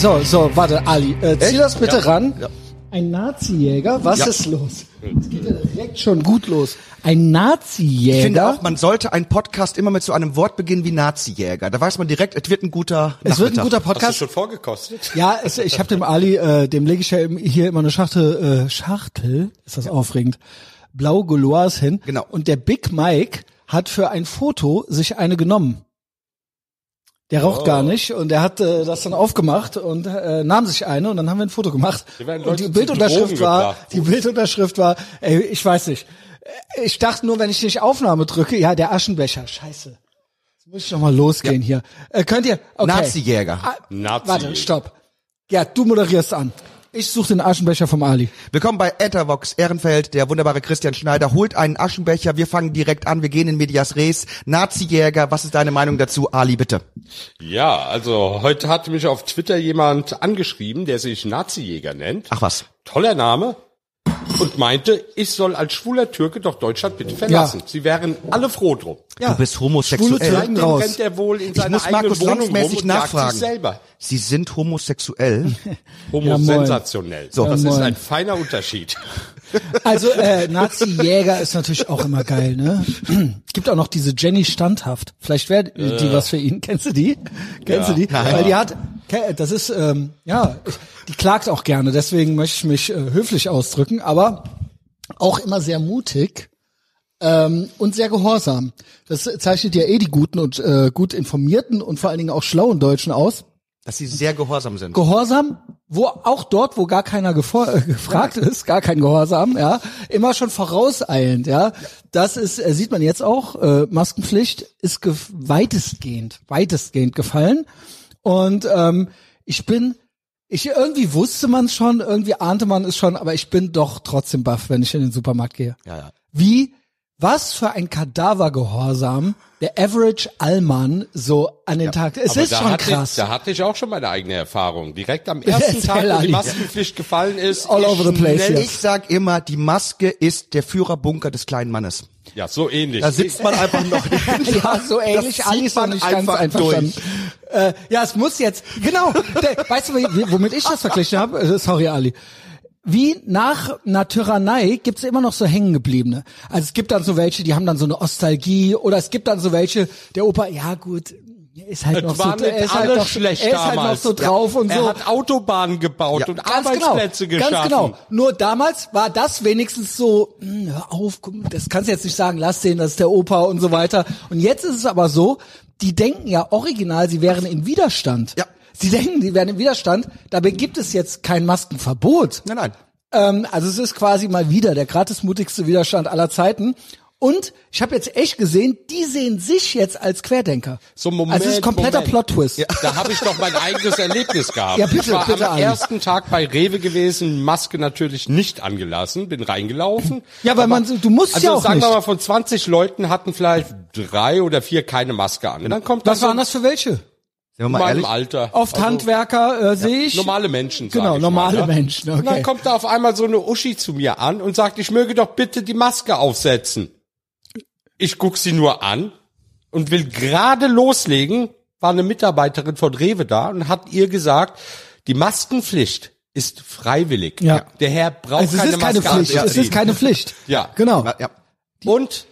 So, so, warte, Ali, äh, zieh Echt? das bitte Ja. ran. Ja. Ein Nazi-Jäger? Was Ja. ist los? Es geht ja direkt schon gut los. Ein Ich Nazi-Jäger? finde auch, man sollte einen Podcast immer mit so einem Wort beginnen wie Nazi-Jäger. Da weiß man direkt, es wird ein guter es wird ein Nachmittag. guter Hast du Podcast. schon vorgekostet? Ja, es, ich habe dem Ali, äh, dem lege ich ja hier immer eine Schachtel, äh, Schachtel, ist das aufregend, blau Gauloise hin. Genau. Und der Big Mike hat für ein Foto sich eine genommen. Der raucht gar nicht und er hat äh, das dann aufgemacht und äh, nahm sich eine und dann haben wir ein Foto gemacht. Und die Bildunterschrift war, die Bildunterschrift war, ey, ich weiß nicht. Äh, Ich dachte nur, wenn ich nicht Aufnahme drücke, ja, der Aschenbecher, scheiße. Jetzt muss ich noch mal losgehen hier. Äh, könnt ihr, okay. Nazi-Jäger. Ah, Nazi-Jäger. Warte, stopp. Ja, du moderierst an. Ich suche den Aschenbecher vom Ali. Willkommen bei Ethervox Ehrenfeld. Der wunderbare Christian Schneider holt einen Aschenbecher. Wir fangen direkt an. Wir gehen in Medias Res. Nazi-Jäger, was ist deine Meinung dazu? Ali, bitte. Ja, also heute hat mich auf Twitter jemand angeschrieben, der sich Nazi-Jäger nennt. Ach was. Toller Name. Und meinte, ich soll als schwuler Türke doch Deutschland bitte verlassen. Sie wären alle froh drum. Ja. Du bist Schwule homosexuell. Türken Seitdem raus. rennt er wohl in Ich muss Markus jagt nachfragen. Sie sind homosexuell. Homo Ja. So. das Ja, ist ein feiner Unterschied. Also äh, Nazi-Jäger ist natürlich auch immer geil, ne? Gibt auch noch diese Jenny Standhaft. Vielleicht wäre die was für ihn. Kennst du die? Kennst Ja. du die? Nein. Weil die hat, das ist, ähm, ja, die klagt auch gerne. Deswegen möchte ich mich äh, höflich ausdrücken, aber auch immer sehr mutig ähm, und sehr gehorsam. Das zeichnet ja eh die guten und äh, gut informierten und vor allen Dingen auch schlauen Deutschen aus. Dass sie sehr gehorsam sind. Gehorsam, wo auch dort, wo gar keiner äh, gefragt ist, gar kein Gehorsam, ja, immer schon vorauseilend, ja. Das ist, äh, sieht man jetzt auch, äh, Maskenpflicht ist weitestgehend, weitestgehend gefallen. Und ähm, ich bin, ich irgendwie wusste man schon, irgendwie ahnte man es schon, aber ich bin doch trotzdem baff, wenn ich in den Supermarkt gehe. ja, ja. Wie, was für ein Kadavergehorsam der Average Allmann so an den Tag. Es ist schon krass. Ich, da hatte ich auch schon meine eigene Erfahrung. Direkt am ersten Tag, wo die Maskenpflicht gefallen ist. All ich over the place, schnell- ja. Ich sag immer, die Maske ist der Führerbunker des kleinen Mannes. Ja, so ähnlich. Da sitzt man einfach noch ja, so ähnlich. Das Ali sieht ist noch man nicht ganz einfach einverstanden. Äh, ja, es muss jetzt, genau. Der, weißt du, womit ich das verglichen habe? Äh, Sorry, Ali. Wie nach einer Tyrannei gibt's immer noch so hängengebliebene. Also es gibt dann so welche, die haben dann so eine Nostalgie oder es gibt dann so welche, der Opa, ja gut, ist halt Es noch so, er ist halt alles noch, schlecht er ist halt noch so drauf und er so. hat Autobahnen gebaut Ja. und Ganz genau, Arbeitsplätze geschaffen. ganz genau. Nur damals war das wenigstens so, hm, hör auf, guck, das kannst du jetzt nicht sagen, lass den, das ist der Opa und so weiter. Und jetzt ist es aber so, die denken ja original, sie wären im Widerstand. Ja. Sie denken, sie wären im Widerstand. Dabei gibt es jetzt kein Maskenverbot. Nein, nein. Ähm, also es ist quasi mal wieder der gratismutigste Widerstand aller Zeiten. Und ich habe jetzt echt gesehen, die sehen sich jetzt als Querdenker. So, Moment, also es ist kompletter. Plot-Twist. Da habe ich doch mein eigenes Erlebnis gehabt. Ja, bitte, ich war bitte, am Ali. ersten Tag bei Rewe gewesen, Maske natürlich nicht angelassen, bin reingelaufen. Ja, weil man- du musst also ja auch sagen wir nicht. mal, von 20 Leuten hatten vielleicht drei oder vier keine Maske an. Und dann kommt Was dann waren das für welche? Sind wir in mal meinem ehrlich? Alter. Oft Also Handwerker äh, sehe ich. Normale Menschen. Genau, ich normale mal, ne? Menschen, Und okay. dann kommt da auf einmal so eine Uschi zu mir an und sagt, ich möge doch bitte die Maske aufsetzen. Ich guck sie nur an und will gerade loslegen, war eine Mitarbeiterin von Rewe da und hat ihr gesagt, die Maskenpflicht ist freiwillig. Ja. Der Herr braucht Also es keine ist keine Maske Pflicht. Es ist keine Pflicht. Ja. Genau. Ja. Und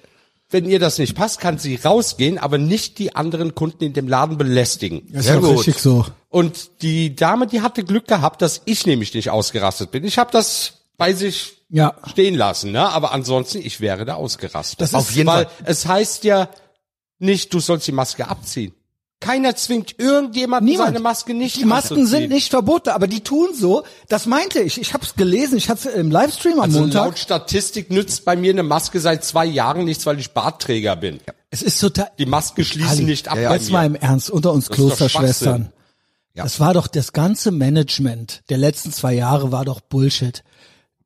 wenn ihr das nicht passt, kann sie rausgehen, aber nicht die anderen Kunden in dem Laden belästigen. Das ist Sehr ja gut. richtig so. Und die Dame, die hatte Glück gehabt, dass ich nämlich nicht ausgerastet bin. Ich habe das bei sich Ja. stehen lassen, ne? Aber ansonsten, ich wäre da ausgerastet. Das ist- Auf jeden Weil Fall. es heißt ja nicht, du sollst die Maske abziehen. Keiner zwingt irgendjemanden Niemand. seine Maske nicht Die Masken sind nicht verboten, aber die tun so. Das meinte ich. Ich habe es gelesen. Ich hatte im Livestream am Also Montag. laut Statistik nützt bei mir eine Maske seit zwei Jahren nichts, weil ich Bartträger bin. Es ist total. Die Masken schließen Ali, nicht ab ja, bei Jetzt mal im Ernst unter uns doch Klosterschwestern. Ja. Das war doch das ganze Management der letzten zwei Jahre war doch Bullshit.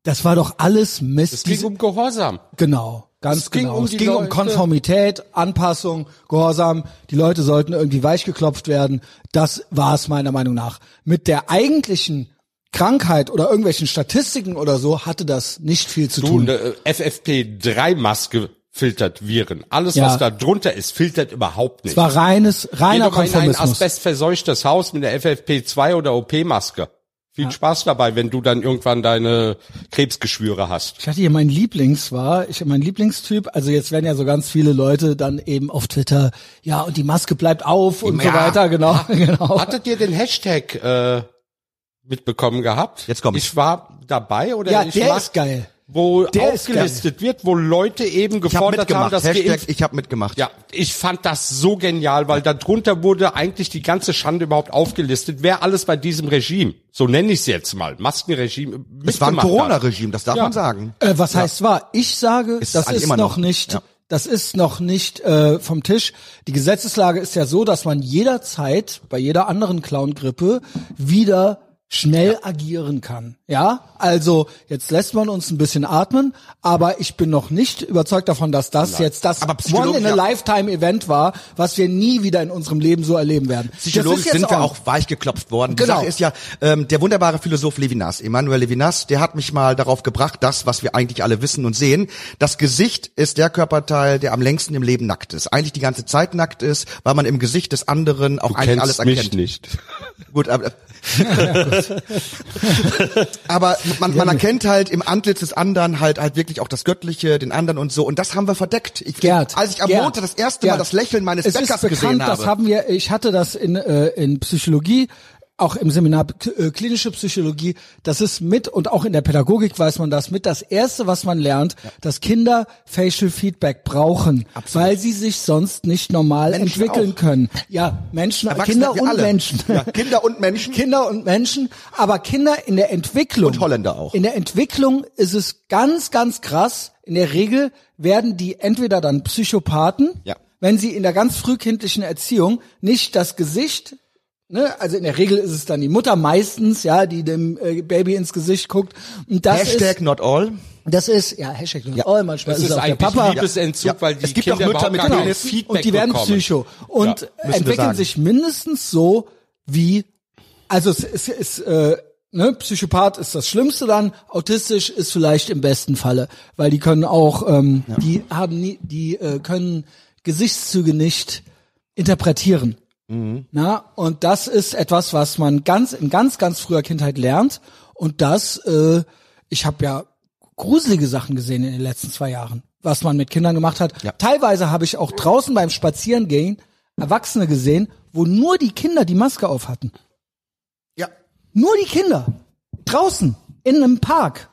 Das war doch alles Mist. Es ging um Gehorsam. Genau, ganz Es ging genau. um es ging um Leute- Konformität, Anpassung, Gehorsam. Die Leute sollten irgendwie weichgeklopft werden. Das war es meiner Meinung nach. Mit der eigentlichen Krankheit oder irgendwelchen Statistiken oder so hatte das nicht viel zu Du, tun. eine FFP3-Maske filtert Viren. Alles, Ja. was da drunter ist, filtert überhaupt nicht. Es war reines, reiner Geh doch in ein Konformismus. asbestverseuchtes Haus mit der FFP2 oder OP-Maske. Viel Spaß dabei, wenn du dann irgendwann deine Krebsgeschwüre hast. Ich hatte hier mein Lieblings war, ich mein Lieblingstyp, also jetzt werden ja so ganz viele Leute dann eben auf Twitter, ja, und die Maske bleibt auf und so Ja. weiter, genau, genau. Hattet ihr den Hashtag äh, mitbekommen gehabt? Jetzt kommt's. Ich war dabei oder Ja, ich der war, ist geil. Wo Der ist aufgelistet wird, wo Leute eben gefordert haben, mitgemacht. dass Hashtag, geimpft ich habe mitgemacht. Ja, ich fand das so genial, weil darunter wurde eigentlich die ganze Schande überhaupt aufgelistet, wer alles bei diesem Regime, so nenne ich es jetzt mal, Maskenregime, Es war ein. Corona-Regime, das darf Ja. man sagen. Äh, was heißt wahr? Ich sage, Ist das ist immer noch, noch. nicht, Ja. das ist noch nicht äh, vom Tisch. Die Gesetzeslage ist ja so, dass man jederzeit bei jeder anderen Clown-Grippe wieder schnell agieren kann. Ja, also jetzt lässt man uns ein bisschen atmen, aber ich bin noch nicht überzeugt davon, dass das jetzt das One in a ja. Lifetime Event war, was wir nie wieder in unserem Leben so erleben werden. Psychologisch sind wir auch weichgeklopft worden. Die Genau. Sache ist ja, ähm, der wunderbare Philosoph Levinas, Emmanuel Levinas, der hat mich mal darauf gebracht, das, was wir eigentlich alle wissen und sehen. Das Gesicht ist der Körperteil, der am längsten im Leben nackt ist. Eigentlich die ganze Zeit nackt ist, weil man im Gesicht des anderen auch Du eigentlich alles mich erkennt. nicht. Gut, aber, aber man, man erkennt halt im Antlitz des anderen halt halt wirklich auch das Göttliche, den anderen und so. Und das haben wir verdeckt. Ich, Gerd, als ich am Gerd, Montag das erste Mal Gerd. das Lächeln meines es Bäckers ist bekannt, gesehen habe. Das haben wir, ich hatte das in, äh, in Psychologie, auch im Seminar äh, klinische Psychologie. Das ist mit und auch in der Pädagogik weiß man das mit. Das erste, was man lernt, dass Kinder Facial Feedback brauchen, weil sie sich sonst nicht normal Menschen entwickeln auch. können. Ja, Menschen, Erwachsene, Kinder und alle. Menschen. Ja, Kinder und Menschen. Kinder und Menschen, aber Kinder in der Entwicklung. Und Holländer auch. In der Entwicklung ist es ganz, ganz krass. In der Regel werden die entweder dann Psychopathen, Ja. wenn sie in der ganz frühkindlichen Erziehung nicht das Gesicht Ne, also in der Regel ist es dann die Mutter meistens, ja, die dem äh, Baby ins Gesicht guckt. Und das Hashtag ist, not all. das ist, ja, Hashtag Ja. all, manchmal Das ist, ist es auch der Papa. Liebesentzug, Ja. weil die Es gibt Kinder auch Mütter mit Penis. Feedback und die werden bekommen. Psycho und wir entwickeln sich mindestens so wie also es ist, ist äh, ne, Psychopath ist das Schlimmste dann, autistisch ist vielleicht im besten Falle, weil die können auch ähm, die haben nie, die äh, können Gesichtszüge nicht interpretieren. Na, und das ist etwas, was man ganz in ganz ganz früher Kindheit lernt und das äh, ich habe ja gruselige Sachen gesehen in den letzten zwei Jahren, was man mit Kindern gemacht hat. Ja. Teilweise habe ich auch draußen beim Spazierengehen Erwachsene gesehen, wo nur die Kinder die Maske auf hatten. Ja. Nur die Kinder. Draußen. In einem Park.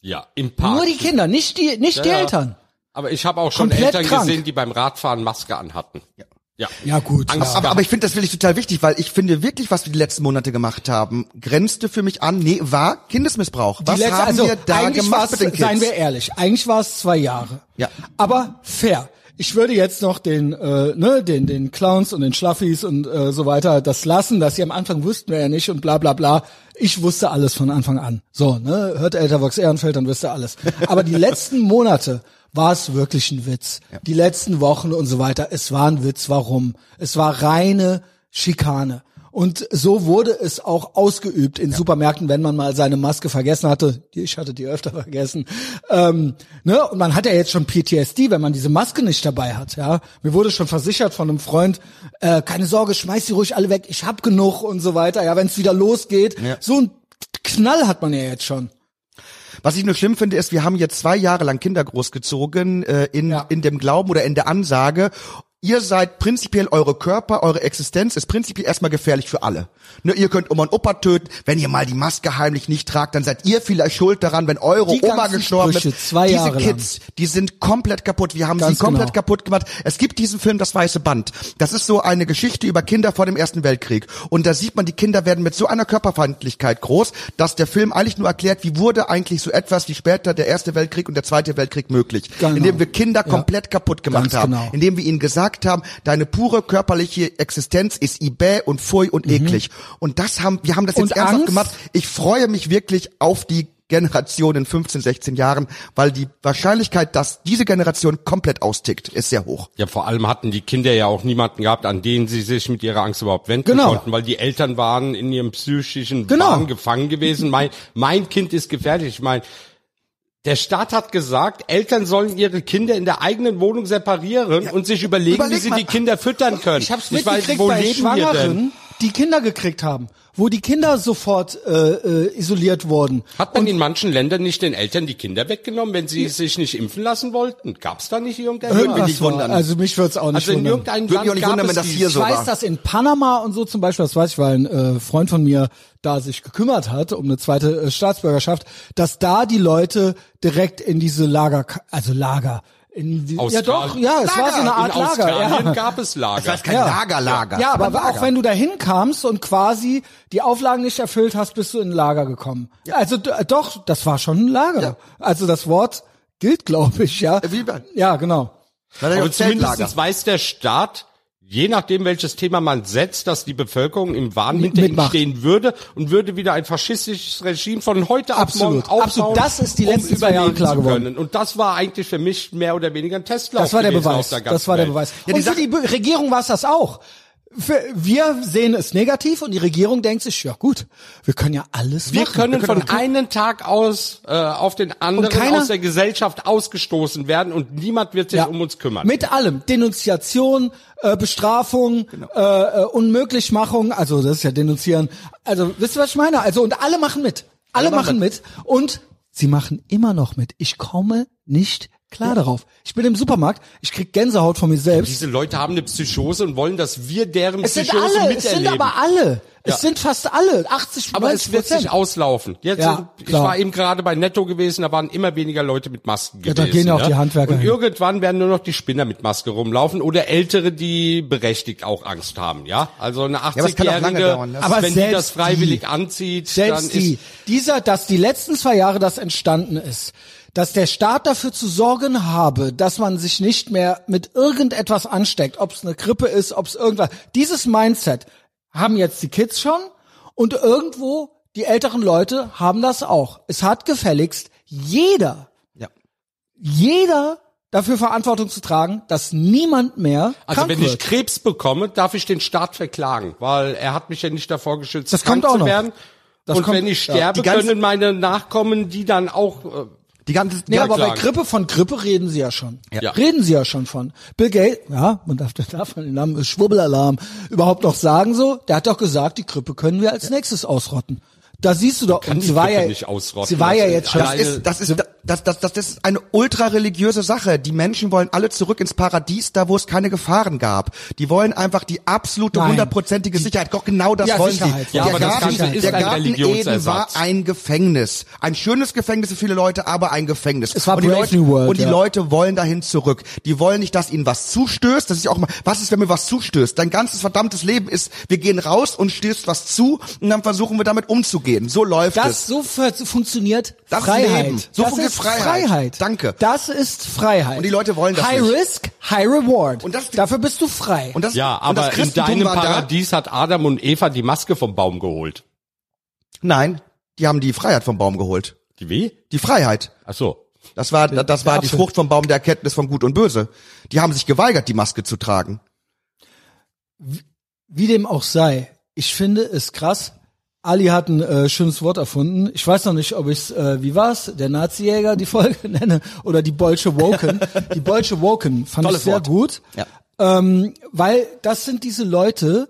Ja, im Park. Nur die Kinder, nicht die, nicht die Ja, ja. Eltern. Aber ich habe auch schon Komplett Eltern krank. gesehen, die beim Radfahren Maske anhatten. Ja. Ja. Ja, gut. Angst Aber, aber ich finde das wirklich total wichtig, weil ich finde wirklich, was wir die letzten Monate gemacht haben, grenzte für mich an, nee, war Kindesmissbrauch. Was die letzte, haben also wir da eigentlich gemacht mit den Kids? seien wir ehrlich, eigentlich war es zwei Jahre. Ja. Aber fair. Ich würde jetzt noch den, äh, ne, den, den Clowns und den Schlaffies und äh, so weiter das lassen, dass sie am Anfang wussten wir ja nicht und bla bla bla. Ich wusste alles von Anfang an. So, ne, hört Eltervox Ehrenfeld, dann wisst ihr alles. Aber die letzten Monate war es wirklich ein Witz. Die letzten Wochen und so weiter, es war ein Witz. Warum? Es war reine Schikane. Und so wurde es auch ausgeübt in Supermärkten, wenn man mal seine Maske vergessen hatte. Ich hatte die öfter vergessen. Ähm, ne? Und man hat ja jetzt schon PTSD, wenn man diese Maske nicht dabei hat. Ja, mir wurde schon versichert von einem Freund: äh, keine Sorge, schmeiß sie ruhig alle weg. Ich hab genug und so weiter. Ja, wenn es wieder losgeht, Ja. so ein Knall hat man ja jetzt schon. Was ich nur schlimm finde, ist, wir haben jetzt zwei Jahre lang Kinder großgezogen äh, in, Ja. in dem Glauben oder in der Ansage, ihr seid prinzipiell eure Körper, eure Existenz ist prinzipiell erstmal gefährlich für alle. Ne, ihr könnt Oma und Opa töten, wenn ihr mal die Maske heimlich nicht tragt, dann seid ihr vielleicht schuld daran, wenn eure Die Oma gestorben Sprüche, ist. zwei Diese Jahre Kids, die sind komplett kaputt. Wir haben Ganz sie komplett genau. kaputt gemacht. Es gibt diesen Film Das Weiße Band. Das ist so eine Geschichte über Kinder vor dem Ersten Weltkrieg. Und da sieht man, die Kinder werden mit so einer Körperfeindlichkeit groß, dass der Film eigentlich nur erklärt, wie wurde eigentlich so etwas wie später der Erste Weltkrieg und der Zweite Weltkrieg möglich. Genau. Indem wir Kinder Ja. komplett kaputt gemacht Ganz haben. genau. Indem wir ihnen gesagt haben, deine pure körperliche Existenz ist ibä und fui und eklig. Und das haben, wir haben das jetzt Mhm. Und ernsthaft Angst? gemacht. Ich freue mich wirklich auf die Generation in 15, 16 Jahren, weil die Wahrscheinlichkeit, dass diese Generation komplett austickt, ist sehr hoch. Ja, vor allem hatten die Kinder ja auch niemanden gehabt, an den sie sich mit ihrer Angst überhaupt wenden Genau. konnten, weil die Eltern waren in ihrem psychischen Genau. Wahn gefangen gewesen. Mein, mein Kind ist gefährlich. Ich meine, Der Staat hat gesagt, Eltern sollen ihre Kinder in der eigenen Wohnung separieren und sich überlegen, überleg wie sie mal. die Kinder füttern können. Ich hab's weiß, mitgekriegt wo bei leben wir Schwangeren, denn? Die Kinder gekriegt haben, wo die Kinder sofort äh, äh, isoliert wurden. Hat man in manchen Ländern nicht den Eltern die Kinder weggenommen, wenn sie sich nicht impfen lassen wollten? Gab's da nicht irgendetwas? mich nicht wundern. also mich würde es auch nicht Also in wundern. Würde mich auch Land nicht gab wundern, es wenn das hier Ich so weiß, war. dass in Panama und so zum Beispiel, das weiß ich, weil ein äh, Freund von mir da sich gekümmert hat um eine zweite äh, Staatsbürgerschaft, dass da die Leute direkt in diese Lager, also Lager, in die, ja doch, ja, es war so eine Art in Lager. Australien Ja. gab es Lager. Das heißt kein Ja. Lagerlager. Ja, aber Lager. auch wenn du da hinkamst und quasi die Auflagen nicht erfüllt hast, bist du in ein Lager gekommen. Also d- doch, das war schon ein Lager. Also das Wort gilt, glaube ich, ja. Wie bei- Ja, genau. Aber zumindest weiß der Staat, je nachdem welches Thema man setzt, dass die Bevölkerung im Wahn hinter ihm stehen würde und würde wieder ein faschistisches Regime von heute Absolut, morgen aufbauen, absolut. Das ist die um letzten zwei Jahre klar geworden. Und das war eigentlich für mich mehr oder weniger ein Testlauf. Das war der Beweis. Das war der Welt. Beweis. Ja, die und für die Be- Regierung war es das auch. Wir sehen es negativ und die Regierung denkt sich, ja gut, wir können ja alles Wir machen. können von wir einem Tag aus äh, auf den anderen keiner- aus der Gesellschaft ausgestoßen werden und niemand wird sich Ja. um uns kümmern. Mit allem. Denunziation, äh, Bestrafung, Genau. äh, äh, Unmöglichmachung, also das ist ja denunzieren. Also, wisst ihr, was ich meine? Also, und alle machen mit. Alle, Alle machen machen mit. Und sie machen immer noch mit. Ich komme nicht klar darauf. Ich bin im Supermarkt, ich krieg Gänsehaut von mir selbst. Diese Leute haben eine Psychose und wollen, dass wir deren Es sind Psychose alle, es miterleben. sind aber alle. Ja. Es sind fast alle. 80 Aber 90 es wird sich auslaufen. Jetzt, Ja, sind- ich klar. war eben gerade bei Netto gewesen, da waren immer weniger Leute mit Masken Ja, gewesen. da gehen ja auch ne? die Handwerker Und hin. irgendwann werden nur noch die Spinner mit Maske rumlaufen oder Ältere, die berechtigt auch Angst haben, ja? Also eine aber es kann auch lange 80-Jährige, dauern, ne? Aber wenn die das freiwillig die- anzieht, dann Selbst die, ist dieser, dass die letzten zwei Jahre das entstanden ist, dass der Staat dafür zu sorgen habe, dass man sich nicht mehr mit irgendetwas ansteckt, ob es eine Grippe ist, ob es irgendwas. Dieses Mindset haben jetzt die Kids schon und irgendwo die älteren Leute haben das auch. Es hat gefälligst jeder, Ja. jeder dafür Verantwortung zu tragen, dass niemand mehr Also wenn wird. ich Krebs bekomme, darf ich den Staat verklagen, weil er hat mich ja nicht davor geschützt, Das krank kommt auch zu noch. werden. Das und kommt- wenn ich ja. sterbe, ganze- können meine Nachkommen die dann auch äh, Die ganze, Nee, ja, aber bei klagen. Grippe, von Grippe reden sie ja schon. Ja. Reden sie ja schon von. Bill Gates, ja, man darf, darf man den Namen Schwubbelalarm überhaupt noch sagen so. Der hat doch gesagt, die Grippe können wir als nächstes ausrotten. Da siehst du doch, die sie war Grippe ja, nicht ausrotten. sie war ja jetzt schon, Das ist, das ist, das, das, das, das ist eine ultra-religiöse Sache. Die Menschen wollen alle zurück ins Paradies, da wo es keine Gefahren gab. Die wollen einfach die absolute hundertprozentige Sicherheit. Doch genau das Ja, wollen Sicherheit. sie. Ja, der aber das Garten, Ganze ist der ein Garten Eden war ein Gefängnis. Ein schönes Gefängnis für viele Leute, aber ein Gefängnis. Es war und die Brave Leute, New World, und die ja. Leute wollen dahin zurück. Die wollen nicht, dass ihnen was zustößt. Das ist ja auch mal, was ist, wenn mir was zustößt? Dein ganzes verdammtes Leben ist, wir gehen raus und stößt was zu und dann versuchen wir damit umzugehen. So läuft es. das so fu- funktioniert Das Freiheit. Leben. So das funktioniert ist Freiheit. Danke. Das ist Freiheit. Und die Leute wollen das High nicht. Risk, High Reward. Und das- Dafür bist du frei. Und das, Ja, und das aber in Christentum deinem. Paradies hat Adam und Eva die Maske vom Baum geholt. Nein, die haben die Freiheit vom Baum geholt. Die wie? Die Freiheit. Ach so. Das war, das war die. Frucht vom Baum der Erkenntnis von Gut und Böse. Die haben sich geweigert, die Maske zu tragen. Wie dem auch sei, ich finde es krass. Ali hat ein äh, schönes Wort erfunden. Ich weiß noch nicht, ob ich es, äh, wie war's, der Nazi-Jäger die Folge nenne oder die Bolsche Woken. die Bolsche Woken fand Tolles ich sehr Wort. gut, Ja. ähm, weil das sind diese Leute,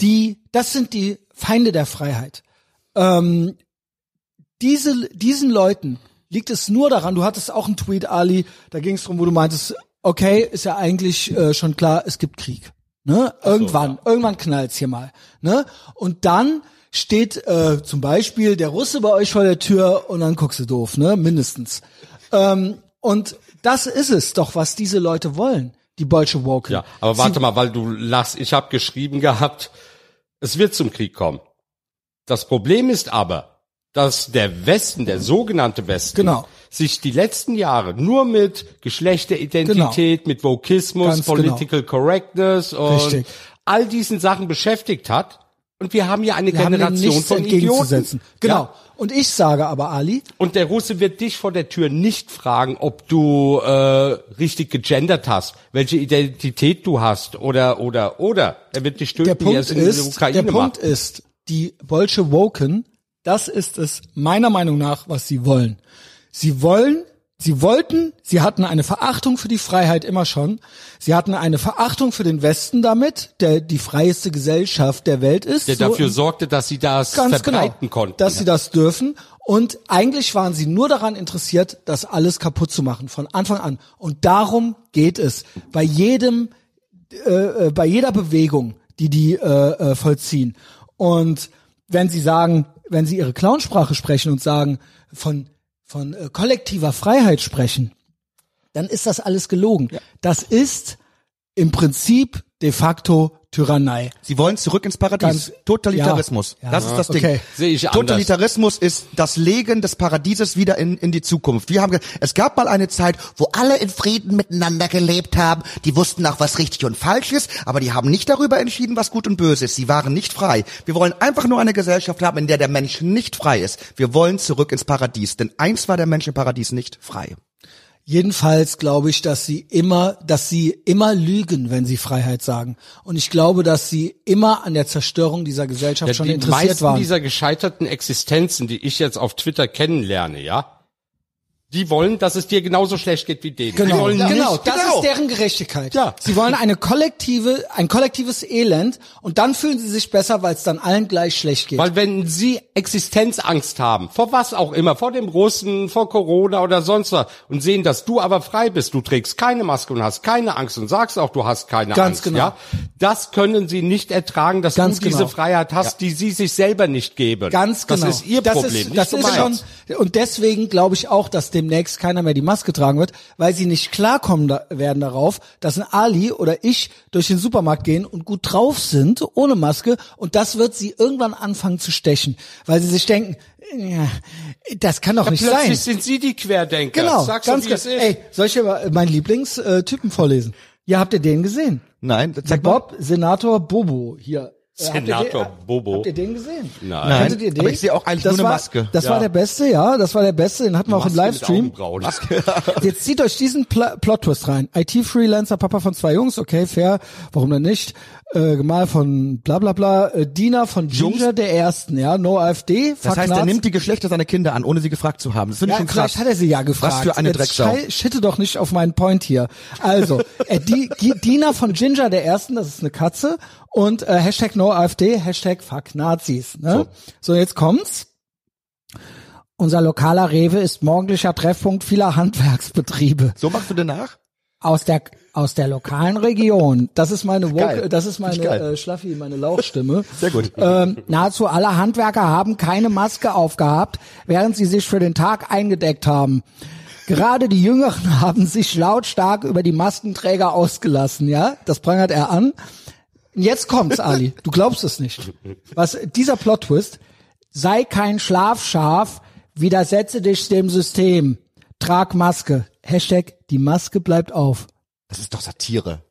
die, das sind die Feinde der Freiheit. Ähm, diese, diesen Leuten liegt es nur daran, du hattest auch einen Tweet, Ali, da ging es drum, wo du meintest, okay, ist ja eigentlich äh, schon klar, es gibt Krieg. Ne? Irgendwann, irgendwann knallt's hier mal. Ne? Und dann steht äh, zum Beispiel der Russe bei euch vor der Tür und dann guckst du doof, ne? Mindestens. Ähm, und das ist es doch, was diese Leute wollen, die Bolsche Woken. Ja, aber warte mal, weil du lachst. Ich habe geschrieben gehabt, es wird zum Krieg kommen. Das Problem ist aber, dass der Westen, der sogenannte Westen, Genau. sich die letzten Jahre nur mit Geschlechteridentität, mit Vokismus, Ganz genau. Political Correctness und Richtig. all diesen Sachen beschäftigt hat. Und wir haben ja eine Wir Generation von Idioten. Genau. Ja. Und ich sage aber, Ali, Und der Russe wird dich vor der Tür nicht fragen, ob du äh, richtig gegendert hast, welche Identität du hast oder oder oder. Er wird dich der töten, wie er Punkt es in der ist, Ukraine der Punkt macht. ist, die Bolsche Woken, das ist es meiner Meinung nach, was sie wollen. Sie wollen, sie wollten, sie hatten eine Verachtung für die Freiheit immer schon. Sie hatten eine Verachtung für den Westen damit, der die freieste Gesellschaft der Welt ist. Der So dafür sorgte, dass sie das ganz verbreiten genau, konnten. dass sie das dürfen. Und eigentlich waren sie nur daran interessiert, das alles kaputt zu machen von Anfang an. Und darum geht es bei jedem, äh, äh, bei jeder Bewegung, die die äh, äh, vollziehen. Und wenn sie sagen, wenn sie ihre Clownsprache sprechen und sagen von von äh, kollektiver Freiheit sprechen, dann ist das alles gelogen. Das ist im Prinzip de facto Tyrannei. Sie wollen zurück ins Paradies. Ganz- Totalitarismus. Ja. Das ist das Ding. Okay. Sehe ich anders. Totalitarismus ist das Legen des Paradieses wieder in, in die Zukunft. Wir haben, es gab mal eine Zeit, wo alle in Frieden miteinander gelebt haben. Die wussten auch, was richtig und falsch ist, aber die haben nicht darüber entschieden, was gut und böse ist. Sie waren nicht frei. Wir wollen einfach nur eine Gesellschaft haben, in der der Mensch nicht frei ist. Wir wollen zurück ins Paradies, denn eins war der Mensch im Paradies nicht frei. Jedenfalls glaube ich, dass sie immer, dass sie immer lügen, wenn sie Freiheit sagen. Und ich glaube, dass sie immer an der Zerstörung dieser Gesellschaft Ja, schon die interessiert meisten waren. dieser gescheiterten Existenzen, die ich jetzt auf Twitter kennenlerne, ja, die wollen, dass es dir genauso schlecht geht wie denen. Genau, genau, nicht, das genau. ist deren Gerechtigkeit. Ja. Sie wollen eine kollektive, ein kollektives Elend und dann fühlen sie sich besser, weil es dann allen gleich schlecht geht. Weil wenn sie Existenzangst haben, vor was auch immer, vor dem Russen, vor Corona oder sonst was, und sehen, dass du aber frei bist, du trägst keine Maske und hast keine Angst und sagst auch, du hast keine Ganz Angst, genau. ja, das können sie nicht ertragen, dass Ganz du diese genau. Freiheit hast, die sie sich selber nicht geben. Ganz genau. Das ist ihr das Problem, Ist, das ist schon, und deswegen glaube ich auch, dass demnächst keiner mehr die Maske tragen wird, weil sie nicht klarkommen da, werden darauf, dass ein Ali oder ich durch den Supermarkt gehen und gut drauf sind, ohne Maske, und das wird sie irgendwann anfangen zu stechen, weil sie sich denken, ja, das kann doch nicht sein. Plötzlich sind sie die Querdenker. Genau, Sag's ganz es genau. Ey, soll ich mal meinen Lieblingstypen vorlesen? Ja, habt ihr den gesehen? Nein, mal. Bob, Senator Bobo hier. Äh, habt ihr Senator den, Bobo. Habt ihr den gesehen? Nein. Nein, ihr den? aber ich sehe auch eigentlich das nur eine war, Maske. Das Ja. war der beste, ja, das war der beste, den hatten wir auch im Livestream. Jetzt zieht euch diesen Pl Plot-Twist rein. IT-Freelancer, Papa von zwei Jungs, okay, fair, warum denn nicht? Äh, Gemahl von bla bla bla, äh, Diener von Ginger der Ersten, ja, No AfD, Das heißt, er nimmt die Geschlechter seiner Kinder an, ohne sie gefragt zu haben. Das finde ich ja, schon krass. hat er sie ja gefragt. Was für eine Jetzt Drecksau. Schitte doch nicht auf meinen Point hier. Also, äh, die, die Diener von Ginger der Ersten, das ist eine Katze und äh, Hashtag No AfD, Hashtag Fuck Nazis. Ne? So. jetzt kommt's. Unser lokaler Rewe ist morgendlicher Treffpunkt vieler Handwerksbetriebe So machst du den nach? Aus der aus der lokalen Region. Das ist meine. Woke, das ist meine äh, Schlaffi, meine Lauchstimme. Sehr gut. Ähm, nahezu alle Handwerker haben keine Maske aufgehabt, während sie sich für den Tag eingedeckt haben. Gerade die Jüngeren haben sich lautstark über die Maskenträger ausgelassen, ja? Das prangert er an. Jetzt kommt's, Ali. Du glaubst es nicht. Was dieser Plot-Twist? Sei kein Schlafschaf, widersetze dich dem System. Trag Maske. Hashtag, die Maske bleibt auf. Das ist doch Satire.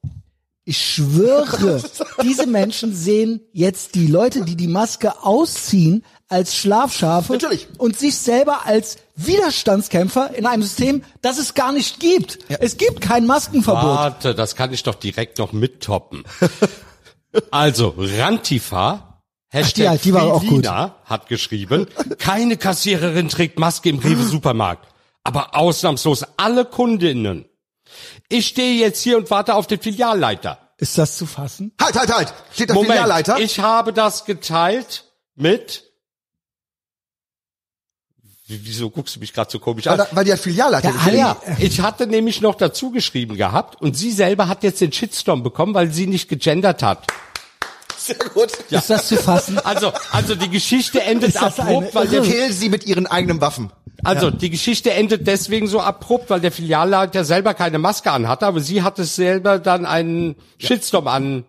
Ich schwöre, diese Menschen sehen jetzt die Leute, die die Maske ausziehen, als Schlafschafe Natürlich. und sich selber als Widerstandskämpfer in einem System, das es gar nicht gibt. Es gibt kein Maskenverbot. Warte, das kann ich doch direkt noch mittoppen. also, Rantifa, Hashtag Ach, die- die war auch gut. Friedlina, hat geschrieben, keine Kassiererin trägt Maske im Rewe Supermarkt, aber ausnahmslos alle Kundinnen. Ich stehe jetzt hier und warte auf den Filialleiter. Ist das zu fassen? Halt, halt, halt! Steht der Moment, Filialleiter? ich habe das geteilt mit Wie- Wieso guckst du mich gerade so komisch weil, an? da, weil die hat Filialleiter. Ali- Ja, ich hatte nämlich noch dazu geschrieben gehabt und sie selber hat jetzt den Shitstorm bekommen, weil sie nicht gegendert hat. Sehr gut. Ist das zu fassen? Also, also die Geschichte endet abrupt, weil der, Kill sie mit ihren eigenen Waffen. also die Geschichte endet deswegen so abrupt, weil der Filialleiter selber keine Maske anhatte, aber sie hatte selber dann einen Shitstorm an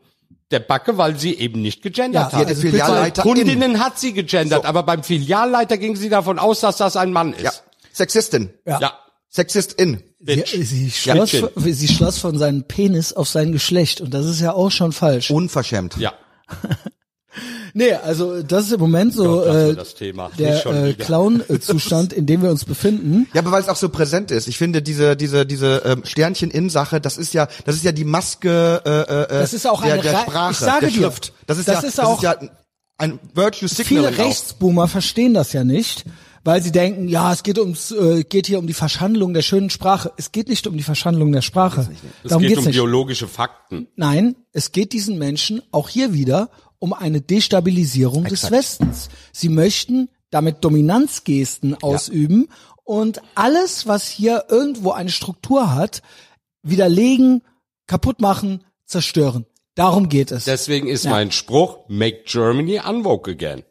der Backe, weil sie eben nicht gegendert Ja, hat. Also Filialleiter Kundinnen hat sie gegendert, aber beim Filialleiter ging sie davon aus, dass das ein Mann ist. Ja. Sexistin. ja. Sexistin. Sie, sie, schloss, sie schloss von seinem Penis auf sein Geschlecht und das ist ja auch schon falsch. Unverschämt. ja. Nee, also das ist im Moment so Gott, äh, das Thema. Nicht der äh. Clown-Zustand, in dem wir uns befinden. Ja, aber weil es auch so präsent ist. Ich finde diese diese diese ähm, Sternchen in Sache, das ist ja das ist ja die Maske äh, äh, Das ist auch der, eine der Sprache, ich sage der dir, Schrift. Das ist das ja ist das auch- ist ja ein Virtue Viele Signaling auch. Rechtsboomer verstehen das ja nicht, weil sie denken, ja, es geht ums, äh, geht hier um die Verschandlung der schönen Sprache. Es geht nicht um die Verschandlung der Sprache. Es Darum geht um nicht. biologische Fakten. Nein, es geht diesen Menschen auch hier wieder um eine Destabilisierung des Westens. Sie möchten damit Dominanzgesten ausüben und alles, was hier irgendwo eine Struktur hat, widerlegen, kaputt machen, zerstören. Darum geht es. Deswegen ist Ja. mein Spruch, make Germany unwoke again.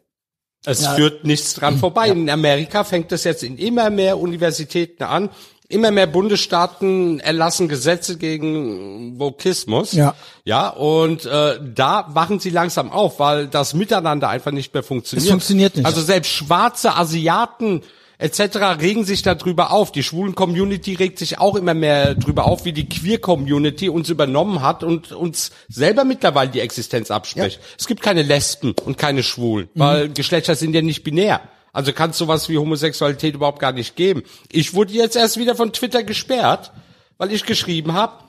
Es Ja. führt nichts dran vorbei. In Amerika fängt es jetzt in immer mehr Universitäten an. Immer mehr Bundesstaaten erlassen Gesetze gegen Vokismus. Ja. Ja, und äh, da wachen sie langsam auf, weil das Miteinander einfach nicht mehr funktioniert. Es funktioniert nicht. Also selbst schwarze Asiaten etc. regen sich darüber auf. Die schwulen Community regt sich auch immer mehr drüber auf, wie die Queer Community uns übernommen hat und uns selber mittlerweile die Existenz abspricht. Es gibt keine Lesben und keine Schwulen, weil Geschlechter sind ja nicht binär. Also kann es sowas wie Homosexualität überhaupt gar nicht geben. Ich wurde jetzt erst wieder von Twitter gesperrt, weil ich geschrieben habe,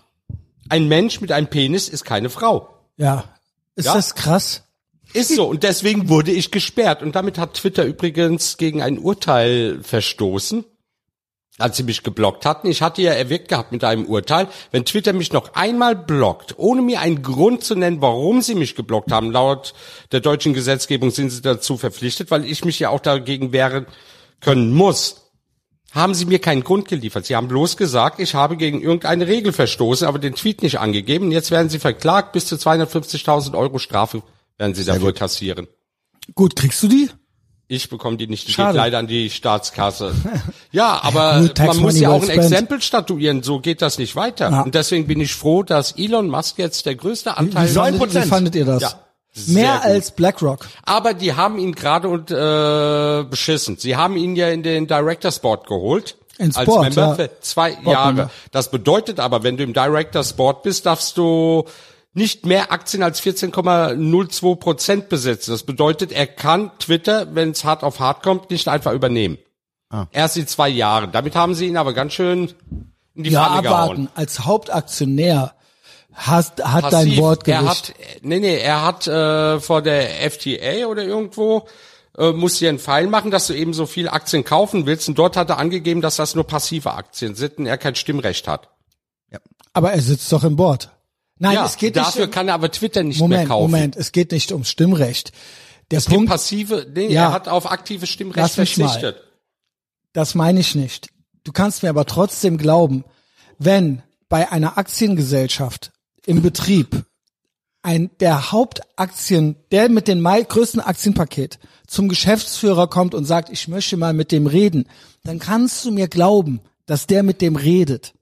ein Mensch mit einem Penis ist keine Frau. ja. Ist Ja. das krass? Ist so. Und deswegen wurde ich gesperrt. Und damit hat Twitter übrigens gegen ein Urteil verstoßen, als sie mich geblockt hatten. Ich hatte ja erwirkt gehabt mit einem Urteil, wenn Twitter mich noch einmal blockt, ohne mir einen Grund zu nennen, warum sie mich geblockt haben, laut der deutschen Gesetzgebung sind sie dazu verpflichtet, weil ich mich ja auch dagegen wehren können muss. Haben sie mir keinen Grund geliefert. Sie haben bloß gesagt, ich habe gegen irgendeine Regel verstoßen, aber den Tweet nicht angegeben. Jetzt werden sie verklagt, bis zu 250.000 Euro Strafe werden sie dafür kassieren. Gut, kriegst du die? Ich bekomme die nicht, die Schade. geht leider an die Staatskasse. Ja, aber gut, man muss ja auch ein. Exempel statuieren, so geht das nicht weiter. Ja. Und deswegen bin ich froh, dass Elon Musk jetzt der größte Anteil Wie fandet, wie 9%. fandet ihr das? Ja, sehr Mehr gut. als BlackRock. Aber die haben ihn gerade und äh, beschissen. Sie haben ihn ja in den Director's Board geholt. In als Sport, Member ja. für zwei Board Jahre. Member. Das bedeutet aber, wenn du im Director's Board bist, darfst du nicht mehr Aktien als 14,02 Prozent besitzen. Das bedeutet, er kann Twitter, wenn es hart auf hart kommt, nicht einfach übernehmen. Ah. Erst in zwei Jahren. Damit haben sie ihn aber ganz schön in die Ja, Pfanne gehauen. Als Hauptaktionär hast, hat dein Passiv. Wort Er Gewicht. hat, nee, nee, er hat äh, vor der FTA oder irgendwo äh, muss hier einen Pfeil machen, dass du eben so viel Aktien kaufen willst. Und dort hat er angegeben, dass das nur passive Aktien sind und er kein Stimmrecht hat. Aber er sitzt doch im Board. Nein, ja, es geht dafür nicht. kann er aber Twitter nicht mehr Moment, kaufen. Moment, es geht nicht ums Stimmrecht. Der Es Punkt, passive, nee, Ja. er hat auf aktives Stimmrecht Lass mich mal. verzichtet. das meine ich nicht. Du kannst mir aber trotzdem glauben, wenn bei einer Aktiengesellschaft im Betrieb ein der Hauptaktien, der mit dem größten Aktienpaket zum Geschäftsführer kommt und sagt, ich möchte mal mit dem reden, dann kannst du mir glauben, dass der mit dem redet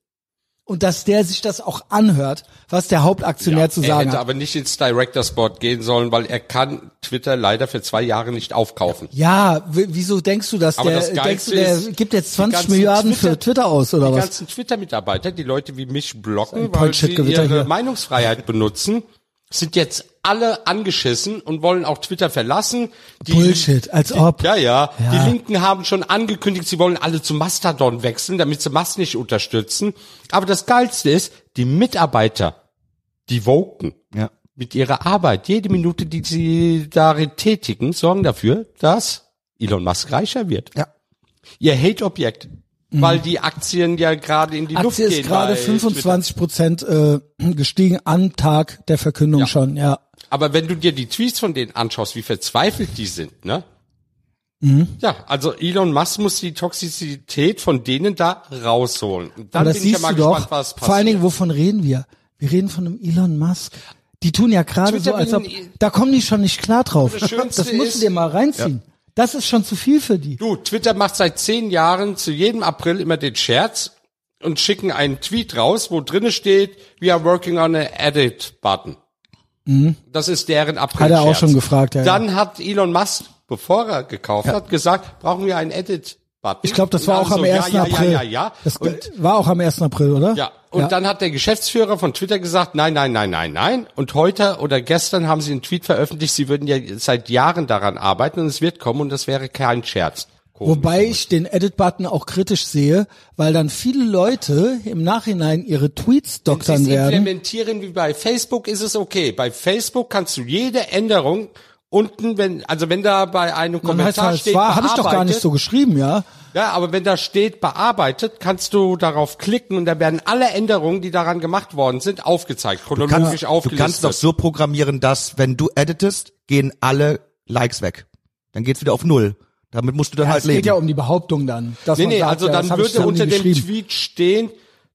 und dass der sich das auch anhört, was der Hauptaktionär zu er sagen hätte hat. aber nicht ins Director's Board gehen sollen, weil er kann Twitter leider für zwei Jahre nicht aufkaufen. Ja, wieso denkst du, dass Aber der, das denkst du, der ist, gibt jetzt die 20 ganzen Milliarden Twitter- für Twitter aus oder die was? ganzen Twitter-Mitarbeiter, die Leute wie mich blocken, weil sie ihre hier. Meinungsfreiheit benutzen, sind jetzt alle angeschissen und wollen auch Twitter verlassen. Die, Bullshit, als ob. Ja, ja, Ja. Die Linken haben schon angekündigt, sie wollen alle zu Mastodon wechseln, damit sie Mast nicht unterstützen. Aber das Geilste ist, die Mitarbeiter, die Woken, Ja. mit ihrer Arbeit, jede Minute, die sie darin tätigen, sorgen dafür, dass Elon Musk reicher wird. Ja. Ihr Hate-Objekt, weil die Aktien ja gerade in die Luft Mhm. Aktie gehen. ist gerade bei 25 Prozent äh, gestiegen am Tag der Verkündung Ja. schon, ja. Aber wenn du dir die Tweets von denen anschaust, wie verzweifelt die sind, ne? Mhm. Ja, also Elon Musk muss die Toxizität von denen da rausholen. Und dann Aber das bin ich ja siehst mal du gespannt, doch. was passiert. Vor allen Dingen, wovon reden wir? Wir reden von einem Elon Musk. Die tun ja gerade so, als ob, da kommen die schon nicht klar drauf. Das Das musst du dir mal reinziehen. Das ist schon zu viel für die. Du, Twitter macht seit zehn Jahren zu jedem April immer den Scherz und schicken einen Tweet raus, wo drinne steht, we are working on a edit button. Das ist deren April. Mhm. Hat er auch schon gefragt, ja, ja. Dann hat Elon Musk, bevor er gekauft hat, gesagt, brauchen wir einen edit button. Ich glaube, das war auch am so, 1. ja, ja, April. Ja, ja, ja. Das Und war auch am 1. April, oder? ja, und dann hat der Geschäftsführer von Twitter gesagt, nein, nein, nein, nein, nein. Und heute oder gestern haben sie einen Tweet veröffentlicht, sie würden ja seit Jahren daran arbeiten und es wird kommen und das wäre kein Scherz. Komisch. Wobei ich den Edit-Button auch kritisch sehe, weil dann viele Leute im Nachhinein ihre Tweets Wenn doktern es werden. implementieren wie bei Facebook, ist es okay. Bei Facebook kannst du jede Änderung unten, wenn, also wenn da bei einem Dann heißt Kommentar halt, steht, war, habe ich doch gar nicht so geschrieben, ja. Ja, aber wenn da steht bearbeitet, kannst du darauf klicken und da werden alle Änderungen, die daran gemacht worden sind, aufgezeigt, Du chronologisch kannst, du aufgelistet. kannst doch so programmieren, dass wenn du editest, gehen alle Likes weg. Dann geht's wieder auf null. Damit musst du dann ja halt es leben. geht ja um die Behauptung dann. Dass Nee, man nee, sagt, also ja, dann würde unter dem. Tweet stehen,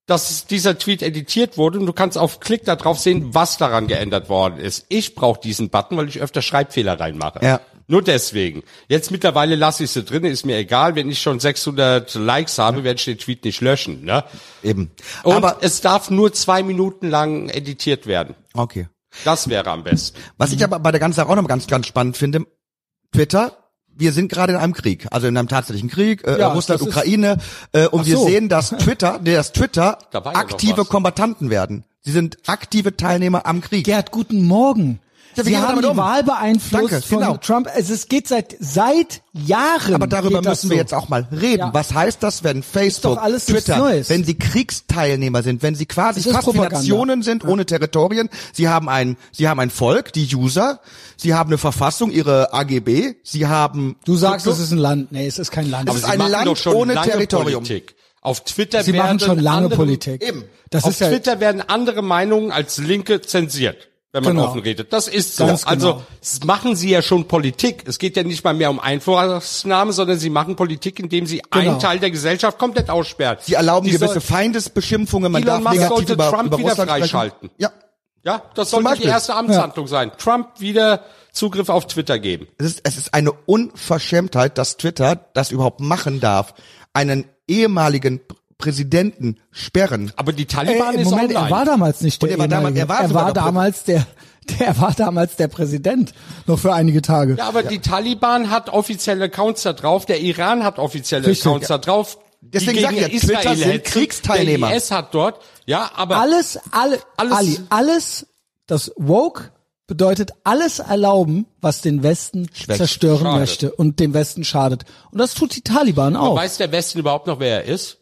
dass dieser Tweet editiert wurde und du kannst auf Klick da drauf sehen, was daran geändert worden ist. Ich brauche diesen Button, weil ich öfter Schreibfehler reinmache. Ja. Nur deswegen. Jetzt mittlerweile lasse ich sie drin, ist mir egal. Wenn ich schon 600 Likes habe, werde ich den Tweet nicht löschen. Ne? Eben. Und Aber es darf nur zwei Minuten lang editiert werden. okay. Das wäre am besten. Was ich aber bei der ganzen Sache auch noch ganz, ganz spannend finde, Twitter, wir sind gerade in einem Krieg, also in einem tatsächlichen Krieg, äh, Ja, Russland, Ukraine, äh, und Ach wir so. sehen, dass Twitter, nee, dass Twitter Da ja aktive. Kombattanten werden. Sie sind aktive Teilnehmer am Krieg. Gerd, guten Morgen. Ja, wie Sie wir haben damit die um? Wahl beeinflusst Danke, von genau. Trump. Es geht seit seit Jahren. Aber darüber müssen wir so. jetzt auch mal reden. Ja. Was heißt das, wenn Facebook, alles Twitter, wenn sie Kriegsteilnehmer sind, wenn sie quasi Es ist fast. Nationen sind, ohne Territorien, sie haben ein, sie haben ein Volk, die User, sie haben eine Verfassung, ihre AGB, sie haben, Du sagst, es ist ein Land. Nee, es ist kein Land. Es Aber ist sie ein Land doch schon ohne Territorium. Politik. Auf Twitter Sie werden machen schon lange andere, Politik. Eben. Das auf ist ja Twitter werden andere Meinungen als Linke zensiert, wenn man Genau. offen redet. Das ist so. Ganz genau. Also machen sie ja schon Politik. Es geht ja nicht mal mehr um Einflussnahme, sondern sie machen Politik, indem sie Genau. einen Teil der Gesellschaft komplett aussperren. sie erlauben Die gewisse Feindesbeschimpfungen, man Elon darf Musk negativ sollte über, Trump über wieder Russland sprechen. freischalten. Ja. Ja, das Zum sollte die erste Amtshandlung sein. Trump wieder Zugriff auf Twitter geben. Es ist, es ist eine Unverschämtheit, dass Twitter das überhaupt machen darf, einen ehemaligen Präsidenten sperren. Aber die Ey, Taliban im ist Moment, online. er war damals nicht der Und er war damals- er war er war damals der, der war damals der Präsident. Noch für einige Tage. Ja, aber die Taliban hat offizielle Accounts da drauf, der Iran hat offizielle Richtig. Accounts da drauf. Deswegen gegen sag ich ja, Israel Twitter sind. Kriegsteilnehmer. Der IS hat dort, ja, aber alles, alle, Alles- Ali, alles, das Woke bedeutet alles erlauben, was den Westen zerstören Schadet. möchte und dem Westen schadet. Und das tut die Taliban auch. weiß der Westen überhaupt noch, wer er ist?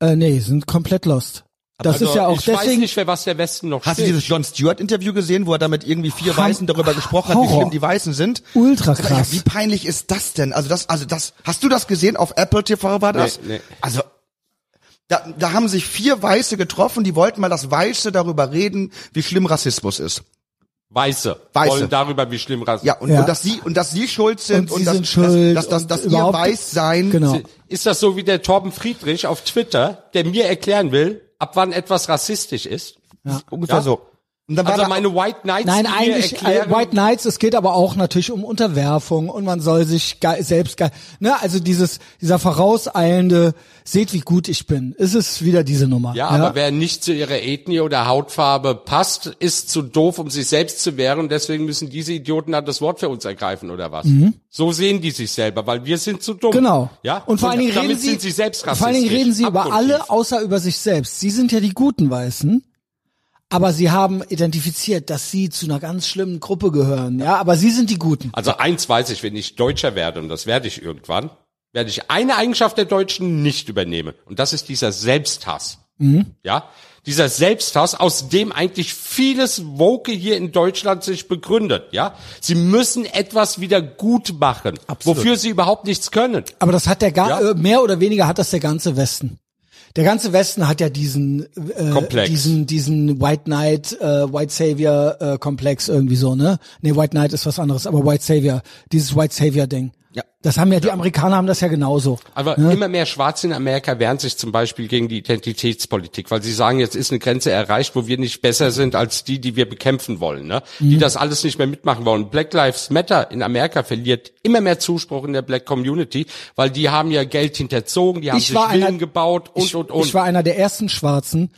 Äh, nee, sind komplett lost. Das Also, ist ja auch ich weiß deswegen. nicht, wer was der Westen noch Hast du steht. dieses John Stewart Interview gesehen, wo er damit irgendwie vier Ham- Weißen darüber gesprochen hat, wie Horror. schlimm die Weißen sind? Ultra krass. Ja, wie peinlich ist das denn? Also das, also das, hast du das gesehen? Auf Apple TV war das? Nee, nee. Also, da, da haben sich vier Weiße getroffen, die wollten mal das Weiße darüber reden, wie schlimm Rassismus ist. Weiße, Weiße. wollen darüber, wie schlimm Rassismus Ja, und, Ja. und dass sie, und dass sie schuld sind Und und, sie dass, sind schuld dass, dass, dass, und dass ihr Weißsein, Genau. Ist das so wie der Torben Friedrich auf Twitter, der mir erklären will, ab wann etwas rassistisch ist? ungefähr Ja. so. Und dann war Also da, meine White Knights, Nein, eigentlich äh, White Knights, es geht aber auch natürlich um Unterwerfung und man soll sich ge selbst ge ne, also dieses dieser vorauseilende seht wie gut ich bin. Ist es wieder diese Nummer. Ja, aber wer nicht zu ihrer Ethnie oder Hautfarbe passt, ist zu doof, um sich selbst zu wehren. Und deswegen müssen diese Idioten dann das Wort für uns ergreifen oder was? So sehen die sich selber, weil wir sind zu dumm. Mhm. Genau. Ja. Und vor allen Dingen reden sie, sie vor allen Dingen reden sie über alle außer über sich selbst. Sie sind ja die guten Weißen. Aber sie haben identifiziert, dass sie zu einer ganz schlimmen Gruppe gehören. Ja, aber sie sind die Guten. Also eins weiß ich, wenn ich Deutscher werde, und das werde ich irgendwann, werde ich eine Eigenschaft der Deutschen nicht übernehmen. Und das ist dieser Selbsthass. Mhm. Ja, dieser Selbsthass, aus dem eigentlich vieles Woke hier in Deutschland sich begründet. Ja, sie müssen etwas wieder gut machen, wofür sie überhaupt nichts können. Aber das hat der gar, Ja. äh, mehr oder weniger hat das der ganze Westen. Der ganze Westen hat ja diesen, äh, Komplex. diesen, diesen White Knight, äh, White Savior äh, Komplex irgendwie so, ne? Nee, White Knight ist was anderes, aber White Savior, dieses White Savior Ding. Ja. Das haben ja die Amerikaner haben das ja genauso. Aber immer mehr Schwarze in Amerika wehren sich zum Beispiel gegen die Identitätspolitik, weil sie sagen, jetzt ist eine Grenze erreicht, wo wir nicht besser sind als die, die wir bekämpfen wollen, ne? Mhm. die das alles nicht mehr mitmachen wollen. Black Lives Matter in Amerika verliert immer mehr Zuspruch in der Black Community, weil die haben ja Geld hinterzogen, die haben Ich sich Villen einer- gebaut und, ich, und, und. ich war einer der ersten Schwarzen,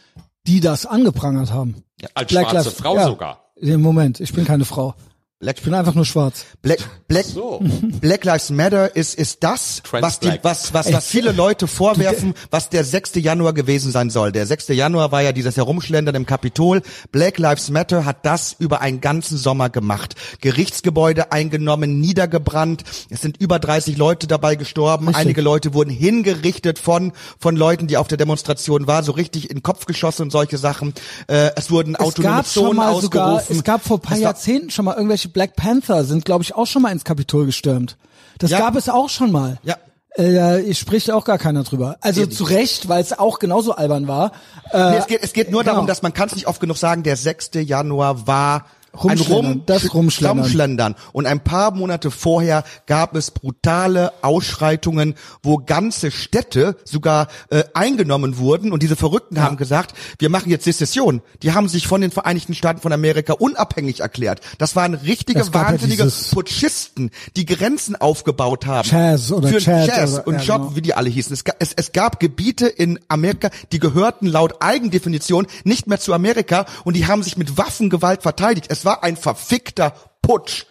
die das angeprangert haben. als schwarze Frau ja. sogar. Im Moment, ich bin keine Frau. Black, Ich bin einfach nur schwarz. Black, Black, So. Black Lives Matter ist, ist das, Trans was, die, was, was, was viele Leute vorwerfen, was der 6. Januar gewesen sein soll. Der 6. Januar war ja dieses Herumschlendern im Kapitol. Black Lives Matter hat das über einen ganzen Sommer gemacht. Gerichtsgebäude eingenommen, niedergebrannt. Es sind über 30 Leute dabei gestorben. Richtig. Einige Leute wurden hingerichtet von, von Leuten, die auf der Demonstration waren, so richtig in den Kopf geschossen und solche Sachen. Äh, es wurden Es autonome gab schon Zonen sogar, ausgerufen. es gab vor ein paar Es Jahrzehnten schon mal irgendwelche Black Panther sind, glaube ich, auch schon mal ins Kapitol gestürmt. Das Ja. gab es auch schon mal. Ja. Äh, da spricht auch gar keiner drüber. Also zu Recht, weil es auch genauso albern war. Äh, Nee, es geht, es geht nur genau. darum, dass man kann es nicht oft genug sagen, der 6. Januar war Rumschlendern, ein das Rumschlendern. Rumschlendern. Und ein paar Monate vorher gab es brutale Ausschreitungen, wo ganze Städte sogar äh, eingenommen wurden. Und diese Verrückten haben gesagt, wir machen jetzt Sezession. Die haben sich von den Vereinigten Staaten von Amerika unabhängig erklärt. Das waren richtige, ja wahnsinnige dieses- Putschisten, die Grenzen aufgebaut haben. Chaz oder für Chad Chaz oder- und ja, Job, genau. wie die alle hießen. Es, es, es gab Gebiete in Amerika, die gehörten laut Eigendefinition nicht mehr zu Amerika und die haben sich mit Waffengewalt verteidigt. Es war ein verfickter Putsch.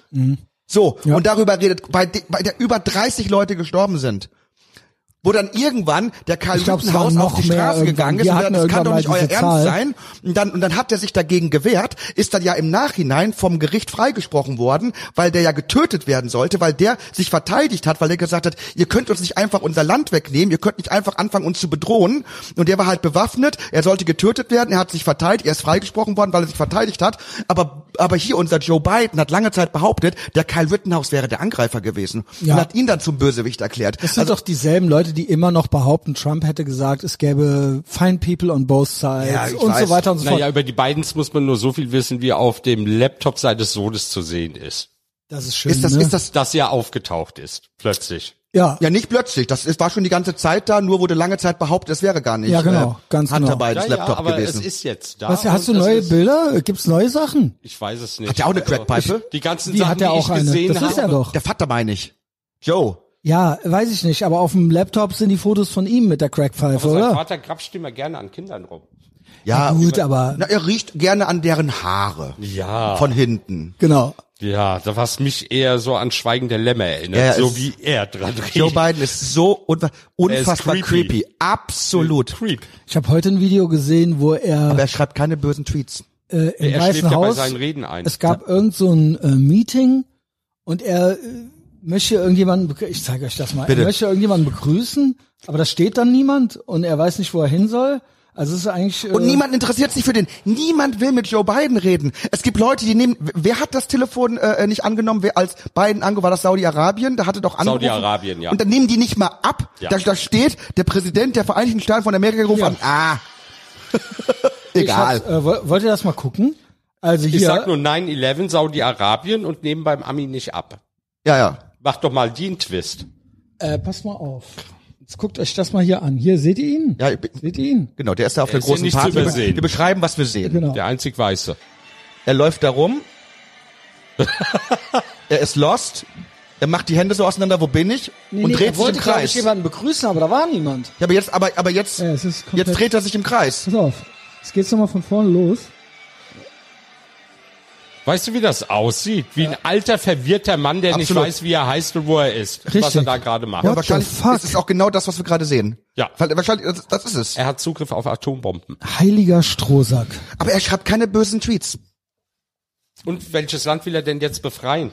So, Ja. und darüber redet, bei, bei der über 30 Leute gestorben sind. Wo dann irgendwann der Karl waren auf die Straße gegangen ist und gesagt, das kann doch nicht euer Ernst Zahl. sein. Und dann, und dann hat er sich dagegen gewehrt, ist dann ja im Nachhinein vom Gericht freigesprochen worden, weil der ja getötet werden sollte, weil der sich verteidigt hat, weil der gesagt hat, ihr könnt uns nicht einfach unser Land wegnehmen, ihr könnt nicht einfach anfangen, uns zu bedrohen. Und der war halt bewaffnet, er sollte getötet werden, er hat sich verteidigt, er ist freigesprochen worden, weil er sich verteidigt hat. Aber, aber hier unser Joe Biden hat lange Zeit behauptet, der Kyle Rittenhouse wäre der Angreifer gewesen. Ja. Und hat ihn dann zum Bösewicht erklärt. Das sind doch dieselben Leute, die immer noch behaupten, Trump hätte gesagt, es gäbe fine people on both sides Ja, und weiß. so weiter und so fort. Naja, über die Bidens muss man nur so viel wissen, wie auf dem Laptop seines Sohnes zu sehen ist. Das ist schön. ist das, ne? ist das, Dass er aufgetaucht ist, plötzlich. ja. Ja, nicht plötzlich. Das ist, war schon die ganze Zeit da, nur wurde lange Zeit behabtet, es wäre gar nicht Ja, genau, äh, ganz Hunter genau. Bidens ja, Laptop aber gewesen. es ist jetzt da. Was, hast du neue Bilder? Gibt's neue Sachen? Ich weiß es nicht. Hat der auch eine Also, Crackpipe? Die ganzen Wie Sachen, hat er die auch ich eine? gesehen Das ist er doch. Der Vater meine ich. Joe. Ja, weiß ich nicht, aber auf dem Laptop sind die Fotos von ihm mit der Crackpfeife, Aber sein oder? Vater grapscht immer gerne an Kindern rum. Ja, Gut, aber Na, er riecht gerne an deren Haare. Ja. Von hinten. genau. Ja, da was mich eher so an Schweigen der Lämmer erinnert, Er so ist- wie er dran riecht. Joe Biden ist so unfa unfassbar creepy. creepy. Absolut. Creep. Ich habe heute ein Video gesehen, wo er Aber er schreibt keine bösen Tweets. äh, im Er Weißen schläft ja bei Haus seinen Reden ein. Es gab irgend so ein äh, Meeting und er äh, möchte irgendjemanden, begrü- ich zeige euch das mal, Bitte. er möchte irgendjemanden begrüßen, aber da steht dann niemand und er weiß nicht, wo er hin soll. Also es ist eigentlich äh, Und niemand interessiert sich für den. Niemand will mit Joe Biden reden. Es gibt Leute, die nehmen. Wer hat das Telefon äh, nicht angenommen? Wer als Biden angerufen war das Saudi-Arabien? Da hatte doch angerufen. Saudi-Arabien, ja. Und dann nehmen die nicht mal ab. Ja. Da, da steht der Präsident der Vereinigten Staaten von Amerika gerufen Ja. an. Ah. ich Egal. hab, äh, woll- wollt ihr das mal gucken? Also ich hier, sag nur 9-11 Saudi-Arabien und nehmen beim Ami nicht ab. Ja, ja. Mach doch mal den Twist. äh, passt mal auf. Jetzt guckt euch das mal hier an. Hier seht ihr ihn? Ja, ich bin- seht ihr ihn? Genau, der ist da auf Der der großen nicht zu Party. übersehen. Wir beschreiben, was wir sehen. Genau. Der einzig Weiße. Er läuft da rum. er ist lost. Er macht die Hände so auseinander, wo bin ich? Nee, und nee, dreht er sich im wollte, ich, Kreis. Ja, jemanden begrüßen, aber da war niemand. aber jetzt, aber, aber jetzt, Ja, jetzt dreht er sich im Kreis. Pass auf. Jetzt geht's nochmal von vorne los. Weißt du, wie das aussieht? Wie ein alter, verwirrter Mann, der nicht Absolut. weiß, wie er heißt und wo er ist. Was Richtig. er da gerade macht. Ja, What wahrscheinlich the fuck? ist es auch genau das, was wir gerade sehen. Ja. Weil, wahrscheinlich, das, das ist es. Er hat Zugriff auf Atombomben. Heiliger Strohsack. Aber er schreibt keine bösen Tweets. Und welches Land will er denn jetzt befreien?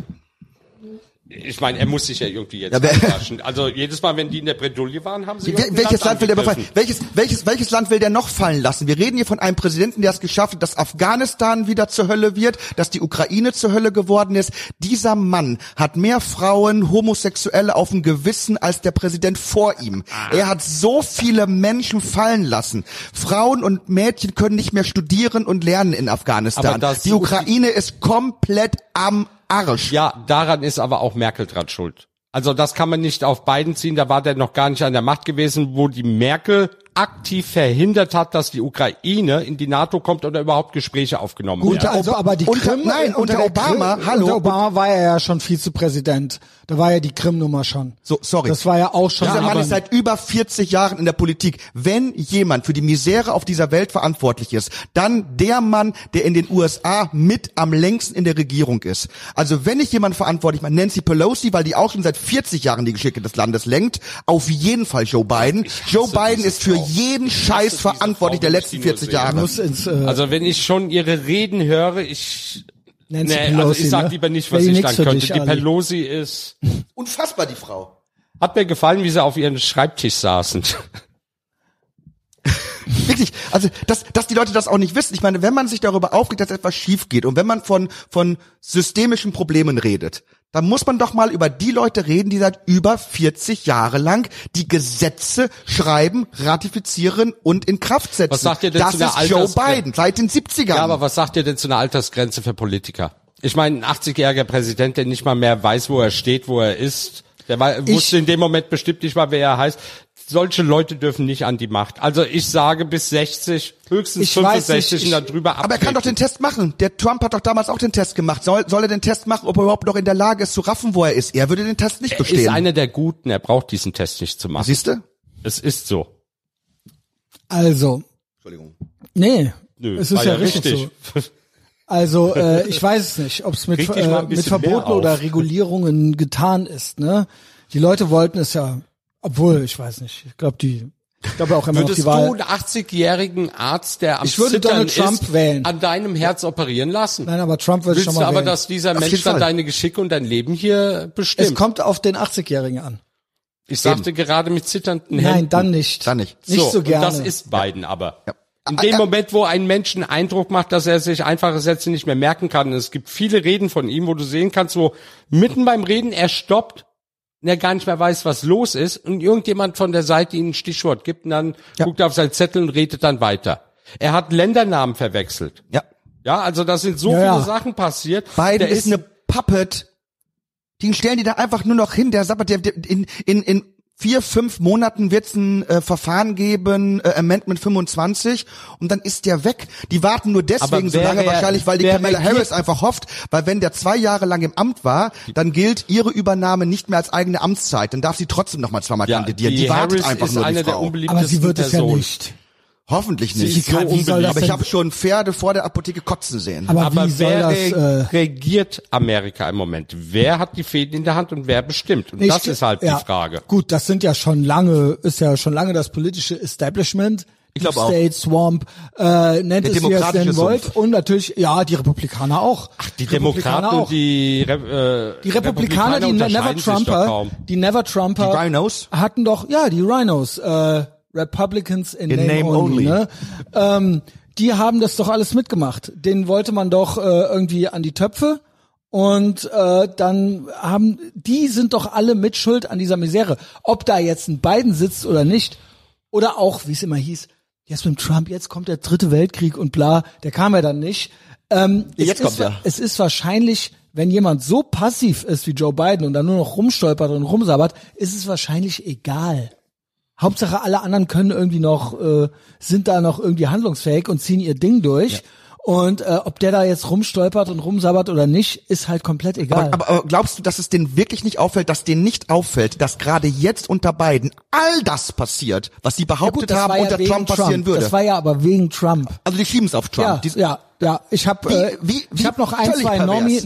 Ich meine, er muss sich ja irgendwie jetzt Ja, wer-. Also jedes Mal, wenn die in der Bredouille waren, haben sie Wel welches Land will der befreien? Welches, welches, welches Land will der noch fallen lassen? Wir reden hier von einem Präsidenten, der es geschafft hat, dass Afghanistan wieder zur Hölle wird, dass die Ukraine zur Hölle geworden ist. Dieser Mann hat mehr Frauen, Homosexuelle auf dem Gewissen als der Präsident vor ihm. Er hat so viele Menschen fallen lassen. Frauen und Mädchen können nicht mehr studieren und lernen in Afghanistan. Die Ukraine ist komplett am Arsch. Ja, daran ist aber auch Merkel dran schuld. Also das kann man nicht auf beiden ziehen. Da war der noch gar nicht an der Macht gewesen, wo die Merkel aktiv verhindert hat, dass die Ukraine in die NATO kommt oder überhaupt Gespräche aufgenommen Gut, werden. also aber die unter- Krim, nein, unter der Obama, Krim, hallo. Unter Obama war er ja schon Vizepräsident. Da war ja die Krim-Nummer schon. So, sorry. Das war ja auch schon. Dieser Mann ist seit über 40 Jahren in der Politik. Wenn jemand für die Misere auf dieser Welt verantwortlich ist, dann der Mann, der in den USA mit am längsten in der Regierung ist. Also wenn ich jemand verantwortlich mache, Nancy Pelosi, weil die auch schon seit 40 Jahren die Geschicke des Landes lenkt, auf jeden Fall Joe Biden. Joe Biden ist für. Jeden Scheiß verantwortlich der letzten die nur 40 sehe. Jahre. ins äh, Also wenn ich schon ihre Reden höre, ich Nancy nee, Pelosi, also ich sag ne? lieber nicht, was die ich für könnte. dich, die Ali. Pelosi ist Unfassbar, die Frau. hat mir gefallen, wie sie auf ihrem Schreibtisch saßen. Wirklich, also dass, dass die Leute das auch nicht wissen. Ich meine, wenn man sich darüber aufregt, dass etwas schief geht und wenn man von, von systemischen Problemen redet, dann muss man doch mal über die Leute reden, die seit über 40 Jahre lang die Gesetze schreiben, ratifizieren und in Kraft setzen. Was sagt ihr denn das zu der ist Joe? Biden seit den 70ern. Ja, aber was sagt ihr denn zu einer Altersgrenze für Politiker? Ich meine, ein 80-jähriger Präsident, der nicht mal mehr weiß, wo er steht, wo er ist, der war, wusste in dem Moment bestimmt nicht mal, wer er heißt. Solche Leute dürfen nicht an die Macht. Also ich sage bis 60, höchstens Ich weiß 65 nicht, und darüber Aber er kann doch den Test machen. Der Trump hat doch damals auch den Test gemacht. Soll, soll er den Test machen, ob er überhaupt noch in der Lage ist zu raffen, wo er ist? Er würde den Test nicht Er ist bestehen. einer der Guten, er braucht diesen Test nicht zu machen. Siehst du? Es ist so. Also, Entschuldigung. nee, Nö, es ist war ja, richtig, so. Also, äh, ich weiß es nicht, ob es mit, äh, mit Verboten oder Regulierungen getan ist. Ne? Die Leute wollten es ja, obwohl, ich weiß nicht, ich glaube, die, ich glaube auch immer noch Würdest die du Wahl. einen 80-jährigen Arzt, der am Ich würde Zittern Donald Trump ist, wählen. an deinem Herz operieren lassen? Nein, aber Trump würde ich Willst schon du mal aber, wählen. dass dieser Auf Mensch dann deine Geschicke und dein Leben hier bestimmt? es kommt auf den 80-Jährigen an. ich sagte gerade mit zitternden Händen. Nein, dann nicht. Dann nicht. Nicht so, gerne. Und das ist Biden aber. Ja. In dem ja. Moment, wo ein Mensch einen Eindruck macht, dass er sich einfache Sätze nicht mehr merken kann, und es gibt viele Reden von ihm, wo du sehen kannst, wo mitten beim Reden er stoppt und er gar nicht mehr weiß, was los ist und irgendjemand von der Seite ihm ein Stichwort gibt und dann guckt er auf seinen Zettel und redet dann weiter. Er hat Ländernamen verwechselt. Ja. Ja, also da sind so Ja, viele ja. Sachen passiert. Biden Der ist eine Puppet. Den stellen die da einfach nur noch hin. Der sabbert, der, der, in, in, in vier, fünf Monaten wird's ein äh, Verfahren geben, äh, Amendment 25, und dann ist der weg. Die warten nur deswegen so lange wahrscheinlich, weil die Kamala Harris einfach hofft, weil wenn der zwei Jahre lang im Amt war, dann gilt ihre Übernahme nicht mehr als eigene Amtszeit. Dann darf sie trotzdem noch mal zweimal ja, kandidieren. die, Die, wartet Harris einfach ist nur eine die der Frau. aber sie wird es ja nicht. Hoffentlich Sie nicht. kann- wie soll das Aber ich denn- habe schon Pferde vor der Apotheke kotzen sehen. Aber, Aber wie soll wer das? re- Äh, regiert Amerika im Moment? Wer hat die Fäden in der Hand und wer bestimmt? Und ich- das ist halt ja, die Frage. Gut, das sind ja schon lange, ist ja schon lange das politische Establishment. Ich glaub Deep auch. State, Swamp, äh, nennt Der es wie ihr es nennen wollt. Sumpf. Und natürlich, ja, die Republikaner auch. Ach, Die Demokraten und die, Re äh, Die Republikaner, die Never unterscheiden sich doch Trumper, die Never Trumper Die Rhinos? hatten doch, ja, die Rhinos, äh, Republicans in, In name, name only, only. ne? ähm, die haben das doch alles mitgemacht. Den wollte man doch äh, irgendwie an die Töpfe und äh, dann haben die sind doch alle mitschuld an dieser Misere. Ob da jetzt ein Biden sitzt oder nicht oder auch, wie es immer hieß, jetzt mit Trump, jetzt kommt der dritte Weltkrieg und bla, der kam ja dann nicht. Ähm, Jetzt ist, kommt er. Es ist wahrscheinlich, wenn jemand so passiv ist wie Joe Biden und dann nur noch rumstolpert und rumsabbert, ist es wahrscheinlich egal. Hauptsache alle anderen können irgendwie noch, äh, sind da noch irgendwie handlungsfähig und ziehen ihr Ding durch. Und äh, ob der da jetzt rumstolpert und rumsabbert oder nicht, ist halt komplett egal. Aber, aber glaubst du, dass es denen wirklich nicht auffällt, dass denen nicht auffällt, dass gerade jetzt unter Biden all das passiert, was sie Ja behauptet das haben, war ja unter wegen Trump passieren würde? Das war ja aber wegen Trump. also die schieben es auf Trump. Ja, ja, ja. Ich habe äh, wie- ich wie habe noch ein, zwei pervers. Normie,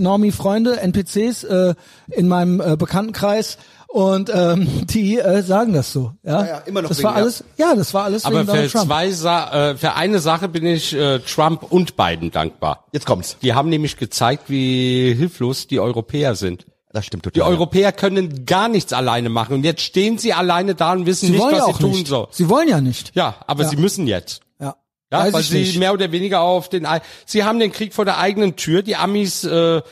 NPCs äh, in meinem äh, Bekanntenkreis und ähm, die äh, sagen das so. Ja, Ja, ja, immer noch Das wegen, war alles. Ja, das war alles Aber wegen für zwei Sa äh, für eine Sache bin ich äh, Trump und Biden dankbar. Jetzt kommt's. Die haben nämlich gezeigt, wie hilflos die Europäer sind. Das stimmt Die total. Europäer können gar nichts alleine machen und jetzt stehen sie alleine da und wissen Sie nicht, wollen ja was auch sie tun nicht. sollen. Sie wollen ja nicht. Ja, aber Ja. sie müssen jetzt. Ja. Ja, Weiß weil ich sie nicht. mehr oder weniger auf den, sie haben den Krieg vor der eigenen Tür. Die Amis äh,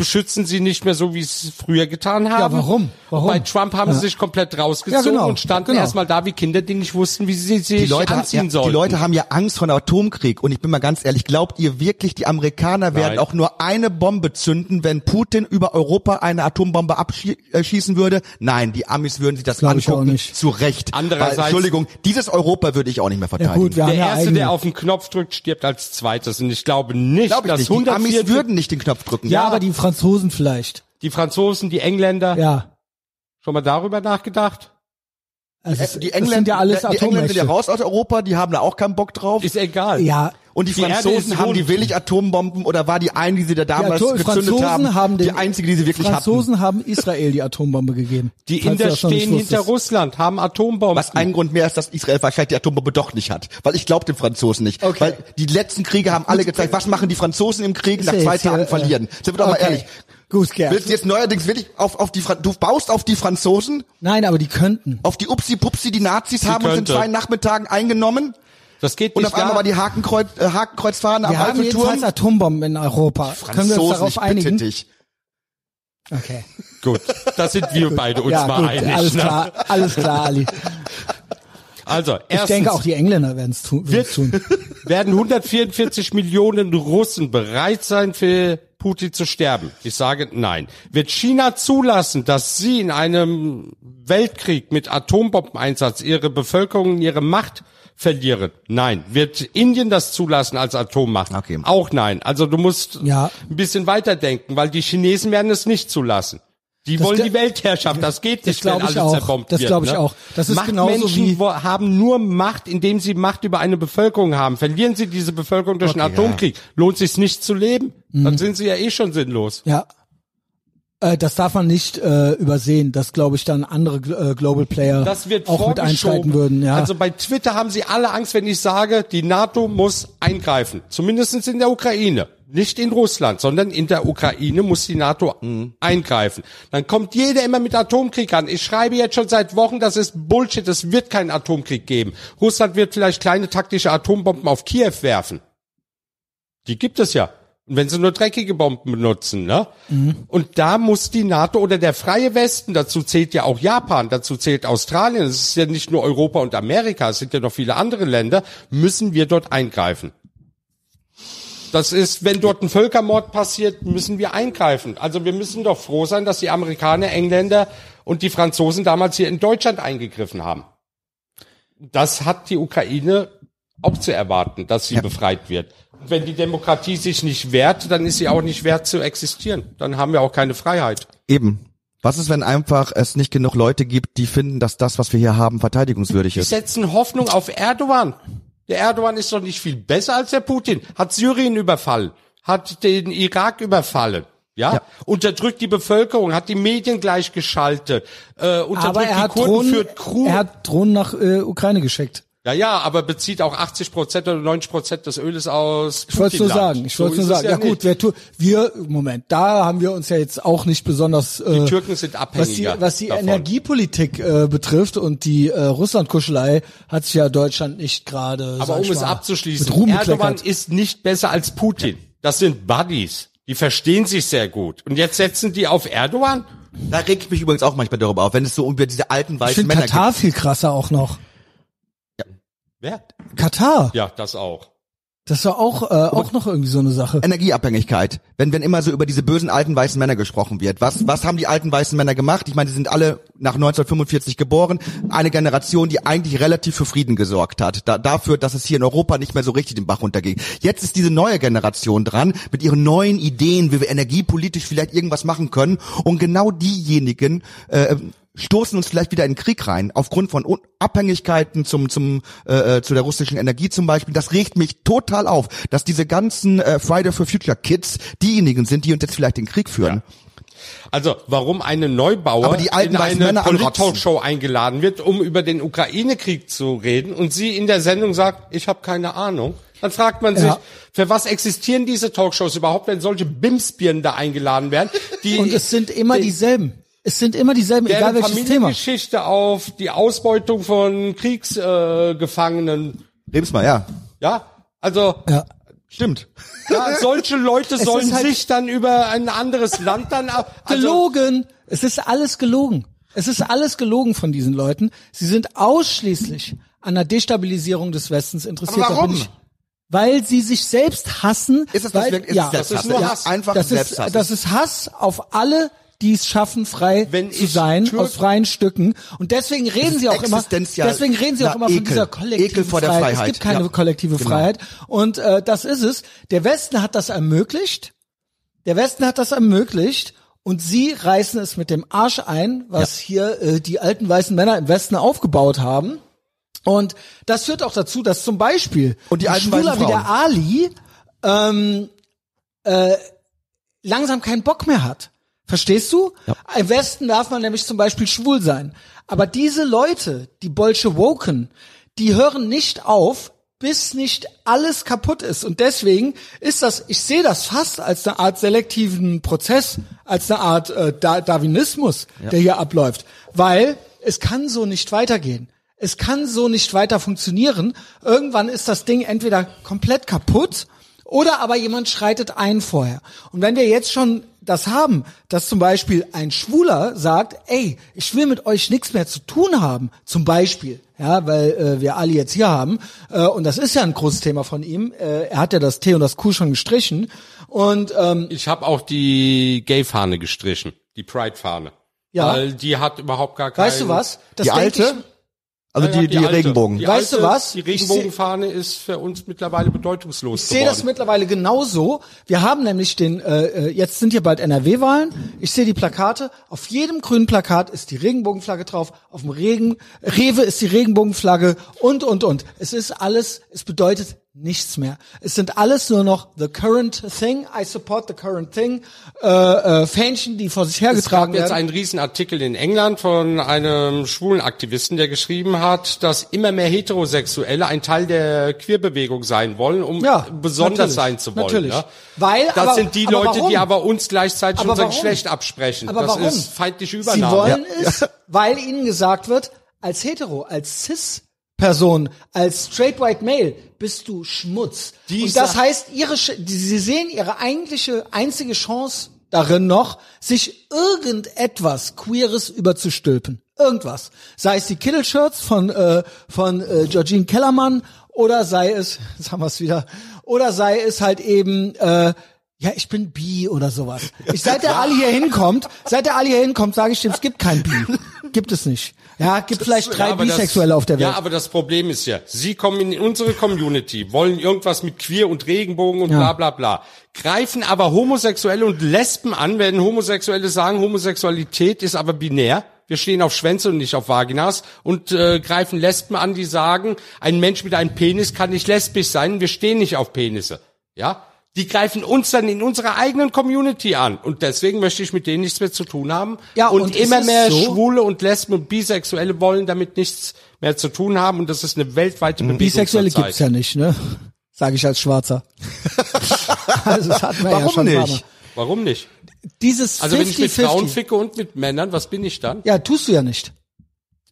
beschützen sie nicht mehr so, wie sie es früher getan haben. warum? Warum? Und bei Trump haben sie sich komplett rausgezogen Ja, genau. und standen Genau. erstmal da wie Kinder, die nicht wussten, wie sie sich die Leute, anziehen ja, sollen. die Leute haben ja Angst vor Atomkrieg und ich bin mal ganz ehrlich, glaubt ihr wirklich, die Amerikaner werden Nein. auch nur eine Bombe zünden, wenn Putin über Europa eine Atombombe abschießen würde? Nein, die Amis würden sich das Glaub ich auch angucken. nicht. Zu Recht. Andererseits- Weil, Entschuldigung, dieses Europa würde ich auch nicht mehr Ja verteidigen. gut, der ja erste, eigene. der auf den Knopf drückt, stirbt als zweites. Und ich glaube nicht, Glaub ich dass nicht. Die 140 Amis würden nicht den Knopf drücken. ja, aber die Franzosen vielleicht. die Franzosen, die Engländer, Ja. schon mal darüber nachgedacht? Also Äh, die Engländer, sind ja alles die Engländer sind ja raus aus Europa, die haben da auch keinen Bock drauf. Ist egal. Ja. Und die, Die Franzosen haben die willig Atombomben oder war die eine, die sie da damals gezündet Franzosen haben, den, die einzige, die sie wirklich Franzosen haben Israel die Atombombe gegeben. Die Inder stehen hinter. Russland, haben Atombomben. Was ein Grund mehr ist, dass Israel wahrscheinlich die Atombombe doch nicht hat. Weil ich glaube den Franzosen nicht. Okay. Weil die letzten Kriege haben alle gezeigt, was machen die Franzosen im Krieg nach zwei Tagen äh, verlieren. Sind wir doch mal okay. ehrlich. Gut, Gerd. Willst du jetzt neuerdings wirklich auf, auf die, Fran- du baust auf die Franzosen, Nein, aber die könnten. auf die Upsi-Pupsi, die Nazis haben uns in könnte. zwei Nachmittagen eingenommen? Das geht Und nicht auf einmal war die Hakenkreuz, äh, Hakenkreuzfahne am Wir haben jedenfalls. Atombomben in Europa. Können wir uns darauf ich einigen? dich. Okay. Gut, da sind wir beide uns ja, mal gut, einig. alles ne? klar, alles klar, Ali. Also, Ich erstens denke auch die Engländer werden es tun. wird, tun. werden 144 Millionen Russen bereit sein, für Putin zu sterben? Ich sage nein. Wird China zulassen, dass sie in einem Weltkrieg mit Atombombeneinsatz ihre Bevölkerung, ihre Macht verlieren? Nein. Wird Indien das zulassen als Atommacht? Okay. Auch nein. Also du musst Ja. ein bisschen weiterdenken, weil die Chinesen werden es nicht zulassen. Die wollen gl- die Weltherrschaft, das geht das nicht, wenn glaub ich alles auch. zerbombt Das wird. glaub ich ne? auch. Das ist genauso wie- haben nur Macht, indem sie Macht über eine Bevölkerung haben. Verlieren sie diese Bevölkerung durch einen Atomkrieg, lohnt sich nicht zu leben, Mhm. dann sind sie ja eh schon sinnlos. Ja. Äh, das darf man nicht äh, übersehen, dass, glaube ich, dann andere äh, Global Player Das wird auch mit einschreiten würden. Ja. Also bei Twitter haben sie alle Angst, wenn ich sage, die NATO muss eingreifen. Zumindestens in der Ukraine. Nicht in Russland, sondern in der Ukraine muss die NATO eingreifen. Dann kommt jeder immer mit Atomkrieg an. Ich schreibe jetzt schon seit Wochen, das ist Bullshit, es wird keinen Atomkrieg geben. Russland wird vielleicht kleine taktische Atombomben auf Kiew werfen. Die gibt es ja. Und wenn sie nur dreckige Bomben benutzen, ne? Und da muss die NATO oder der freie Westen, dazu zählt ja auch Japan, dazu zählt Australien, es ist ja nicht nur Europa und Amerika, es sind ja noch viele andere Länder, müssen wir dort eingreifen. Das ist, wenn dort ein Völkermord passiert, müssen wir eingreifen. Also wir müssen doch froh sein, dass die Amerikaner, Engländer und die Franzosen damals hier in Deutschland eingegriffen haben. Das hat die Ukraine auch zu erwarten, dass sie befreit wird. Wenn die Demokratie sich nicht wehrt, dann ist sie auch nicht wert zu existieren. Dann haben wir auch keine Freiheit. Eben. Was ist, wenn einfach es nicht genug Leute gibt, die finden, dass das, was wir hier haben, verteidigungswürdig Die ist? setzen Hoffnung auf Erdogan. Der Erdogan ist doch nicht viel besser als der Putin. Hat Syrien überfallen, hat den Irak überfallen. Ja? Ja. unterdrückt die Bevölkerung, hat die Medien gleichgeschaltet, äh, unterdrückt Aber er die hat, Kurden, Drohnen, führt Crew. er hat Drohnen nach äh, Ukraine geschickt. Ja, ja, aber bezieht auch 80 Prozent oder 90 Prozent des Öles aus Ich wollte nur sagen, ich So wollte nur ist es sagen, ja, nicht. gut, wer tu, wir, Moment, da haben wir uns ja jetzt auch nicht besonders, äh, Die Türken sind was die, abhängiger was die davon. Energiepolitik äh, betrifft und die äh, Russlandkuschelei hat sich ja Deutschland nicht gerade, Aber um ich es mal, abzuschließen, Erdogan ist nicht besser als Putin. Das sind Buddies. Die verstehen sich sehr gut. Und jetzt setzen die auf Erdogan? Da reg ich mich übrigens auch manchmal darüber auf, wenn es so über diese alten Ich weißen finde Männer Katar viel krasser auch noch. Wer? Katar, Ja, das auch. das war auch, äh, auch noch irgendwie so eine Sache. Energieabhängigkeit. Wenn, wenn immer so über diese bösen alten weißen Männer gesprochen wird. Was, was haben die alten weißen Männer gemacht? Ich meine, die sind alle nach 1945 geboren. Eine Generation, die eigentlich relativ für Frieden gesorgt hat. Da, dafür, dass es hier in Europa nicht mehr so richtig den Bach runterging. Jetzt ist diese neue Generation dran mit ihren neuen Ideen, wie wir energiepolitisch vielleicht irgendwas machen können. Und genau diejenigen, äh, stoßen uns vielleicht wieder in den Krieg rein, aufgrund von Un Abhängigkeiten zum, zum, äh, äh, zu der russischen Energie zum Beispiel. Das regt mich total auf, dass diese ganzen äh, Friday for Future Kids diejenigen sind, die uns jetzt vielleicht in den Krieg führen. Also, warum eine Neubauer Aber die alten in eine. Polit-Talkshow eingeladen wird, um über den Ukraine-Krieg zu reden und sie in der Sendung sagt, ich habe keine Ahnung. Dann fragt man sich, Ja. für was existieren diese Talkshows überhaupt, wenn solche Bimsbirnen da eingeladen werden? Die Und es sind immer die- dieselben. Es sind immer dieselben, egal welches Thema. Familiengeschichte auf die Ausbeutung von Kriegsgefangenen. Äh. Lebens mal, ja. ja, also Ja. Stimmt. ja, solche Leute Es sollen ist halt- sich dann über ein anderes Land dann au- also, Gelogen. Es ist alles gelogen. Es ist alles gelogen von diesen Leuten. Sie sind ausschließlich an der Destabilisierung des Westens interessiert. Aber warum? Weil sie sich selbst hassen. Ist es das weil, wirklich- ist ja? Das ist nur Ja, Hass. Einfach das ist, Selbsthass. das ist Hass auf alle, die es schaffen, frei Wenn zu sein, Türk- aus freien Stücken. Und deswegen reden sie auch immer, deswegen reden sie auch immer von Ekel. dieser kollektiven der Freiheit. Es Freiheit. gibt keine Ja. kollektive Genau. Freiheit. Und äh, das ist es. Der Westen hat das ermöglicht. Der Westen hat das ermöglicht. Und sie reißen es mit dem Arsch ein, was hier äh, die alten weißen Männer im Westen aufgebaut haben. Und das führt auch dazu, dass zum Beispiel Und die ein alten Schwuler wie der. Ali ähm, äh, langsam keinen Bock mehr hat. Verstehst du? Im Westen darf man nämlich zum Beispiel schwul sein. Aber diese Leute, die Bolschewoken, die hören nicht auf, bis nicht alles kaputt ist. Und deswegen ist das, ich sehe das fast als eine Art selektiven Prozess, als eine Art äh, da Darwinismus, der hier abläuft. Weil es kann so nicht weitergehen. Es kann so nicht weiter funktionieren. Irgendwann ist das Ding entweder komplett kaputt oder aber jemand schreitet ein vorher. Und wenn wir jetzt schon das haben, dass zum Beispiel ein Schwuler sagt, ey, ich will mit euch nichts mehr zu tun haben, zum Beispiel, ja, weil äh, wir alle jetzt hier haben, äh, und das ist ja ein großes Thema von ihm, äh, er hat ja das T und das Q schon gestrichen, und ähm, Ich habe auch die Gay-Fahne gestrichen, die Pride-Fahne. Ja. Weil die hat überhaupt gar keinen... weißt du was? Das Die alte? Ich, Also Ja, ja, die, die, alte. Regenbogen. Die Weißt du alte, was? Die Regenbogenfahne ist für uns mittlerweile bedeutungslos Ich sehe das mittlerweile genauso. Wir haben nämlich den, äh, äh, jetzt sind hier bald NRW-Wahlen. Ich sehe die Plakate. Auf jedem grünen Plakat ist die Regenbogenflagge drauf. Auf dem Regen, Rewe ist die Regenbogenflagge und, und, und. Es ist alles, es bedeutet nichts mehr. Es sind alles nur noch the current thing. I support the current thing. Äh, äh, Fähnchen, die vor sich Es gab hergetragen jetzt werden. einen Riesenartikel in England von einem schwulen Aktivisten, der geschrieben hat, dass immer mehr Heterosexuelle ein Teil der Queerbewegung sein wollen, um Ja, besonders sein zu wollen. natürlich. Ja? Weil, das aber- sind die Leute, warum? die aber uns gleichzeitig Aber unser warum? Geschlecht absprechen. Aber das warum? ist feindliche Sie Übernahme. wollen es, weil ihnen gesagt wird, als hetero, als cis-Person, als straight white male bist du Schmutz. Die Und das heißt, ihre, sie sehen ihre eigentliche, einzige Chance darin noch, sich irgendetwas Queeres überzustülpen. Irgendwas. Sei es die Kittelshirts von, äh, von äh, Georgine Kellermann oder sei es, jetzt haben wir es wieder, oder sei es halt eben, äh, ja, ich bin bi oder sowas. Ich, seit der Ali hier hinkommt, seit der Ali hier hinkommt, sage ich dem, es gibt kein Bi. Gibt es nicht. Ja, gibt vielleicht drei Ja, aber das- Bisexuelle auf der Welt. Ja, aber das Problem ist ja, Sie kommen in unsere Community, wollen irgendwas mit Queer und Regenbogen und Ja. bla bla bla, greifen aber Homosexuelle und Lesben an, werden Homosexuelle sagen, Homosexualität ist aber binär. Wir stehen auf Schwänze und nicht auf Vaginas und äh, greifen Lesben an, die sagen, ein Mensch mit einem Penis kann nicht lesbisch sein, wir stehen nicht auf Penisse. Ja? Die greifen uns dann in unserer eigenen Community an und deswegen möchte ich mit denen nichts mehr zu tun haben. Ja, und, und immer mehr so- Schwule und Lesben und Bisexuelle wollen damit nichts mehr zu tun haben und das ist eine weltweite Bewegung Bisexuelle gibt's ja nicht, ne? Sage ich als Schwarzer. also das hatten wir ja Warum schon ein paar nicht? Warum nicht? Dieses Also wenn ich mit Frauen 50-50. ficke und mit Männern, was bin ich dann? Ja, tust du ja nicht.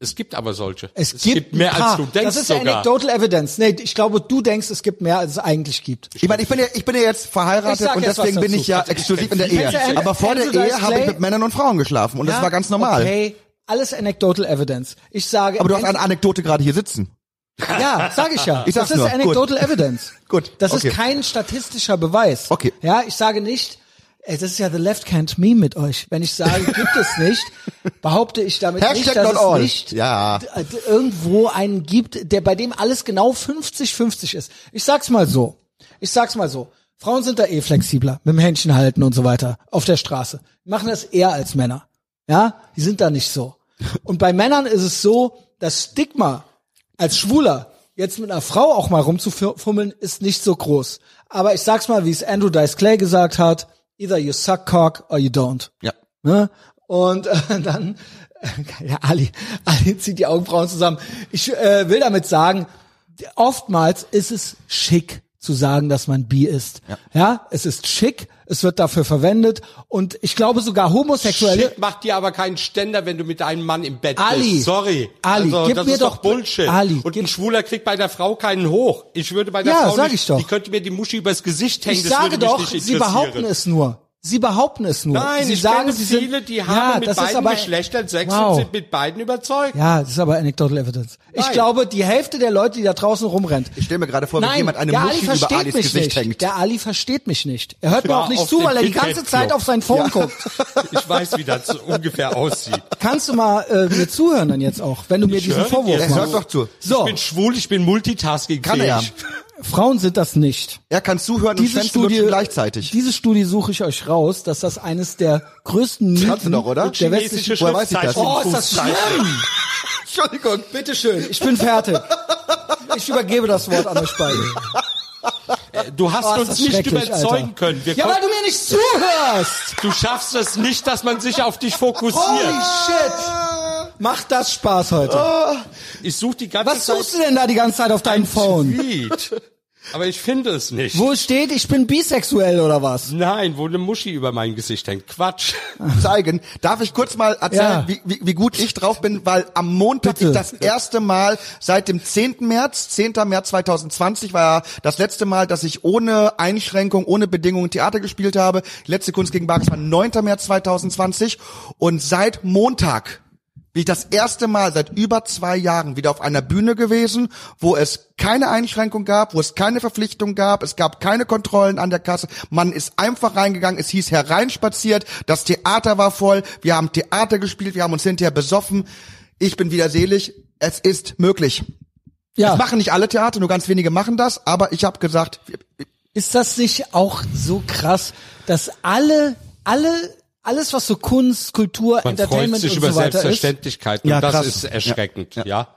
Es gibt aber solche. Es, gibt, mehr ein paar. als du denkst Das ist sogar. anecdotal evidence. Nee, ich glaube, du denkst, es gibt mehr, als es eigentlich gibt. Ich meine, ich bin ja, ich bin ja jetzt verheiratet und jetzt deswegen bin ich ja Also ich exklusiv in der Ehe. Aber vor der Ehe habe ich mit Männern und Frauen geschlafen und das Ja, war ganz normal. Okay, alles anecdotal evidence. Ich sage, Aber du hast eine Anekdote gerade hier sitzen. Ja, sag ich ja. Ich sag's das ist nur. anecdotal evidence. Gut, Das okay. ist kein statistischer Beweis. Okay. Ja, ich sage nicht, ey, das ist ja the left can't meme mit euch. Wenn ich sage, gibt es nicht, behaupte ich damit Hashtag nicht, dass es all. nicht Ja. d- irgendwo einen gibt, der bei dem alles genau 50-50 ist. Ich sag's mal so. Ich sag's mal so. Frauen sind da eh flexibler, mit dem Händchen halten und so weiter, auf der Straße. Die machen das eher als Männer. Ja, die sind da nicht so. Und bei Männern ist es so, das Stigma als Schwuler jetzt mit einer Frau auch mal rumzufummeln, ist nicht so groß. Aber ich sag's mal, wie es Andrew Dice Clay gesagt hat, either you suck cock or you don't. Ja. Ne? Und äh, dann, äh, ja, Ali, Ali zieht die Augenbrauen zusammen. Ich äh, will damit sagen, oftmals ist es schick zu sagen, dass man bi ist. Ja. ja, es ist schick, es wird dafür verwendet und ich glaube sogar Homosexuelle. Shit macht dir aber keinen Ständer, wenn du mit einem Mann im Bett Ali, bist. Sorry. Ali, also, gib das mir ist doch Bullshit. Ali, Und ein Schwuler kriegt bei der Frau keinen hoch. Ich würde bei der Ja, Frau sag nicht, ich doch. die könnte mir die Muschi übers Gesicht hängen, Ich sage doch, sie behaupten es nur. Sie behaupten es nur. Nein, sie ich sagen, kenne sie sind, viele, die ja, haben mit das ist beiden aber, Geschlechtern Sex wow. und sind mit beiden überzeugt. Ja, das ist aber anecdotal evidence. Ich Nein. glaube, die Hälfte der Leute, die da draußen rumrennt. Ich stelle mir gerade vor, wie Nein, jemand eine der Ali Muschi über versteht Alis mich Gesicht nicht. hängt. Der Ali versteht mich nicht. Er hört mir auch nicht zu, weil er die ganze Zeit auf sein Phone guckt. Ich weiß, wie das so ungefähr aussieht. Kannst du mal äh, mir zuhören dann jetzt auch, wenn du mir diesen höre Vorwurf machst? hört doch zu. So, Ich bin schwul, ich bin multitasking Kann er ja. Frauen sind das nicht. Er kann zuhören und Diese Schwänze Studie, gleichzeitig. diese Studie suche ich euch raus, dass das eines der größten Mythen Kannst du doch, oder? der westlichen Woher weiß ich das? Oh, ist das schlimm! Entschuldigung. Bitteschön, ich bin fertig. Ich übergebe das Wort an euch beide. Du hast Oh, uns nicht überzeugen Alter. können. Wir Ja, weil du mir nicht zuhörst! du schaffst es nicht, dass man sich auf dich fokussiert. Holy shit! Macht das Spaß heute? Ich suche die ganze Was Zeit suchst du denn da die ganze Zeit auf deinem Phone? Tweet. Aber ich finde es nicht. Wo steht, ich bin bisexuell oder was? Nein, wo eine Muschi über mein Gesicht hängt. Quatsch. zeigen. Darf ich kurz mal erzählen, Ja. wie, wie, wie gut ich drauf bin, weil am Montag Bitte. ich das erste Mal seit dem 10. März, 10. März 2020 war ja das letzte Mal, dass ich ohne Einschränkung, ohne Bedingungen Theater gespielt habe. Die letzte Kunst gegen Bares war 9. März 2020 und seit Montag bin ich das erste Mal seit über zwei Jahren wieder auf einer Bühne gewesen, wo es keine Einschränkung gab, wo es keine Verpflichtung gab, es gab keine Kontrollen an der Kasse. Man ist einfach reingegangen, es hieß hereinspaziert, das Theater war voll, wir haben Theater gespielt, wir haben uns hinterher besoffen. Ich bin wieder selig, es ist möglich. Ja. Das machen nicht alle Theater, nur ganz wenige machen das, aber ich habe gesagt, Ist das nicht auch so krass, dass alle, alle, alles was so Kunst, Kultur, Man freut Entertainment sich und über so weiter ist, Selbstverständlichkeit und Ja, das ist erschreckend, ja.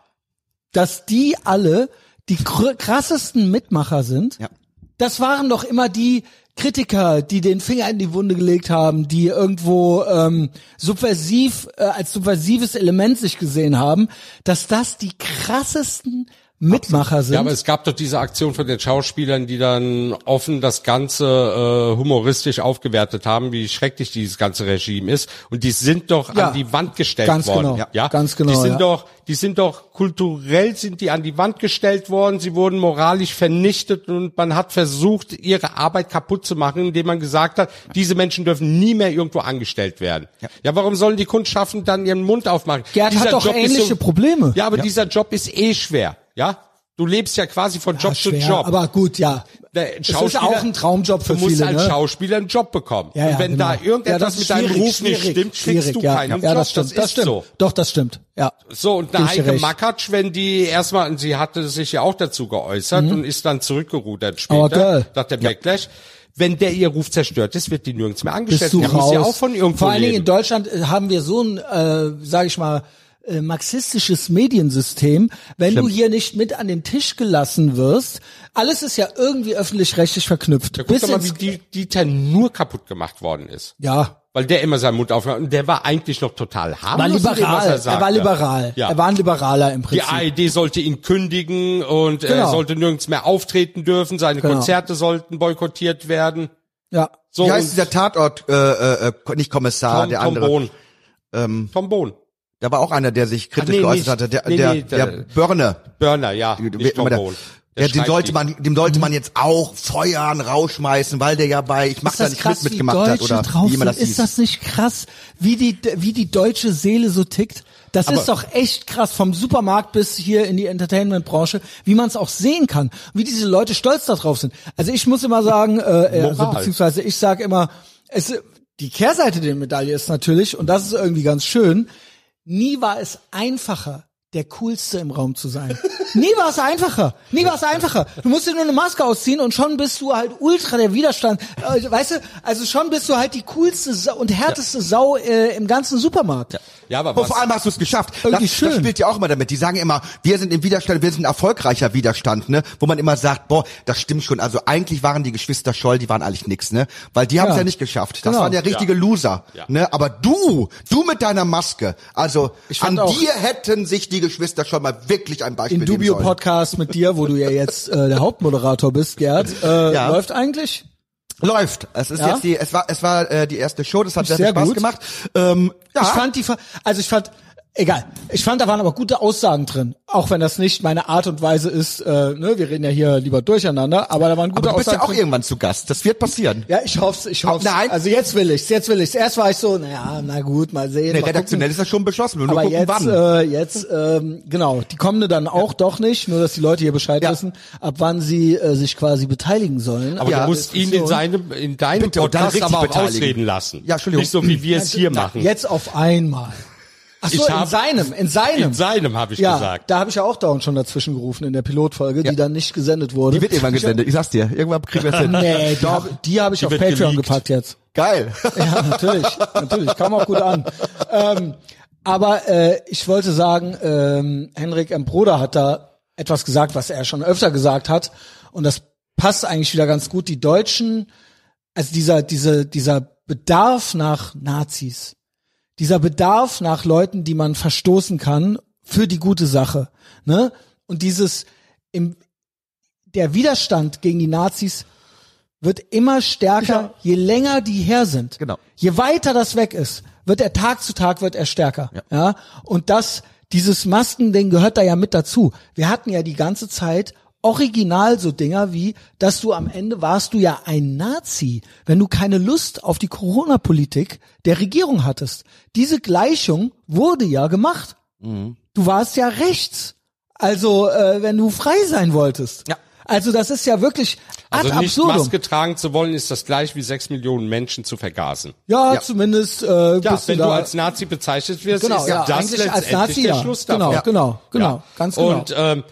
dass die alle die kr- krassesten Mitmacher sind? Ja. Das waren doch immer die Kritiker, die den Finger in die Wunde gelegt haben, die irgendwo ähm, subversiv äh, als subversives Element sich gesehen haben, dass das die krassesten Mitmacher sind. Ja, aber es gab doch diese Aktion von den Schauspielern, die dann offen das Ganze äh, humoristisch aufgewertet haben, wie schrecklich dieses ganze Regime ist. Und die sind doch Ja, an die Wand gestellt ganz worden. genau, Ja, ja, ganz genau, Die sind ja. doch, die sind doch kulturell sind die an die Wand gestellt worden. Sie wurden moralisch vernichtet und man hat versucht, ihre Arbeit kaputt zu machen, indem man gesagt hat, diese Menschen dürfen nie mehr irgendwo angestellt werden. Ja, warum sollen die Kunstschaffenden dann ihren Mund aufmachen? Gerd hat doch Job ähnliche Probleme. Ja, aber dieser Job ist eh schwer. Ja, du lebst ja quasi von Job Ja, zu schwer, Job. Aber gut, ja. Der Es ist auch ein Traumjob für du musst viele. als ne? Schauspieler einen Job bekommen. Ja, ja, und wenn genau. da irgendetwas ja, das mit deinem Ruf nicht stimmt, kriegst du ja. keinen ja, Job. das stimmt, das das stimmt. so. Doch, das stimmt. Ja. So, und eine Heike. Makatsch, wenn die erstmal, sie hatte sich ja auch dazu geäußert und ist dann zurückgerudert später, geil. nach der Backlash. Wenn der ihr Ruf zerstört ist, wird die nirgends mehr angestellt. bist du Die muss raus. ja auch von irgendwo Vor allen Dingen in. Deutschland äh, haben wir so ein, äh, sage ich mal, äh, marxistisches Mediensystem. Wenn du hier nicht mit an den Tisch gelassen wirst, alles ist ja irgendwie öffentlich-rechtlich verknüpft. Guck Bis doch mal, wie die, Dieter nur kaputt gemacht worden ist. ja, Weil der immer seinen Mund aufmacht. Und der war eigentlich noch total war harmlos. dem, was liberal. er, Er, sagte. war liberal. Ja. Er war ein Liberaler im Die Prinzip. ARD sollte ihn kündigen und er Genau. sollte nirgends mehr auftreten dürfen. Seine Genau. Konzerte sollten boykottiert werden. ja. So wie heißt dieser Tatort, äh, äh, äh, nicht Kommissar, Tom, der Tom andere. Bohn. Ähm, Tom Bohn. Da war auch einer, der sich kritisch nee, geäußert hatte, der, Nee, der, nee, der, der- Börne. Burner, ja. Nicht Tom der, der, den sollte man, dem sollte man jetzt auch feuern, rausschmeißen, weil der ja bei Ich mach Ist da nicht krass, mit mitgemacht hat oder drauf wie immer das sind? hieß. Ist das nicht krass, wie die, wie die deutsche Seele so tickt? Das ist doch echt krass, vom Supermarkt bis hier in die Entertainment-Branche, wie man es auch sehen kann, wie diese Leute stolz darauf sind. Also ich muss immer sagen, äh, also beziehungsweise ich sage immer, es, die Kehrseite der Medaille ist natürlich, und das ist irgendwie ganz schön, nie war es einfacher, der coolste im Raum zu sein. Nie war es einfacher. Nie war es einfacher. Du musst dir nur eine Maske ausziehen und schon bist du halt ultra der Widerstand. Äh, weißt du, also schon bist du halt die coolste Sau und härteste Sau äh, im ganzen Supermarkt. Ja, aber Oh, was, vor allem hast du es geschafft. Irgendwie Das, schön. das spielt ja auch immer damit. Die sagen immer, wir sind im Widerstand, wir sind ein erfolgreicher Widerstand, ne? Wo man immer sagt, boah, das stimmt schon. Also eigentlich waren die Geschwister Scholl, die waren eigentlich nix, ne? Weil die haben es Ja. ja nicht geschafft. Das Genau. waren ja richtige Ja. Loser, Ja. ne? Aber du, du mit deiner Maske, also an auch- dir hätten sich die Geschwister Scholl mal wirklich ein Beispiel In nehmen Dubio sollen. Podcast mit dir, wo du ja jetzt äh, der Hauptmoderator bist, Gerd, äh, Ja. läuft eigentlich? Läuft. Es ist Ja? jetzt die, es war, es war äh, die erste Show. Das hat sehr, Sehr Spaß gut. gemacht. Ähm, ja. Ich fand die, also ich fand, egal, ich fand, da waren aber gute Aussagen drin. Auch wenn das nicht meine Art und Weise ist, äh, ne, wir reden ja hier lieber durcheinander, aber da waren gute aber du bist Aussagen ja auch drin. irgendwann zu Gast. Das wird passieren. Ja, ich hoff's, ich hoff's. Nein. Also jetzt will ich's, jetzt will ich's. Erst war ich so, naja, na gut, mal sehen. Nee, mal redaktionell gucken. ist das schon beschlossen. Wir nur Aber gucken, jetzt, wann. äh, jetzt, ähm, genau, die kommende dann auch doch nicht, nur dass die Leute hier Bescheid Ja. wissen, ab wann sie äh, sich quasi beteiligen sollen. aber Ja, du musst ihn in seinem, in deinem Bitte, Podcast aber auch beteiligen. ausreden lassen. Ja, Entschuldigung. Nicht so, wie wir es hier machen. Jetzt auf einmal. Ach so, in hab- seinem, in seinem. In seinem, habe ich ja, gesagt. da habe ich ja auch dauernd schon dazwischen gerufen in der Pilotfolge, die dann nicht gesendet wurde. Die wird irgendwann gesendet. Ich sag's dir. Irgendwann kriegen wir es hin. Nee, die, hab, habe ich auf Patreon geleakt. gepackt jetzt. Geil. Ja, natürlich, natürlich, kam auch gut an. Ähm, aber äh, ich wollte sagen, ähm, Henrik M. Broder hat da etwas gesagt, was er schon öfter gesagt hat, und das passt eigentlich wieder ganz gut. Die Deutschen, also dieser, diese, dieser Bedarf nach Nazis, dieser Bedarf nach Leuten, die man verstoßen kann für die gute Sache, ne? Und dieses im der Widerstand gegen die Nazis wird immer stärker, je länger die her sind. Genau. Je weiter das weg ist, wird er Tag zu Tag wird er stärker. Ja. Und das, dieses Maskending gehört da ja mit dazu. Wir hatten ja die ganze Zeit original so Dinger wie, dass du am Ende warst du ja ein Nazi, wenn du keine Lust auf die Corona-Politik der Regierung hattest. Diese Gleichung wurde ja gemacht. Du warst ja rechts. Also, äh, wenn du frei sein wolltest. Ja. Also, das ist ja wirklich ad Also nicht absurdum. Maske tragen zu wollen, ist das gleich wie sechs Millionen Menschen zu vergasen. Ja, Ja. zumindest äh, Ja, wenn du du als Nazi bezeichnet wirst, genau, ist ja, das letztendlich als Nazi der ja. Schluss genau, davon. genau, genau, Ja. ganz genau. Und ähm,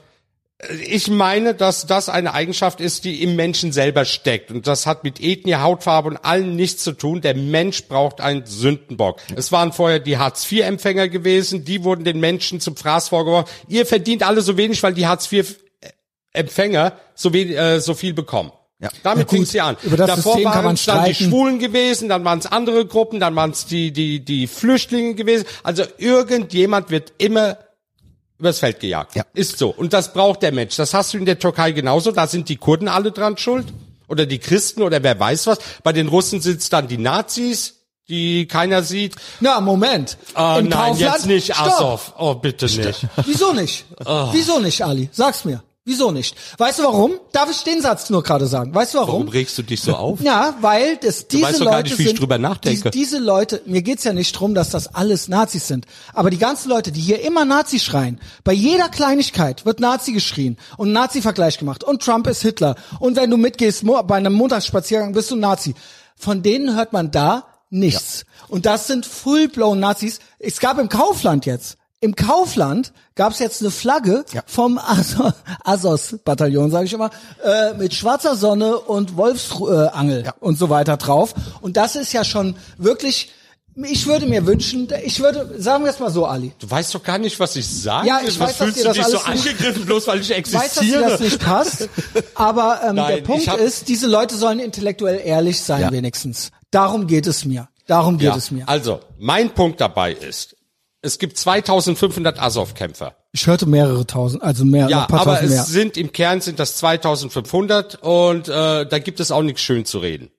ich meine, dass das eine Eigenschaft ist, die im Menschen selber steckt. Und das hat mit Ethnie, Hautfarbe und allem nichts zu tun. Der Mensch braucht einen Sündenbock. Es waren vorher die Hartz-IV-Empfänger gewesen, die wurden den Menschen zum Fraß vorgeworfen. Ihr verdient alle so wenig, weil die Hartz-IV-Empfänger so, wenig, äh, so viel bekommen. Ja. Damit Ja, fing sie an. über das Davor System waren es dann die. Schwulen gewesen, dann waren es andere Gruppen, dann waren es die, die, die Flüchtlinge gewesen. Also irgendjemand wird immer übers Feld gejagt. Ja. Ist so. Und das braucht der Mensch. Das hast du in der Türkei genauso. Da sind die Kurden alle dran schuld. Oder die Christen oder wer weiß was. Bei den Russen sind's dann die Nazis, die keiner sieht. Na, Moment. Im nein, Kaufland, jetzt nicht Stopp. Azov. Oh, bitte nicht. Wieso nicht? Ah. Wieso nicht, Ali? Sag's mir. Wieso nicht? Weißt du warum? Darf ich den Satz nur gerade sagen? Weißt du warum? Warum regst du dich so auf? Ja, weil das diese weißt doch Leute gar nicht, wie ich sind, drüber nachdenke. Die, diese Leute, mir geht's ja nicht drum, dass das alles Nazis sind, aber die ganzen Leute, die hier immer Nazi schreien, bei jeder Kleinigkeit wird Nazi geschrien und Nazi-Vergleich gemacht und Trump ist Hitler und wenn du mitgehst bei einem Montagsspaziergang bist du Nazi. Von denen hört man da nichts. Und das sind full-blown Nazis. Es gab im Kaufland jetzt im Kaufland gab es jetzt eine Flagge Ja. vom Aso- Assos-Bataillon, sage ich immer, äh, mit schwarzer Sonne und Wolfsangel äh, Ja. und so weiter drauf. Und das ist ja schon wirklich, ich würde mir wünschen, ich würde, sagen wir es mal so, Ali, Du weißt doch gar nicht, was ich sage. Ja, ich was weiß, dass fühlst dir du das dich so angegriffen, bloß weil ich ich weiß, dass dir existiere? das nicht passt, aber ähm, Nein, der Punkt ist, diese Leute sollen intellektuell ehrlich sein Ja. wenigstens. Darum geht es mir. Darum geht ja, es mir. Also, mein Punkt dabei ist, es gibt 2500 Azov-Kämpfer. Ich hörte mehrere tausend, also mehr, Ja, paar aber tausend mehr. es sind im Kern sind das 2500 und äh, da gibt es auch nichts schön zu reden.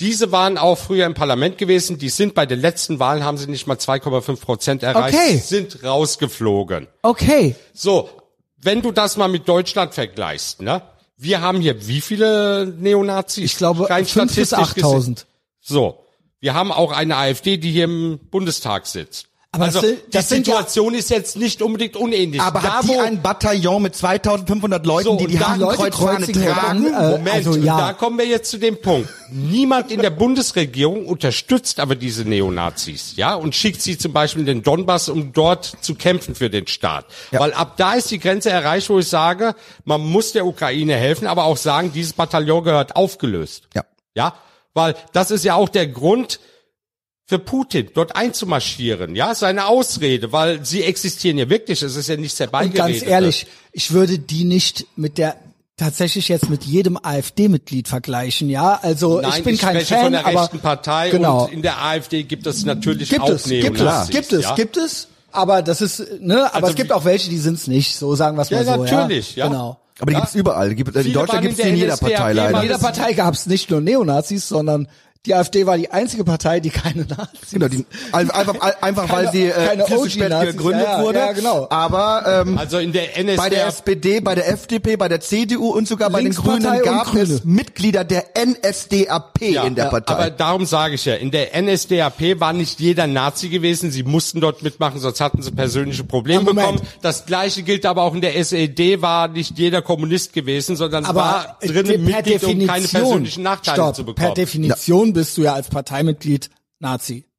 Diese waren auch früher im Parlament gewesen. Die sind bei den letzten Wahlen haben sie nicht mal 2,5 Prozent erreicht. Okay. Sind rausgeflogen. Okay, So, wenn du das mal mit Deutschland vergleichst, ne? Wir haben hier wie viele Neonazis? ich glaube Rein fünf bis statistisch gesehen. achttausend. So. Wir haben auch eine AfD, die hier im Bundestag sitzt. Aber also das das die sind ja- Situation ist jetzt nicht unbedingt unähnlich. Aber da, hat die ein Bataillon mit 2500 Leuten, So, die die Hakenkreuzfahne tragen? äh, Moment, also ja. da kommen wir jetzt zu dem Punkt. Niemand in der Bundesregierung unterstützt aber diese Neonazis, ja, und schickt sie zum Beispiel in den Donbass, um dort zu kämpfen für den Staat. Ja. Weil ab da ist die Grenze erreicht, wo ich sage, man muss der Ukraine helfen, aber auch sagen, dieses Bataillon gehört aufgelöst. Ja. Ja, weil das ist ja auch der Grund für Putin, dort einzumarschieren, ja, seine Ausrede, weil sie existieren ja wirklich, es ist ja nichts Und herbeigeredet. ganz ehrlich, ich würde die nicht mit der tatsächlich jetzt mit jedem AfD-Mitglied vergleichen, ja. Also Nein, ich bin kein spreche Fan, von der aber rechten Partei genau. und in der AfD gibt es natürlich gibt auch es, gibt es, gibt es, ja? gibt es. Aber das ist, ne, aber Also es gibt auch welche, die sind's nicht. So sagen wir es Ja, mal so. natürlich, ja. Genau. Aber die Ja. gibt's überall. Die gibt, in Viele Deutschland gibt's in die in der jeder NSDAP, Partei waren In leider. jeder Partei gab's nicht nur Neonazis, sondern die AfD war die einzige Partei, die keine Nazis. Genau, die, einfach, einfach weil Keine- sie äh, keine viel zu spät gegründet ja, ja, wurde. ja, genau. Aber ähm, Also in der NSDAP. bei der SPD, bei der FDP, bei der CDU und sogar bei den Grünen gab Grüne. es Mitglieder der NSDAP ja, in der Partei. Aber darum sage ich ja, in der NSDAP war nicht jeder Nazi gewesen, sie mussten dort mitmachen, sonst hatten sie persönliche Probleme bekommen. Das gleiche gilt aber auch in der SED, war nicht jeder Kommunist gewesen, sondern Aber war äh, drinnen per Mitglied, um keine persönlichen Nachteile stopp, zu per bekommen. Definition bist du ja als Parteimitglied Nazi.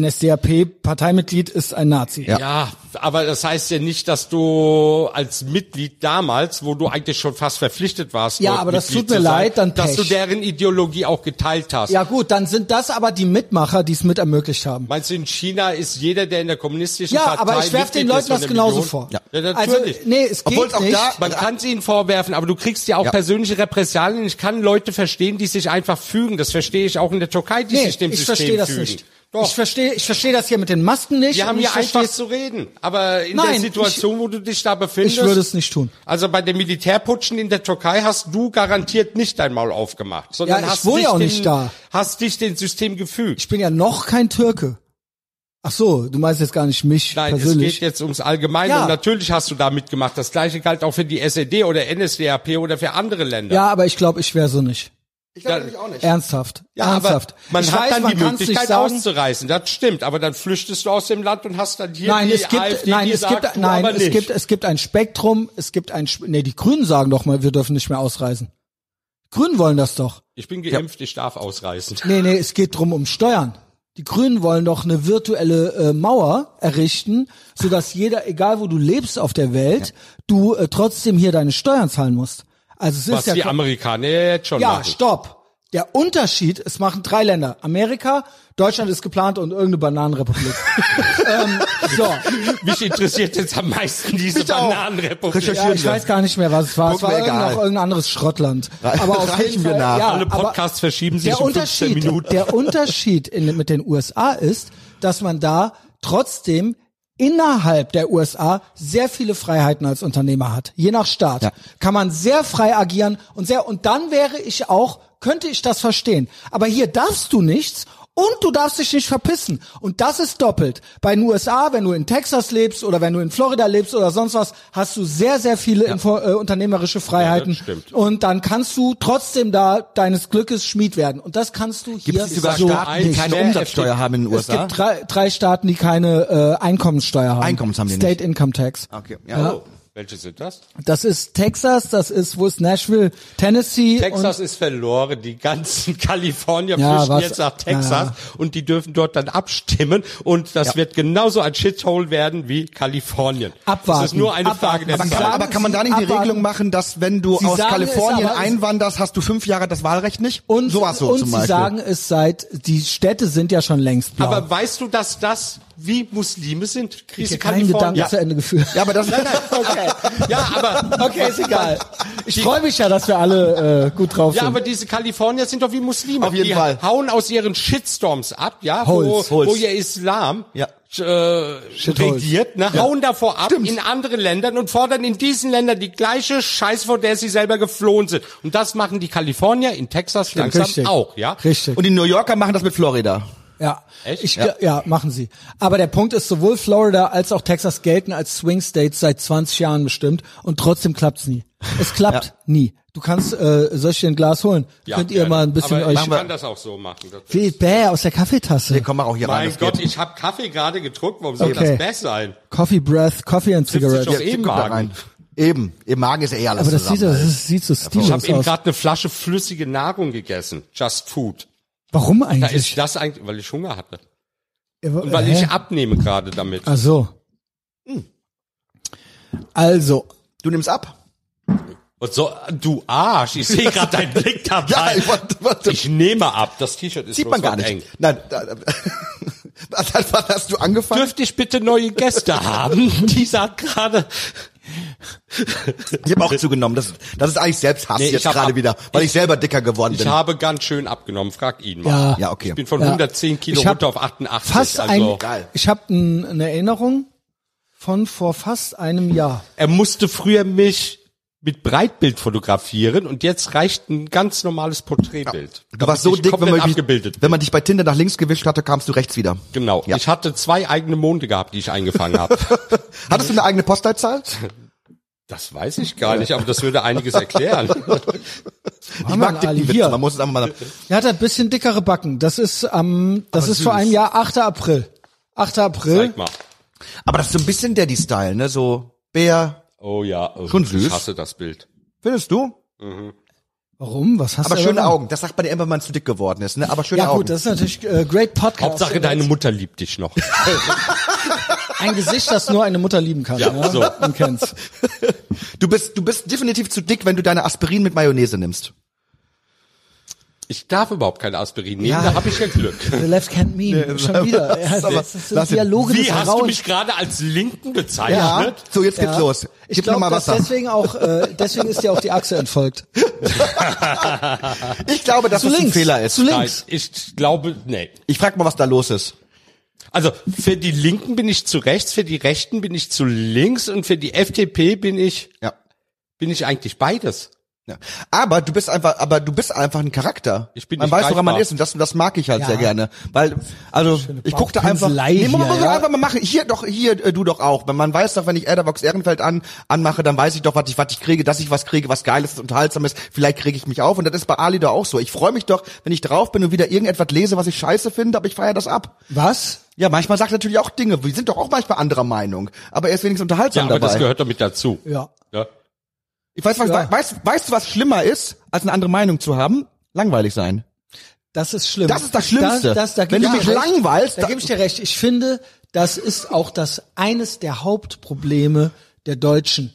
NSDAP Parteimitglied ist ein Nazi. Ja. Ja, aber das heißt ja nicht, dass du als Mitglied damals, wo du eigentlich schon fast verpflichtet warst, Ja, aber das Mitglied tut mir sein, leid, dann dass du Pech. deren Ideologie auch geteilt hast. Ja gut, dann sind das aber die Mitmacher, die es mit ermöglicht haben. Meinst du, in China ist jeder, der in der kommunistischen Ja, Partei aber ich werf den Leuten das genauso Million? vor. Ja, ja Also, natürlich. nee, es Obwohl geht auch nicht. da- Man kann es ihnen vorwerfen, aber du kriegst ja auch Ja. persönliche Repressalien. Ich kann Leute verstehen, die sich einfach fügen. Das verstehe ich auch in der Türkei, die Nee, sich dem ich System verstehe das fügen. nicht. Doch. Ich verstehe, ich verstehe das hier mit den Masken nicht. Wir haben hier ich einfach zu reden. Aber in Nein, der Situation, wo du dich da befindest. Ich würde es nicht tun. Also bei den Militärputschen in der Türkei hast du garantiert nicht dein Maul aufgemacht, sondern Ja, ich hast dich ja auch den, nicht da. Hast dich dem System gefügt. Ich bin ja noch kein Türke. Ach so, du meinst jetzt gar nicht mich Nein, es persönlich. geht jetzt ums Allgemeine Ja. und natürlich hast du da mitgemacht. Das gleiche galt auch für die SED oder NSDAP oder für andere Länder. ja, aber ich glaube, ich wäre so nicht. Ich glaube nämlich auch nicht. Ernsthaft. Ja, Ernsthaft. aber man ich hat weiß, dann man die Möglichkeit sagen. auszureißen. Das stimmt, aber dann flüchtest du aus dem Land und hast dann hier Nein, die es gibt, AfD, nein, die es sagt, gibt, nein, aber es nicht. gibt, es gibt ein Spektrum, es gibt ein, nee, die Grünen sagen doch mal, wir dürfen nicht mehr ausreisen. Grünen wollen das doch. ich bin geimpft, ich darf ausreißen. Nee, nee, es geht drum um Steuern. Die Grünen wollen doch eine virtuelle äh, Mauer errichten, sodass jeder, egal wo du lebst auf der Welt, du äh, trotzdem hier deine Steuern zahlen musst. Also es Was ist ja die Amerikaner jetzt schon Ja, machen. stopp. Der Unterschied, es machen drei Länder. Amerika, Deutschland ist geplant und irgendeine Bananenrepublik. ähm, so. Mich interessiert jetzt am meisten diese Mich auch. Bananenrepublik. Ja, ich wir. weiß gar nicht mehr, was es war. Es Gucken war wir, irgendein, egal. noch irgendein anderes Schrottland. Aber auf Reichen jeden wir Fall, nach. Ja, Alle Podcasts verschieben sich der um 15 Unterschied, Minuten. der Unterschied in, mit den USA ist, dass man da trotzdem innerhalb der USA sehr viele Freiheiten als Unternehmer hat. Je nach Staat Ja. kann man sehr frei agieren und sehr und dann wäre ich auch könnte ich das verstehen. Aber hier darfst du nichts und du darfst dich nicht verpissen. Und das ist doppelt. Bei den USA, wenn du in Texas lebst oder wenn du in Florida lebst oder sonst was, hast du sehr, sehr viele Info, äh, unternehmerische Freiheiten. Ja. Und dann kannst du trotzdem da deines Glückes Schmied werden. Und das kannst du hier Gibt es sogar so Staaten, die nicht. keine Umsatzsteuer haben in den Es USA? gibt drei, drei Staaten, die keine äh, Einkommenssteuer haben. Einkommens haben die State nicht. Income Tax. Okay, ja. Oh, welche sind das? Das ist Texas, das ist, wo ist Nashville, Tennessee. Texas und, ist verloren. Die ganzen Kalifornier Ja, flüchten was- jetzt nach Texas ja. und die dürfen dort dann abstimmen und das Ja. wird genauso ein Shithole werden wie Kalifornien. Abwarten, Das ist nur eine abwarten. Frage der Aber Aber Sie kann, Zeit. sagen- aber kann man da nicht die abwarten. Regelung machen, dass wenn du Sie aus sagen Kalifornien aber- einwanderst, hast du fünf Jahre das Wahlrecht nicht? und, Sowas so und zum sie Beispiel. sagen es seit, die Städte sind ja schon längst blau. Aber weißt du, dass das wie Muslime sind? ich habe keinen Gedanken Kalifornier. zu Ende geführt. ja, aber das, Okay. Ja, aber Okay, ist egal. Ich freue mich ja, dass wir alle äh, gut drauf Ja, sind. aber diese Kalifornier sind doch wie Muslime. Auf jeden die Fall. hauen aus ihren Shitstorms ab, ja, Holz, wo, Holz. wo ihr Islam Ja. äh, regiert, ne, hauen davor ab in anderen Ländern und fordern in diesen Ländern die gleiche Scheiße, vor der sie selber geflohen sind. Und das machen die Kalifornier in Texas langsam richtig. auch, ja. Richtig. und die New Yorker machen das mit Florida. Ja, Echt? Ich, ja. machen sie. Aber der Punkt ist, sowohl Florida als auch Texas gelten als Swing States seit 20 Jahren bestimmt und trotzdem klappt's nie. Es klappt nie. Du kannst, äh, soll ich dir ein Glas holen? Ja, Könnt ihr gerne. mal ein bisschen Aber euch... ich kann das auch so machen. Das Wie bäh aus der Kaffeetasse. Nee, komm, mach auch hier rein. mein Gott, geht. ich habe Kaffee gerade getrunken. Warum soll Okay. das besser sein? Coffee Breath, Coffee and Cigarettes. im guck da Magen. rein. Eben, im Magen ist ja eh alles Aber das sieht, zusammen. das sieht so Ich stilos habe eben aus. gerade eine Flasche flüssige Nahrung gegessen. Just Food. Warum Da eigentlich? ist das eigentlich, weil ich Hunger hatte. Und weil hä? ich abnehme gerade damit. Ach so. Also, Du nimmst ab. Und so, du Arsch, ich sehe gerade deinen Blick dabei. Ja, ich wollte- wollte- ich nehme ab. Das T-Shirt ist Sieht man gar nicht. eng. Nein, da, da, wann hast du angefangen? Dürfte ich bitte neue Gäste haben? Die sagt gerade, Ich habe auch zugenommen. Das, das ist eigentlich Selbsthass Nee, ich jetzt gerade wieder, weil ich, ich- selber dicker geworden ich bin. habe ganz schön abgenommen. Frag ihn mal. ja. ja, okay. Ich bin von Ja. 110 Kilo Ich hab runter auf 88. fast also, ein, Geil. ich habe ein, eine Erinnerung von vor fast einem Jahr. er musste früher mich mit Breitbild fotografieren und jetzt reicht ein ganz normales Porträtbild. Du warst so dick, wenn man, abgebildet dich, wenn man dich bei Tinder nach links gewischt hatte, kamst du rechts wieder. Genau. Ja. Ich hatte zwei eigene Monde gehabt, die ich eingefangen habe. Hattest du eine eigene Postleitzahl? Das weiß ich gar nicht, aber das würde einiges erklären. Ich mag Ali hier? man muss es einfach mal... Er hat ein bisschen dickere Backen. Das ist am, das Aber ist vor süß. einem Jahr, 8. April. 8. April. Zeig mal. Aber das ist so ein bisschen Daddy-Style, ne? So Bär. Oh ja. Oh, Schon süß. Ich hasse das Bild. Findest du? Warum? Was hast Aber du schöne daran? Augen. Das sagt man dir immer, wenn man zu dick geworden ist, ne? Aber schöne Ja Augen. gut, das ist natürlich äh, great Podcast. Hauptsache deine Mutter liebt dich noch. Ein Gesicht, das nur eine Mutter lieben kann. Ja, so. Man kennt's. Du bist, du bist definitiv zu dick, wenn du deine Aspirin mit Mayonnaise nimmst. Ich darf überhaupt kein Aspirin nehmen, Ja. da habe ich ja Glück. The left can't mean. Schon wieder. Ja, aber- das lass ihn. Dialoge Wie hast du Grauens. mich gerade als Linken bezeichnet? Ja. So, jetzt geht's Ja. los. Ich Gib mir glaube, deswegen auch, äh, deswegen ist dir auch die Achse entfolgt. Ich glaube, dass Zu das ein. Fehler ist. Zu Nein, links. ich glaube, nee. Ich frag mal, was da los ist. Also für die Linken bin ich zu rechts, für die Rechten bin ich zu links und für die FDP bin ich Ja. bin ich eigentlich beides. Ja. Aber du bist einfach, aber du bist einfach ein Charakter. Ich bin man nicht weiß, woran man ist und das, das mag ich halt Ja. sehr gerne, weil also ich guck da einfach. Nee, man hier, muss ja. einfach mal machen. Hier doch, hier äh, du doch auch. Wenn man weiß doch, wenn ich Erderbox Ehrenfeld an anmache, dann weiß ich doch, was ich was ich kriege, dass ich was kriege, was geiles, unterhaltsames. Vielleicht kriege ich mich auf und das ist bei Ali doch auch so. Ich freue mich doch, wenn ich drauf bin und wieder irgendetwas lese, was ich scheiße finde, aber ich feiere das ab. Was? Ja, manchmal sagt er natürlich auch Dinge. Wir sind doch auch manchmal anderer Meinung, aber er ist wenigstens Ja, unterhaltsam aber das dabei. gehört doch mit dazu. Ja. Ja. Ich weiß, was, Ja. weißt, weißt du, was schlimmer ist, als eine andere Meinung zu haben? Langweilig sein. Das ist schlimm. Das ist das Schlimmste. Da, das, da Wenn du ich mich recht. langweilst, da da- gebe ich dir recht. Ich finde, das ist auch das eines der Hauptprobleme der Deutschen,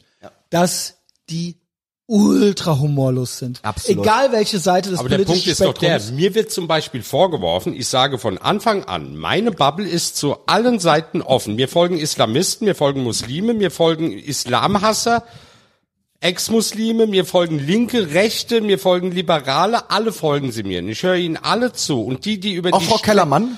dass die ultra humorlos sind. Absolut. Egal welche Seite des Aber der politischen Punkt ist doch der, mir wird zum Beispiel vorgeworfen, ich sage von Anfang an, meine Bubble ist zu allen Seiten offen. Mir folgen Islamisten, mir folgen Muslime, mir folgen Islamhasser, Ex-Muslime, mir folgen Linke, Rechte, mir folgen Liberale, alle folgen sie mir. Und ich höre ihnen alle zu. Und die, die über Auch die Frau Stre- Kellermann?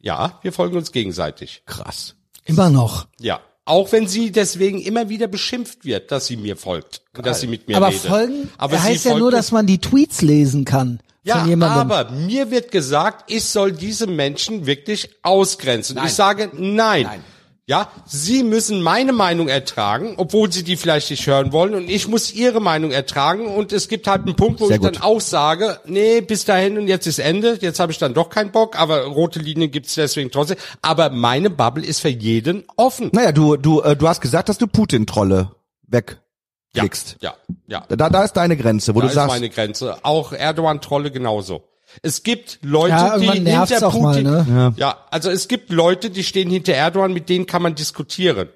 Ja, wir folgen uns gegenseitig. Krass. Immer noch. Ja. Auch wenn sie deswegen immer wieder beschimpft wird, dass sie mir folgt und dass sie mit mir Aber redet. folgen Aber heißt ja nur, dass man die Tweets lesen kann Ja, von jemandem. aber mir wird gesagt, ich soll diese Menschen wirklich ausgrenzen. Ich sage nein. Nein. Ja, sie müssen meine Meinung ertragen, obwohl sie die vielleicht nicht hören wollen und ich muss ihre Meinung ertragen und es gibt halt einen Punkt, wo Sehr ich gut. dann auch sage, nee, bis dahin und jetzt ist Ende, jetzt habe ich dann doch keinen Bock, aber rote Linien gibt's deswegen trotzdem, aber meine Bubble ist für jeden offen. Naja, du, du, äh, du hast gesagt, dass du Putin-Trolle wegklickst. Ja, ja. Da, da ist deine Grenze, wo Da du ist sagst, meine Grenze. Auch Erdogan-Trolle genauso. Es gibt Leute, Ja, die hinter auch mal, Putin, ne? ja. also es gibt Leute, die stehen hinter Erdogan, mit denen kann man diskutieren.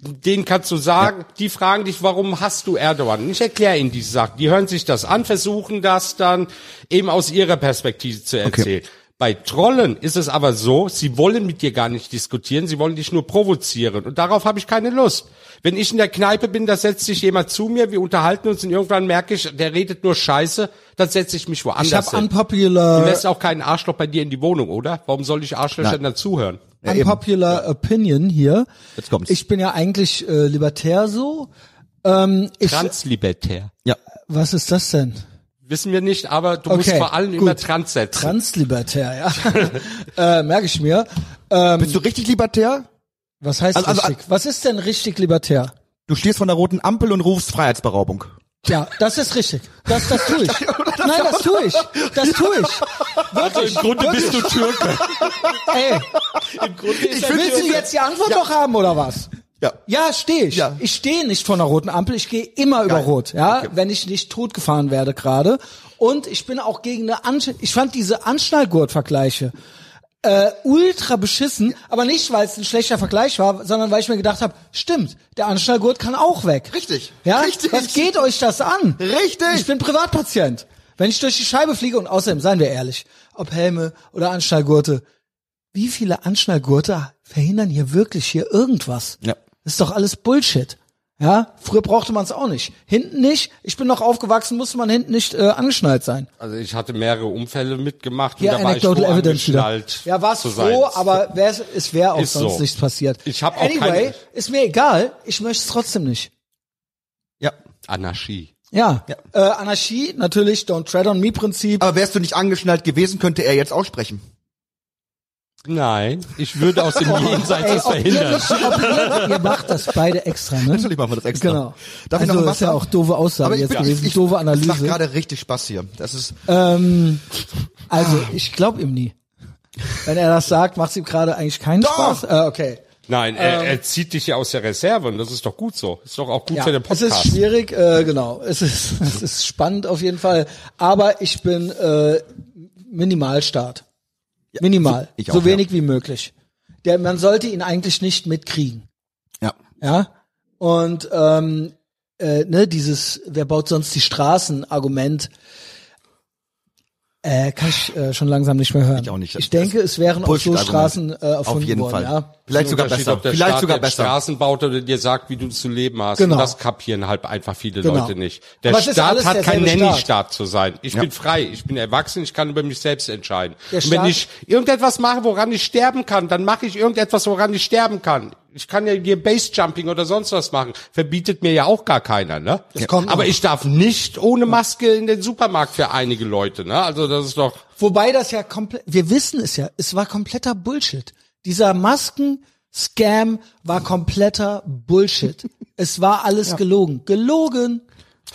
Denen kannst du sagen, die fragen dich, warum hast du Erdogan? Ich erkläre ihnen diese Sachen. Die hören sich das an, versuchen das dann eben aus ihrer Perspektive zu erzählen. Bei Trollen ist es aber so, sie wollen mit dir gar nicht diskutieren, sie wollen dich nur provozieren. Und darauf habe ich keine Lust. Wenn ich in der Kneipe bin, da setzt sich jemand zu mir, wir unterhalten uns und irgendwann merke ich, der redet nur Scheiße, dann setze ich mich woanders ich habe hin. Du unpopular, lässt auch keinen Arschloch bei dir in die Wohnung, oder? Warum soll ich Arschlöchern Nein. dann zuhören? Ja, eben. unpopular opinion hier. Jetzt kommt's. Ich bin ja eigentlich äh, libertär so. Ähm, ich, Translibertär. ja, was ist das denn? Wissen wir nicht, aber du musst Okay, vor allem gut. immer Trans setzen. Translibertär, ja. äh, Merke ich mir. Ähm, bist du richtig libertär? was heißt also- richtig? Was ist denn richtig libertär? Du stehst von der roten Ampel und rufst Freiheitsberaubung. Ja, das ist richtig. Das, das tue ich. Nein, das tue ich. Das tue ich. Wirklich. Im Grunde bist du Türke. Ey, Im Grunde ist er willst du jetzt die Antwort noch haben oder was? Ja. Ja, stehe ich. Ja. Ich stehe nicht vor einer roten Ampel, ich gehe immer über Geil. Rot, ja, Okay. wenn ich nicht totgefahren werde gerade. Und ich bin auch gegen eine Ansch ich fand diese Anschnallgurt-Vergleiche äh, ultra beschissen, aber nicht, weil es ein schlechter Vergleich war, sondern weil ich mir gedacht habe, stimmt, der Anschnallgurt kann auch weg. Richtig. Ja? Richtig. Was geht euch das an? Richtig. Ich bin Privatpatient. Wenn ich durch die Scheibe fliege und außerdem, seien wir ehrlich, ob Helme oder Anschnallgurte, wie viele Anschnallgurte verhindern hier wirklich hier irgendwas? Ja. Das ist doch alles Bullshit. Ja, früher brauchte man es auch nicht. Hinten nicht. Ich bin noch aufgewachsen, musste man hinten nicht äh, angeschnallt sein. Also ich hatte mehrere Unfälle mitgemacht Hier und da war ich froh, anecdotal evidence wieder. angeschnallt Ja, war's zu sein. froh, aber wär's, es wäre auch Ist sonst so. nichts passiert. Ich hab auch Anyway, keine- ist mir egal. Ich möchte es trotzdem nicht. Ja. Anarchie. Ja. Äh, Anarchie, natürlich, don't tread on me Prinzip. Aber wärst du nicht angeschnallt gewesen, könnte er jetzt aussprechen. Nein, ich würde aus dem Jenseits Ey, das ihr, verhindern. nicht, ihr, ihr macht das beide extra, ne? Natürlich machen wir das extra. Genau. Darf ich also noch ein ist ja auch doofe Aussage Aber ich jetzt bin, gewesen, ich, ich, doofe Es macht Analyse. gerade richtig Spaß hier. Das ist, Ähm, also ich glaube ihm nie. Wenn er das sagt, macht es ihm gerade eigentlich keinen Doch. Spaß. Äh, okay. Nein, er, er zieht dich ja aus der Reserve und das ist doch gut so. Ist doch auch gut Ja, für den es Podcast. ist schwierig, äh, genau. Es ist, es ist spannend auf jeden Fall. Aber ich bin äh, Minimalstart. Minimal. ich auch, so wenig wie möglich. Der, man sollte ihn eigentlich nicht mitkriegen. ja. Ja. Und ähm, äh, ne, dieses, wer baut sonst die Straßen Argument. Äh, kann ich äh, schon langsam nicht mehr hören. Ich auch nicht. Ich denke, es wären auch so. Straßen äh, erfunden Auf jeden worden. Fall. Ja. Vielleicht sogar besser. ob der Vielleicht Staat sogar besser. Straßen baut oder dir sagt, wie du zu leben hast. Genau. Und das kapieren halt einfach viele Genau. Leute nicht. Der Aber Staat hat kein Nanny-Staat zu sein. Ich bin frei, ich bin erwachsen, ich kann über mich selbst entscheiden. Der Und wenn Staat- ich irgendetwas mache, woran ich sterben kann, dann mache ich irgendetwas, woran ich sterben kann. Ich kann ja hier Basejumping oder sonst was machen. Verbietet mir ja auch gar keiner, ne? Das kommt Aber ich darf nicht ohne Maske in den Supermarkt für einige Leute, ne? Also das ist doch Wobei das ja komplett, wir wissen es ja, es war kompletter Bullshit. Dieser Masken-Scam war kompletter Bullshit. es war alles gelogen. Gelogen.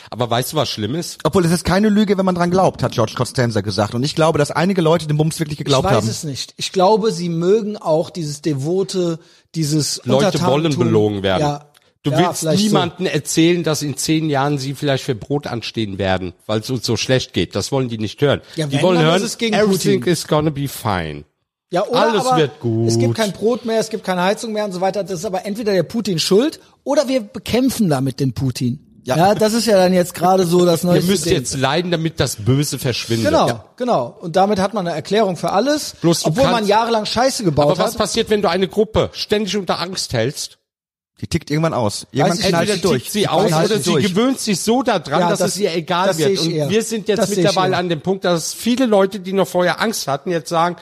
Aber weißt du, was schlimm ist? Obwohl es ist keine Lüge, wenn man dran glaubt, hat George Costanza gesagt. Und ich glaube, dass einige Leute den Bums wirklich Ich geglaubt weiß haben. es nicht. Ich glaube, sie mögen auch dieses Devote, dieses Leute wollen belogen werden. Ja. Du Ja, willst vielleicht so. niemanden erzählen, dass in zehn Jahren sie vielleicht für Brot anstehen werden, weil es uns so schlecht geht. Das wollen die nicht hören. Ja, die wollen hören, ist es gegen everything Putin. is gonna be fine. Ja, oder Alles aber wird gut. Es gibt kein Brot mehr, es gibt keine Heizung mehr und so weiter. Das ist aber entweder der Putin schuld oder wir bekämpfen damit den Putin. Ja, Ja. das ist ja dann jetzt gerade so das neue Ihr müsst jetzt leiden, damit das Böse verschwindet. Genau, genau. Und damit hat man eine Erklärung für alles, Bloß obwohl man jahrelang Scheiße gebaut Aber was hat. passiert, wenn du eine Gruppe ständig unter Angst hältst? Die tickt irgendwann aus. Irgendwann ich knallt Entweder sie durch. tickt sie aus oder sie durch. gewöhnt sich so daran, Ja, dass das- es ihr egal das sehe wird. ich Und eher. wir sind jetzt Das mittlerweile an dem Punkt, dass viele Leute, die noch vorher Angst hatten, jetzt sagen,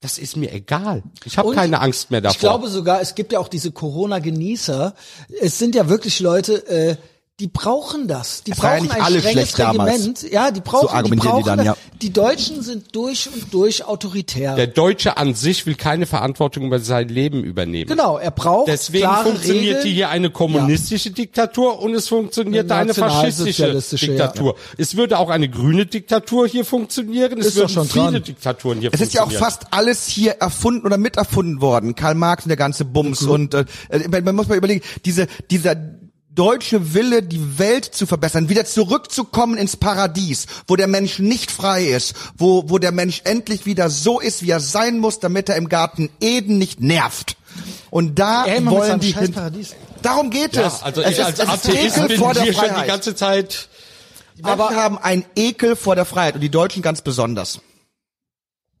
das ist mir egal. Ich habe keine Angst mehr davor. Ich glaube sogar, es gibt ja auch diese Corona-Genießer. Es sind ja wirklich Leute, äh, die brauchen das. Die Es ja brauchen nicht ein alle strenges schlecht damals. Regiment. Ja, die brauchen, So die argumentieren die brauchen dann, das. ja. Die Deutschen sind durch und durch autoritär. Der Deutsche an sich will keine Verantwortung über sein Leben übernehmen. genau, er braucht Deswegen klare funktioniert Regeln. hier eine kommunistische Diktatur und es funktioniert Eine eine faschistische Diktatur. Es würde auch eine grüne Diktatur hier funktionieren. Es Ist würden schon viele dran. Diktaturen hier Es ist ja auch funktionieren. fast alles hier erfunden oder miterfunden worden. Karl Marx und der ganze Bums und äh, man man muss mal überlegen, diese dieser deutsche Wille, die Welt zu verbessern, wieder zurückzukommen ins Paradies, wo der Mensch nicht frei ist, wo wo der Mensch endlich wieder so ist, wie er sein muss, damit er im Garten Eden nicht nervt. Und da Ey, wollen die hin. Darum geht Ja, es. also es ich ist, als es ist Atheist Ekel bin vor der hier schon die Freiheit. ganze Zeit Die Menschen haben einen Ekel vor der Freiheit und die Deutschen ganz besonders.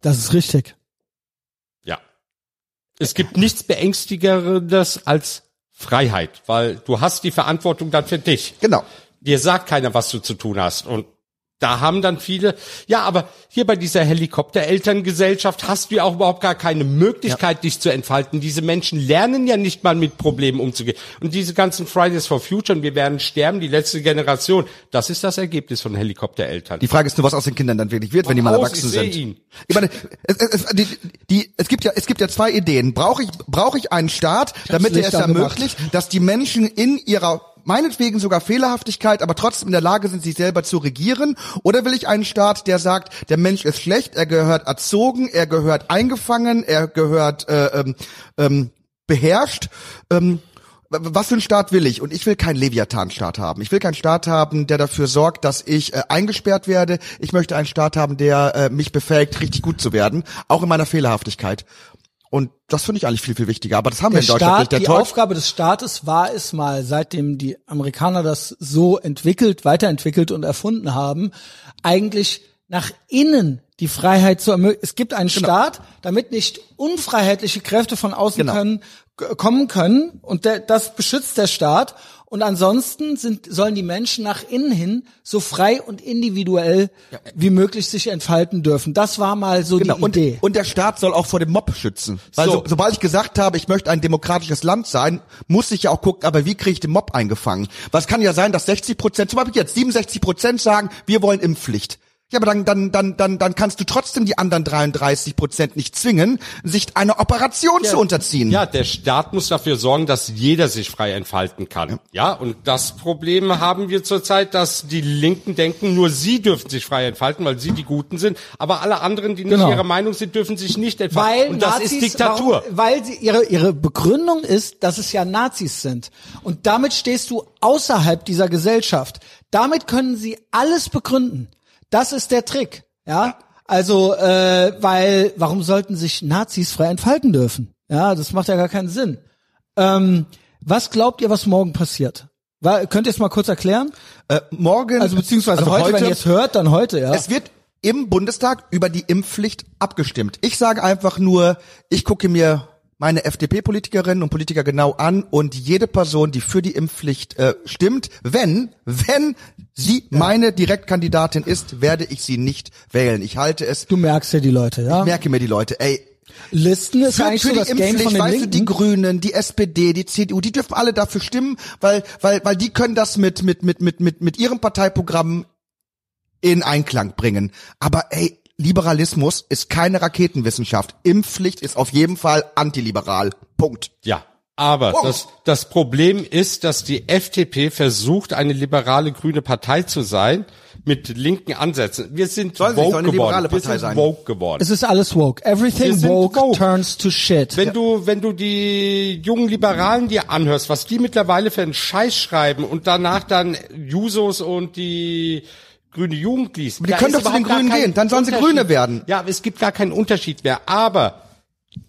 Das ist richtig. Ja. Es gibt nichts beängstigeres als Freiheit, weil du hast die Verantwortung dann für dich. Genau. Dir sagt keiner, was du zu tun hast. Und da haben dann viele, ja, aber hier bei dieser Helikopterelterngesellschaft hast du ja auch überhaupt gar keine Möglichkeit, dich zu entfalten. Diese Menschen lernen ja nicht mal mit Problemen umzugehen. Und diese ganzen Fridays for Future, und wir werden sterben, die letzte Generation, das ist das Ergebnis von Helikoptereltern. Die Frage ist nur, was aus den Kindern dann wirklich wird, wenn die mal Aus, erwachsen ich sind. ihn. Ich meine, es, es, die, die, es gibt ja, es gibt ja zwei Ideen. Brauche ich, brauche ich einen Staat, damit er es ermöglicht, dass die Menschen in ihrer meinetwegen sogar Fehlerhaftigkeit, aber trotzdem in der Lage sind, sich selber zu regieren? Oder will ich einen Staat, der sagt, der Mensch ist schlecht, er gehört erzogen, er gehört eingefangen, er gehört äh, ähm, ähm, beherrscht? Ähm, was für einen Staat will ich? Und ich will keinen Leviathan-Staat haben. Ich will keinen Staat haben, der dafür sorgt, dass ich äh, eingesperrt werde. Ich möchte einen Staat haben, der äh, mich befähigt, richtig gut zu werden, auch in meiner Fehlerhaftigkeit. Und das finde ich eigentlich viel, viel wichtiger. Aber das haben wir Der in Deutschland Staat, nicht. Der die Deutsch- Aufgabe des Staates war es mal, seitdem die Amerikaner das so entwickelt, weiterentwickelt und erfunden haben, eigentlich nach innen die Freiheit zu ermöglichen. Es gibt einen Staat, damit nicht unfreiheitliche Kräfte von außen Genau. können, kommen können und der, das beschützt der Staat. Und ansonsten sind, sollen die Menschen nach innen hin so frei und individuell wie möglich sich entfalten dürfen. Das war mal so Genau. die Und, Idee. und der Staat soll auch vor dem Mob schützen. Weil So. so, sobald ich gesagt habe, ich möchte ein demokratisches Land sein, muss ich ja auch gucken, aber wie kriege ich den Mob eingefangen? Was kann ja sein, dass 60 Prozent, zum Beispiel jetzt 67 Prozent sagen, wir wollen Impfpflicht. Ja, aber dann, dann, dann, dann, dann kannst du trotzdem die anderen 33 Prozent nicht zwingen, sich einer Operation zu unterziehen. Ja, der Staat muss dafür sorgen, dass jeder sich frei entfalten kann. Ja, und das Problem haben wir zurzeit, dass die Linken denken, nur sie dürfen sich frei entfalten, weil sie die Guten sind, aber alle anderen, die nicht Genau. ihrer Meinung sind, dürfen sich nicht entfalten. Weil und das Nazis, ist Diktatur. Warum, weil sie ihre ihre Begründung ist, dass es ja Nazis sind und damit stehst du außerhalb dieser Gesellschaft. Damit können sie alles begründen. Das ist der Trick, ja. Also, äh, weil warum sollten sich Nazis frei entfalten dürfen? Ja, das macht ja gar keinen Sinn. Ähm, was glaubt ihr, was morgen passiert? War, könnt ihr es mal kurz erklären? Äh, morgen, Also beziehungsweise also heute, wenn ihr es hört, dann heute, ja. Es wird im Bundestag über die Impfpflicht abgestimmt. Ich sage einfach nur, ich gucke mir meine FDP-Politikerinnen und Politiker genau an und jede Person, die für die Impfpflicht äh, stimmt, wenn, wenn sie meine Direktkandidatin ist, werde ich sie nicht wählen. Ich halte es, Du merkst ja die Leute, ja. ich merke mir die Leute, ey, Listen ist für, eigentlich für so die das Game Impfpflicht, von den weißt du, die Linken. Grünen, die SPD, die CDU, die dürfen alle dafür stimmen, weil, weil, weil die können das mit, mit, mit, mit, mit, mit ihrem Parteiprogramm in Einklang bringen. Aber ey, Liberalismus ist keine Raketenwissenschaft. Impfpflicht ist auf jeden Fall antiliberal. Punkt. Ja. Aber Punkt. das, das Problem ist, dass die FDP versucht, eine liberale grüne Partei zu sein mit linken Ansätzen. Wir sind Soll sie, woke geworden. liberale Wir Partei sind sein. woke geworden. Es ist alles woke. Wir Everything woke, woke. turns to shit. Wenn du, wenn du die jungen Liberalen dir anhörst, was die mittlerweile für einen Scheiß schreiben und danach dann Jusos und die grüne Jugend liest. Aber die da können doch zu den Grünen gehen, dann sollen sie. Grüne werden. Ja, es gibt gar keinen Unterschied mehr. Aber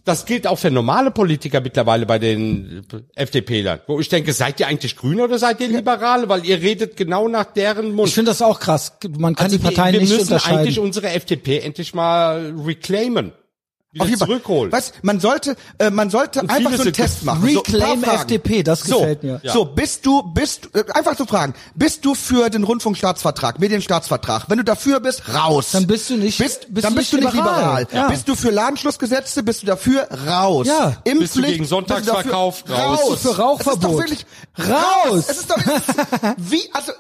das gilt auch für normale Politiker mittlerweile bei den FDPlern. Wo ich denke, seid ihr eigentlich Grüne oder seid ihr Liberale? Weil ihr redet genau nach deren Mund. ich finde das auch krass. Man kann die Parteien wir, wir nicht müssen unterscheiden. eigentlich unsere FDP endlich mal reclaimen. Wieder Auf jeden Fall. zurückholen. Weißt, man sollte, äh, man sollte einfach viele so einen Test machen. So, Reclaim Fragen. FDP, das so, gefällt mir. So, bist du, bist, äh, einfach so fragen, bist du für den Rundfunkstaatsvertrag, Medienstaatsvertrag? Wenn du dafür bist, raus. Dann bist du nicht- bist, bist dann du bist du nicht nicht liberal. liberal. Ja. Bist du für Ladenschlussgesetze, bist du dafür, raus. Ja. Impfpflicht, Bist du gegen bist Sonntagsverkauf? dafür, Raus. raus. Bist du für Rauchverbot? Es ist doch wirklich, Raus. Es ist doch, wie, also,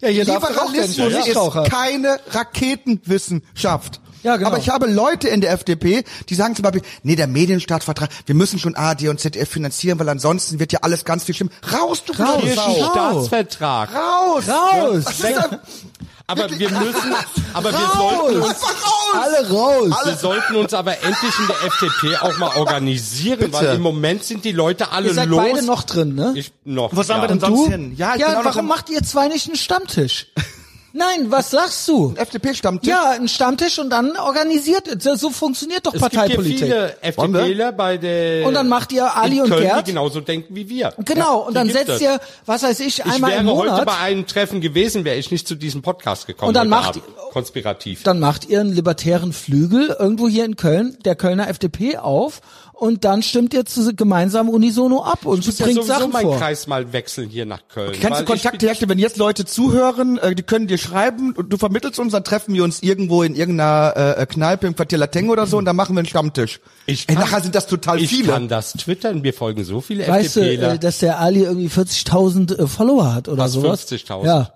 Ja, hier Liberalismus ja, ja. ist keine Raketenwissenschaft. Ja, genau. Aber ich habe Leute in der FDP, die sagen zum Beispiel, nee, der Medienstaatsvertrag, wir müssen schon ARD und ZDF finanzieren, weil ansonsten wird ja alles ganz viel schlimm. Raus, du Raus. Raus. Staatsvertrag. Raus! Raus. Ein- Aber wir müssen, aber wir Raus. sollten uns, raus! Alle raus. wir sollten uns aber endlich in der FDP auch mal organisieren, weil im Moment sind die Leute alle Ihr seid los. beide noch drin, ne? ich noch. Wo sollen wir ja. denn sonst hin? Ja, ich ja bin auch noch warum macht ihr zwei nicht einen Stammtisch? Nein, was sagst du? FDP-Stammtisch? Ja, ein Stammtisch und dann organisiert, so so funktioniert doch Es gibt hier Parteipolitik. viele? FDPler bei der Und dann macht ihr Ali in und Köln, Gerd. die genauso denken wie wir. Genau, Ja, und dann setzt es. ihr, was weiß ich, Ich einmal wäre im heute Monat, bei einem Treffen gewesen, wäre ich nicht zu diesem Podcast gekommen. Und dann heute macht- Abend. konspirativ. dann macht ihr einen libertären Flügel irgendwo hier in Köln, der Kölner FDP auf und dann stimmt ihr zu, gemeinsam unisono ab und ich ja bringt sowieso Sachen meinen vor. Kreis mal wechseln hier nach Köln. Kannst du Kontakte herstellen, wenn jetzt Leute zuhören, äh, die können dir schreiben und du vermittelst uns, dann treffen wir uns irgendwo in irgendeiner äh, Kneipe im Quartier Lateng oder so und dann machen wir einen Stammtisch. Ich Ey, kann- nachher sind das total Ich viele. kann das twittern, mir folgen so viele Weißt du, FDPler. äh, dass der Ali irgendwie 40.000 äh, Follower hat oder Fast sowas? 50.000. Ja.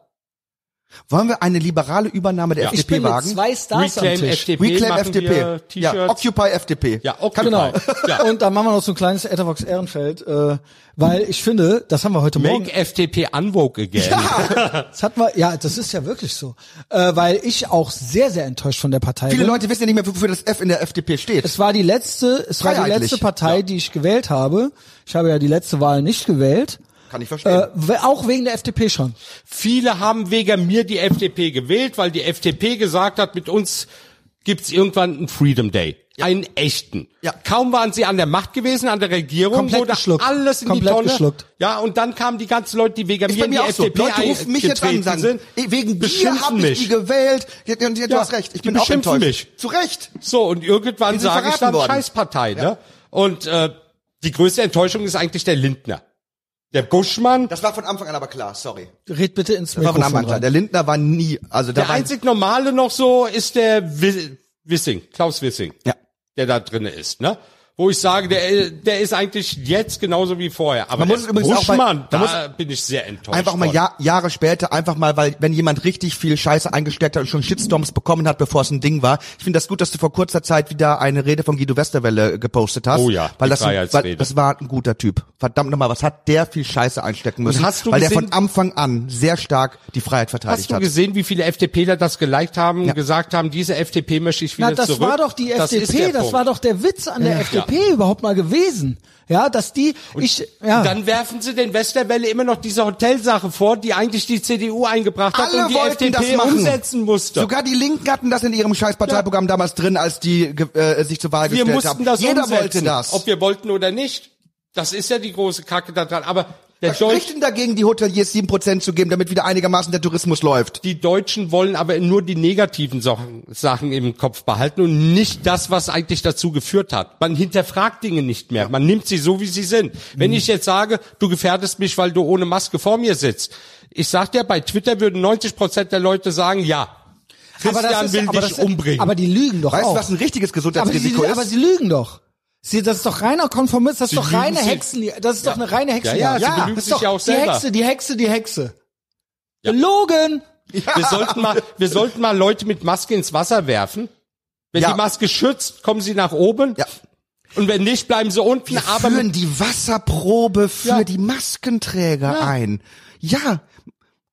Wollen wir eine liberale Übernahme der Ich FDP bin mit wagen? zwei Stars am Reclaim Tisch. FDP, Reclaim FDP. wir Ja. Occupy FDP. Ja, Occupy. Genau. Ja. Und dann machen wir noch so ein kleines Etherbox Ehrenfeld, äh, weil ich finde, das haben wir heute Morgen. Make FDP unwoke again. Das hat man, ja, das ist ja wirklich so, äh, weil ich auch sehr, sehr enttäuscht von der Partei Viele bin. Leute wissen ja nicht mehr, wofür das F in der FDP steht. Es war die letzte, es war die letzte Partei, die ich gewählt habe. Ich habe ja die letzte Wahl nicht gewählt. Kann ich verstehen. Äh, auch wegen der FDP schon. Viele haben wegen mir die FDP gewählt, weil die FDP gesagt hat, mit uns gibt's irgendwann einen Freedom Day. Einen echten. Ja. Kaum waren sie an der Macht gewesen, an der Regierung, Komplett wurde geschluckt. alles in Komplett die Tonne. geschluckt. Ja, und dann kamen die ganzen Leute, die wegen mir in die mir auch so. FDP Leute rufen mich jetzt an und sagen, sind, wegen dir habe ich mich. die gewählt. Ja, ja, ja, du Ja, hast recht, ich die bin auch enttäuscht. mich. Zu Recht. So, und irgendwann sage ich dann worden. Scheißpartei, ne? Und äh, die größte Enttäuschung ist eigentlich der Lindner. Der Buschmann, Das war von Anfang an aber klar, sorry. Red bitte ins Das war von Mikrofon Anfang an klar. Der Lindner war nie, also da der einzig normale noch so ist der Wi- Wissing, Klaus Wissing. Ja. Der da drinne ist, ne? Wo ich sage, der, der ist eigentlich jetzt genauso wie vorher. Aber Man muss der es übrigens auch bei- Buschmann, man da bin ich sehr enttäuscht. Einfach mal. Jahr, Jahre später, einfach mal, weil wenn jemand richtig viel Scheiße eingesteckt hat und schon Shitstorms bekommen hat, bevor es ein Ding war. Ich finde das gut, dass du vor kurzer Zeit wieder eine Rede von Guido Westerwelle gepostet hast. Oh ja, weil das, weil das war ein guter Typ. Verdammt nochmal, was hat der viel Scheiße einstecken müssen? hast du weil der gesehen- von Anfang an sehr stark die Freiheit verteidigt Hast du hat. gesehen, wie viele FDPler das geliked haben Ja. und gesagt haben, diese FDP möchte ich wieder Na, das zurück? war doch die Das FDP, der das Punkt. war doch der Witz an der FDP überhaupt mal gewesen. Ja, dass die, ich, ja. Dann werfen sie den Westerwelle immer noch diese Hotelsache vor, die eigentlich die CDU eingebracht hat Alle und die FDP umsetzen musste. Sogar die Linken hatten das in ihrem Scheißparteiprogramm damals drin, als die äh, sich zur Wahl wir gestellt mussten haben. das Jeder umsetzen, wollte das. ob wir wollten oder nicht. Das ist ja die große Kacke da dran. Aber Der Was spricht denn dagegen, die Hoteliers 7% zu geben, damit wieder einigermaßen der Tourismus läuft? die Deutschen wollen aber nur die negativen Sachen, Sachen im Kopf behalten und nicht das, was eigentlich dazu geführt hat. Man hinterfragt Dinge nicht mehr. Man nimmt sie so, wie sie sind. Wenn ich jetzt sage, du gefährdest mich, weil du ohne Maske vor mir sitzt. Ich sag dir, bei Twitter würden 90 Prozent der Leute sagen, ja. Christian will aber dich das, umbringen. Aber die lügen doch Weißt auch. du, was ein richtiges aber, sie, Gesundheitsrisiko aber ist? sie lügen doch. Sie, das ist doch reiner Konformismus, das ist Sie doch reine lügen sie- Hexen, das ist doch eine reine Hexe. Ja, ja, belügen das ist doch ja auch die selber. Hexe, die Hexe, die Hexe. Gelogen! Wir sollten mal, wir sollten mal Leute mit Maske ins Wasser werfen. Wenn Ja. die Maske schützt, kommen sie nach oben. Ja. Und wenn nicht, bleiben sie unten. Wir aber führen die Wasserprobe für Ja. die Maskenträger ein. Ja.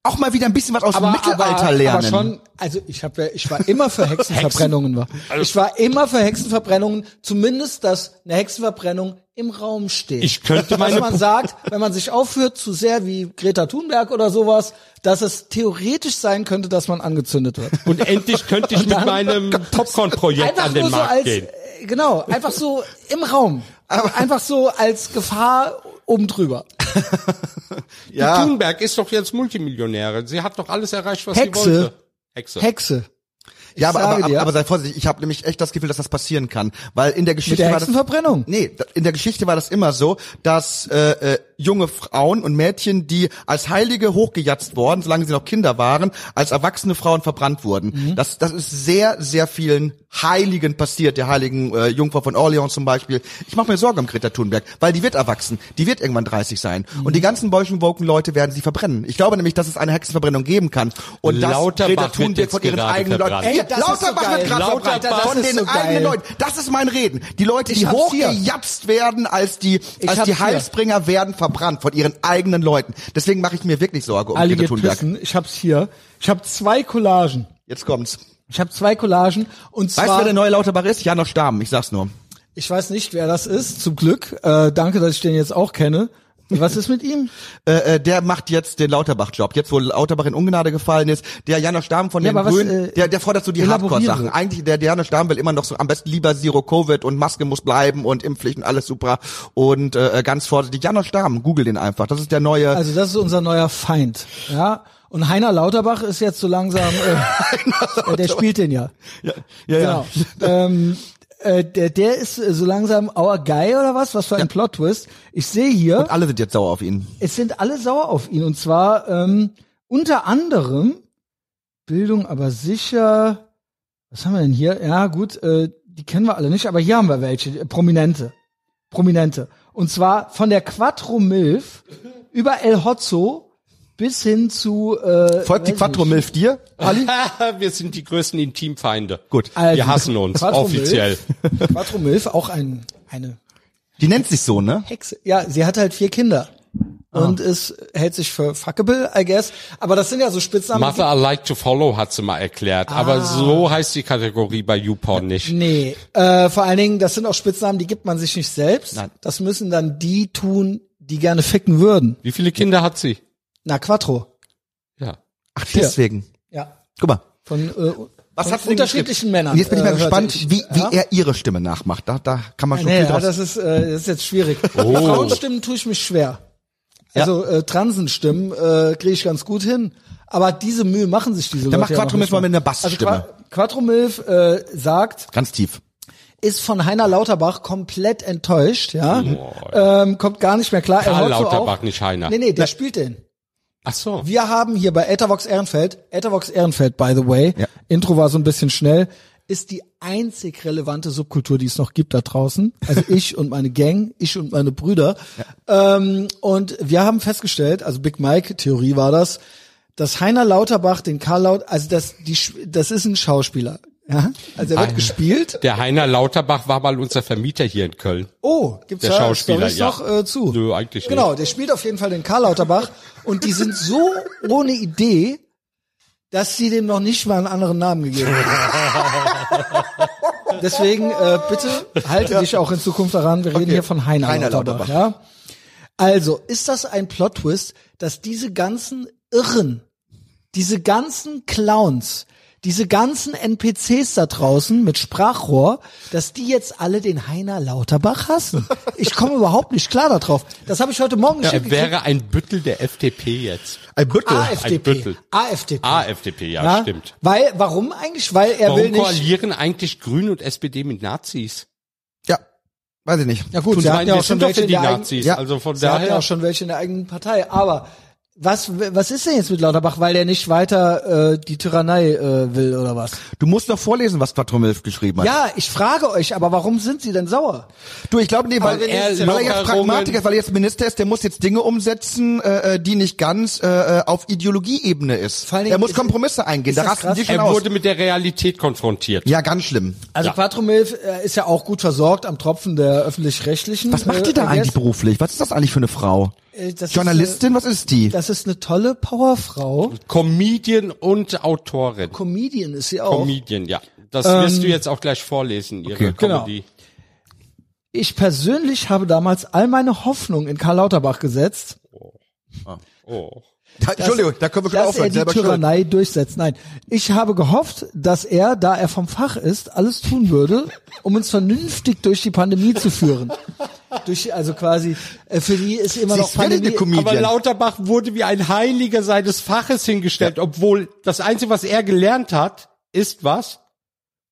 Auch mal wieder ein bisschen was aus dem Mittelalter aber, lernen. Aber schon, also ich habe ja, ich war immer für Hexenverbrennungen. war. Ich war immer für Hexenverbrennungen, zumindest, dass eine Hexenverbrennung im Raum steht. Ich könnte dass meine man Pu- sagt, wenn man sich aufführt zu sehr wie Greta Thunberg oder sowas, dass es theoretisch sein könnte, dass man angezündet wird. Und endlich könnte ich mit meinem Popcorn-Projekt an den nur so Markt als, gehen. äh, genau, einfach so im Raum. einfach so als Gefahr oben drüber. ja. Thunberg ist doch jetzt Multimillionärin. Sie hat doch alles erreicht, was Hexe. sie wollte. Hexe. Hexe. Ich Ja, aber, sage aber, dir, aber sei vorsichtig, ich habe nämlich echt das Gefühl, dass das passieren kann. Weil in der mit Geschichte der war das. Nee, in der Geschichte war das immer so, dass äh, äh, junge Frauen und Mädchen, die als Heilige hochgejatzt worden, solange sie noch Kinder waren, als erwachsene Frauen verbrannt wurden. Mhm. Das, das ist sehr, sehr vielen Heiligen passiert, der heiligen äh, Jungfrau von Orleans zum Beispiel. Ich mache mir Sorgen um Greta Thunberg, weil die wird erwachsen, die wird irgendwann 30 sein. Mhm. Und die ganzen Bolschen woken Leute werden sie verbrennen. Ich glaube nämlich, dass es eine Hexenverbrennung geben kann. Und dass Lauterbach Greta wird Thunberg von ihren eigenen Leuten... Ey, das ist so Lauterbach geil. wird gerade Lauterbach, verbrannt. Von den so eigenen. Leuten. Das ist mein Reden. Die Leute, die hier. hochgejatzt werden, als die, Ich als die hier. Heilsbringer werden verbrannt von ihren eigenen Leuten. Deswegen mache ich mir wirklich Sorge um Alle Greta Thunberg. pissen. Ich hab's hier. Ich habe zwei Collagen. Jetzt kommt's. Ich habe zwei Collagen und Weißt du, zwar wer der neue Lauterbach ist? Janosch Stamm, ich sag's nur. ich weiß nicht, wer das ist. Zum Glück. Äh, danke, dass ich den jetzt auch kenne. Was ist mit ihm? Äh, äh, der macht jetzt den Lauterbach-Job. Jetzt, wo Lauterbach in Ungnade gefallen ist, der Janosch Stamm von Ja, den aber was, Grünen, äh, der, der fordert so die Hardcore-Sachen. Eigentlich, der, der Janosch Stamm will immer noch so am besten lieber Zero Covid und Maske muss bleiben und Impfpflicht und alles super. Und äh, ganz vorsichtig. Janosch Stamm, google den einfach. Das ist der neue... Also das ist unser neuer Feind. Ja. Und Heiner Lauterbach ist jetzt so langsam, äh, äh, der spielt den ja. ja, ja, ja. Genau. ähm, äh, der, der ist äh, so langsam our guy oder was? Was für ein Plot-Twist. Ich sehe hier, Und alle sind jetzt sauer auf ihn. es sind alle sauer auf ihn. Und zwar ähm, unter anderem Bildung, aber sicher. Was haben wir denn hier? Ja, gut, äh, die kennen wir alle nicht, aber hier haben wir welche, äh, prominente. Prominente. Und zwar von der Quattro Milf über El Hotzo bis hin zu äh, Folgt die Quattro. Milf dir? Ali? Wir sind die größten Intimfeinde. Gut. Also, Wir hassen uns, Quattro offiziell. Milf, Quattro Milf, auch ein, eine Die nennt sich so, ne? Hexe. Ja, sie hat halt vier Kinder. Und ist, hält sich für fuckable, I guess. Aber das sind ja so Spitznamen. Mother I like to follow hat sie mal erklärt. Ah. Aber so heißt die Kategorie bei YouPorn nicht. Nee, äh, vor allen Dingen, das sind auch Spitznamen, die gibt man sich nicht selbst. Nein. Das müssen dann die tun, die gerne ficken würden. Wie viele Kinder hat sie? Na, Quattro. Ja. Ach, deswegen. Ja. Guck mal. Von, äh, Was von unterschiedlichen? Männern. Und jetzt bin ich mal äh, gespannt, ich. wie, wie ja? er ihre Stimme nachmacht. Da, da kann man schon Nee, viel ja, das ist, äh, das ist jetzt schwierig. Oh. Frauenstimmen tue ich mich schwer. Also äh, Transenstimmen äh, kriege ich ganz gut hin. Aber diese Mühe machen sich diese Dann Leute macht ja noch Quattro Milf mal mit einer Also Bassstimme. Qua Quattro Milf äh, sagt, Ganz tief. ist von Heiner Lauterbach komplett enttäuscht, ja. Ähm, kommt gar nicht mehr klar. Karl Lauterbach, auch. nicht Heiner. Nee, nee, der spielt den. Ach so. Wir haben hier bei Ethervox Ehrenfeld, Ethervox Ehrenfeld, by the way, Ja. Intro war so ein bisschen schnell, ist die einzig relevante Subkultur, die es noch gibt da draußen. Also ich und meine Gang, ich und meine Brüder. Ähm, und wir haben festgestellt, also Big Mike Theorie war das, dass Heiner Lauterbach den Karl Laut, also das, die, das ist ein Schauspieler. Ja? Also er wird Ah. gespielt. Der Heiner Lauterbach war mal unser Vermieter hier in Köln. Oh, gibt's Der da Schauspieler, ja. noch äh, zu? Nö, eigentlich Genau, nicht. der spielt auf jeden Fall den Karl Lauterbach und die sind so ohne Idee, dass sie dem noch nicht mal einen anderen Namen gegeben haben. Deswegen äh, bitte halte dich auch in Zukunft daran. Wir reden hier von Heiner, Heiner Lauterbach. Lauterbach. Ja? Also ist das ein Plot-Twist, dass diese ganzen Irren, diese ganzen Clowns, diese ganzen NPCs da draußen mit Sprachrohr, dass die jetzt alle den Heiner Lauterbach hassen. Ich komme überhaupt nicht klar darauf. Das habe ich heute Morgen geschickt. Er wäre ein Büttel der FDP jetzt. Ein Büttel. AfDP. Büttel. AfDP. AfDP, ja, stimmt. Weil, warum eigentlich? Weil er will Warum nicht. koalieren eigentlich Grün und SPD mit Nazis? Ja, weiß ich nicht. Ja gut, Tun sie hatten ja auch schon welche in eigenen. Ja. Also von sie hatten ja daher. auch schon welche in der eigenen Partei. Aber was, was ist denn jetzt mit Lauterbach? Weil er nicht weiter äh, die Tyrannei äh, will oder was? Du musst noch vorlesen, was Quattro Milf geschrieben hat. Ja, ich frage euch, aber warum sind sie denn sauer? Du, ich glaube, nee, weil, wenn er, weil er jetzt Pragmatiker ist, weil er jetzt Minister ist, der muss jetzt Dinge umsetzen, äh, äh, die nicht ganz äh, auf Ideologieebene ist. Vor allen Dingen Er muss ist- Kompromisse eingehen, da rasten die schon er aus. wurde mit der Realität konfrontiert. Ja, ganz schlimm. Also Ja. Quattromilf äh, ist ja auch gut versorgt am Tropfen der öffentlich-rechtlichen. Was macht äh, die da eigentlich beruflich? Was ist das eigentlich für eine Frau? Äh, das ist, Journalistin, was ist die? Das ist eine tolle Powerfrau. Comedian und Autorin. Comedian ist sie auch. Comedian, ja. Das wirst du jetzt auch gleich vorlesen, ihre Okay. Genau. Comedy. Ich persönlich habe damals all meine Hoffnung in Karl Lauterbach gesetzt, Oh. Da, Entschuldigung, da können wir dass er aufhören. die Selber schuld. Tyrannei durchsetzt. Nein, ich habe gehofft, dass er, da er vom Fach ist, alles tun würde, um uns vernünftig durch die Pandemie zu führen. durch, also quasi, äh, für die ist immer Sie noch ist Pandemie. Aber Lauterbach wurde wie ein Heiliger seines Faches hingestellt, obwohl das Einzige, was er gelernt hat, ist was?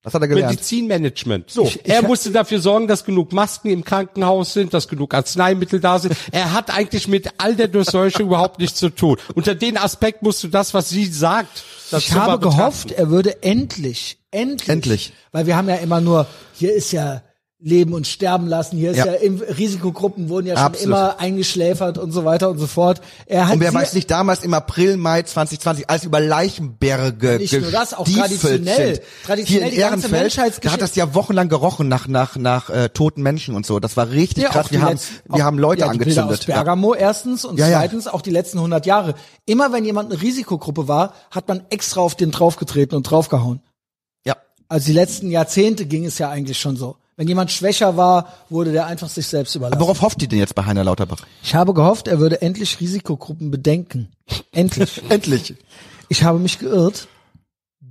Was hat er gelernt? Medizinmanagement. So, Ich- ich er musste dafür sorgen, dass genug Masken im Krankenhaus sind, dass genug Arzneimittel da sind. Er hat eigentlich mit all der Durchseuchung überhaupt nichts zu tun. Unter den Aspekt musst du das, was sie sagt, das Ich habe gehofft, er würde endlich, endlich, Endlich. weil wir haben ja immer nur, hier ist ja Leben und Sterben lassen, hier ist ja, Ja. im Risikogruppen wurden ja schon Absolut. immer eingeschläfert und so weiter und so fort. Er hat Und wer weiß nicht, damals im April, Mai 2020, als über Leichenberge Nicht nur das, auch traditionell. sind. Traditionell Hier in die ganze Ehrenfeld, da hat das ja wochenlang gerochen nach nach nach äh, toten Menschen und so. Das war richtig Ja, krass. auch Wir haben letzten- wir auch- haben Leute ja, die Bilder aus angezündet. Ja. Bergamo erstens und ja. zweitens auch die letzten 100 Jahre. Immer wenn jemand eine Risikogruppe war, hat man extra auf den draufgetreten und draufgehauen. ja. Also die letzten Jahrzehnte ging es ja eigentlich schon so. Wenn jemand schwächer war, wurde der einfach sich selbst überlassen. Worauf hofft die denn jetzt bei Heiner Lauterbach? Ich habe gehofft, er würde endlich Risikogruppen bedenken. Endlich. Endlich. Ich habe mich geirrt.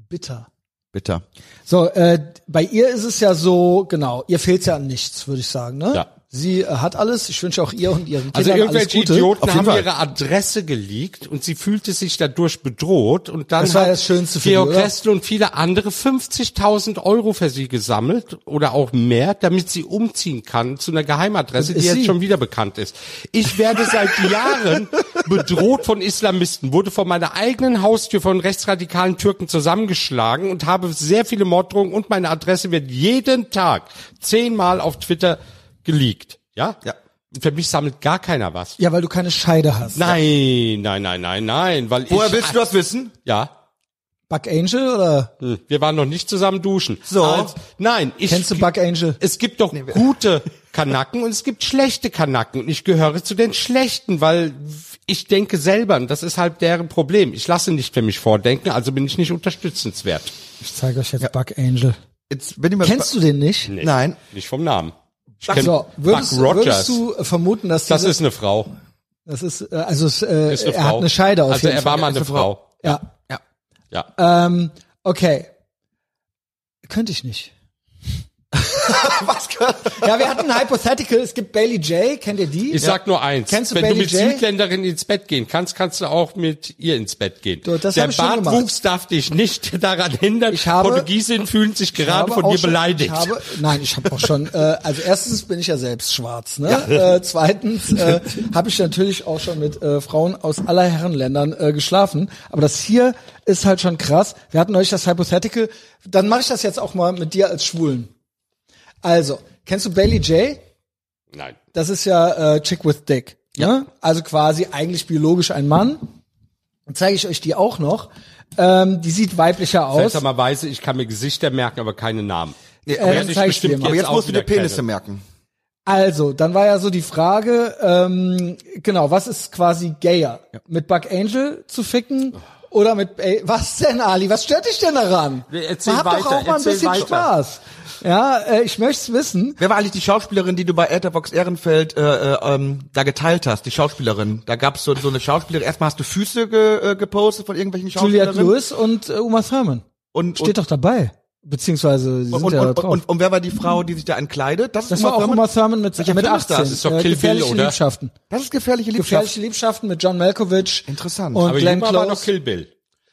Bitter. Bitter. So, äh, bei ihr ist es ja so, genau, ihr fehlt ja an nichts, würde ich sagen, ne? Ja. Sie äh, hat alles. Ich wünsche auch ihr und ihren Kindern Also alles irgendwelche Gute. Idioten Auf haben ihre Adresse geleakt und sie fühlte sich dadurch bedroht und dann Das war hat das Schönste für Georg? Kessel und viele andere 50.000 Euro für sie gesammelt oder auch mehr, damit sie umziehen kann zu einer Geheimadresse, die ist jetzt sie. schon wieder bekannt ist. Ich werde seit Jahren bedroht von Islamisten, wurde vor meiner eigenen Haustür von rechtsradikalen Türken zusammengeschlagen und habe sehr viele Morddrohungen und meine Adresse wird jeden Tag zehnmal auf Twitter geleakt. Ja? Ja. Für mich sammelt gar keiner was. Ja, weil du keine Scheide hast. Nein, nein, nein, nein, nein, weil Woher ich, willst du das wissen? Ja, Buck Angel oder hm, wir waren noch nicht zusammen duschen. So. Also, nein, ich kennst du Buck Angel? es gibt doch gute Kanacken und es gibt schlechte Kanacken und ich gehöre zu den schlechten, weil ich denke selber und das ist halt deren Problem. Ich lasse nicht für mich vordenken, also bin ich nicht unterstützenswert. Ich zeige euch jetzt Buck Angel. Jetzt bin ich mal Kennst du den nicht? Nee, Nein. Nicht vom Namen. Ich kenn so, würdest, Buck Rogers. würdest du äh, vermuten, dass das diese, ist eine Frau. das ist äh, also es, äh, Ist eine er Frau. hat eine Scheide auf Also jeden er war Fall. mal eine Frau. Ja. Ja. Ja. Ähm, okay. Könnte ich nicht. Was? Ja, wir hatten ein Hypothetical. Es gibt Bailey J. Kennt ihr die? Ich sag nur eins. Kennst du Wenn Bailey du mit J? Südländerin ins Bett gehen kannst, kannst du auch mit ihr ins Bett gehen. Du, das Der Bartwuchs darf dich nicht daran hindern. Ich habe- Portugiesinnen fühlen sich Ich gerade habe von dir schon- beleidigt. Ich habe, nein, ich habe auch schon. Äh, also erstens bin ich ja selbst schwarz. Ne? Äh, zweitens äh, habe ich natürlich auch schon mit äh, Frauen aus aller Herrenländern äh, geschlafen. Aber das hier ist halt schon krass. Wir hatten euch das Hypothetical. Dann mache ich das jetzt auch mal mit dir als Schwulen. Also, kennst du Bailey J? Nein. Das ist ja äh, Chick with Dick. Ja. Also quasi eigentlich biologisch ein Mann. Dann zeige ich euch die auch noch. Ähm, die sieht weiblicher aus. Seltsamerweise, ich kann mir Gesichter merken, aber keine Namen. Nee, Äh, aber, dann jetzt, zeig ich dir mal. aber jetzt musst du dir Penisse keine. merken. Also, dann war ja so die Frage, ähm, genau, was ist quasi gayer? Mit Buck Angel zu ficken oder mit, ey, was denn, Ali? Was stört dich denn daran? Erzähl Hab doch weiter, auch mal ein bisschen weiter. Spaß. Ja, äh, ich möchte wissen. Wer war eigentlich die Schauspielerin, die du bei Etherbox Ehrenfeld äh, äh, ähm, da geteilt hast? Die Schauspielerin. Da gab's so, so eine Schauspielerin. Erstmal hast du Füße ge, äh, gepostet von irgendwelchen Juliette Schauspielerinnen. Lewis und äh, Uma Thurman. Und, Steht doch dabei. Beziehungsweise, sie und, sind und, ja und, drauf. und, und wer war die Frau, die sich da entkleidet? Das, das ist war auch Thurman? Uma Thurman mit, Welcher mit Film ist 18. das? Ist doch äh, Kill Bill, gefährliche oder? Liebschaften. Das ist gefährliche Liebschaft. Gefährliche Liebschaften mit John Malkovich. Interessant. Und Aber Glenn Juma war noch Close. Kill Bill.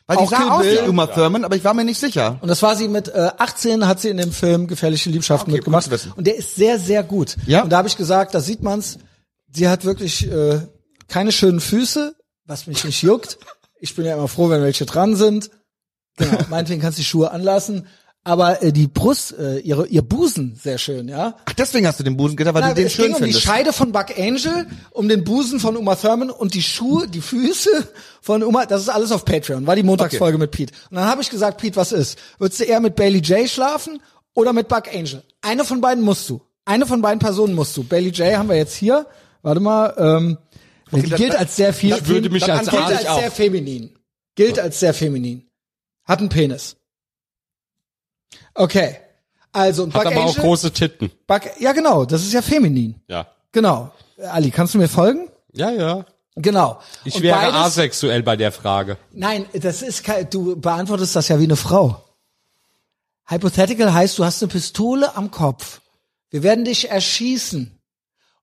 Weil die auch sah Kill aus Bill. wie Uma Thurman, aber ich war mir nicht sicher. Und das war sie mit äh, 18, hat sie in dem Film Gefährliche Liebschaften Okay, mitgemacht. Und der ist sehr, sehr gut. Ja. Und da habe ich gesagt, da sieht man's, sie hat wirklich äh, keine schönen Füße, was mich nicht juckt. Ich bin ja immer froh, wenn welche dran sind. Genau, meinetwegen kannst du die Schuhe anlassen. Aber äh, die Brust, äh, ihre, ihr Busen, sehr schön, ja. Ach, deswegen hast du den Busen gedacht, weil Na, du den es schön ging um die findest. Scheide von Buck Angel, um den Busen von Uma Thurman und die Schuhe, die Füße von Uma. Das ist alles auf Patreon. War die Montagsfolge mit Pete. Und dann habe ich gesagt, Pete, was ist? Würdest du eher mit Bailey J schlafen oder mit Buck Angel? Eine von beiden musst du. Eine von beiden Personen musst du. Bailey J haben wir jetzt hier. Warte mal. Ähm, die das- gilt als sehr viel. Ich würde mich gilt als gilt als sehr feminin. Gilt als sehr feminin. Hat einen Penis. Okay. Also und Hat Buck aber auch Angel, große Titten. Buck, ja genau, das ist ja feminin. Ja. Genau. Ali, kannst du mir folgen? Ja, ja. Genau. Ich Und wäre beides- asexuell bei der Frage. Nein, das ist kein, du beantwortest das ja wie eine Frau. Hypothetical heißt, du hast eine Pistole am Kopf. Wir werden dich erschießen.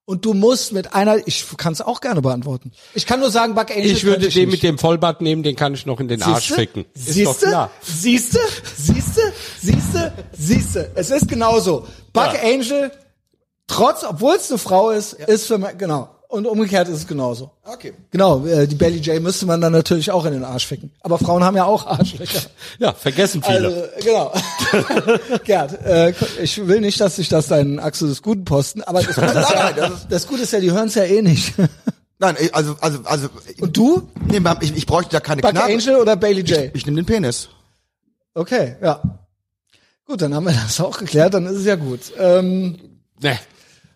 Und du musst mit einer, ich kann es auch gerne beantworten. Ich kann nur sagen, Buck Angel Ich würde könnte den nicht. mit dem Vollbart nehmen, den kann ich noch in den Arsch Siehste? ficken. Ist doch Siehste? Siehste? Siehste? Siehste? Siehste? Es ist genauso. Buck Ja. Angel, trotz, obwohl es eine Frau ist, ist für mich, genau. Und umgekehrt ist es genauso. Okay. Genau, äh, die Belly J müsste man dann natürlich auch in den Arsch ficken. Aber Frauen haben ja auch Arschlöcher. Ja, vergessen viele. Also, genau. Gerd, äh, ich will nicht, dass sich das deinen Axel des Guten posten, aber das Gute ist ja, Nein, das das Gute ist ja die hören es ja eh nicht. Nein, ich- also, also, also. Und du? Nee, ich, ich bräuchte da keine Buck Knabe. Angel oder Bailey J? Ich nehme den Penis. Okay, ja. Gut, dann haben wir das auch geklärt, dann ist es ja gut. Ähm, Ne.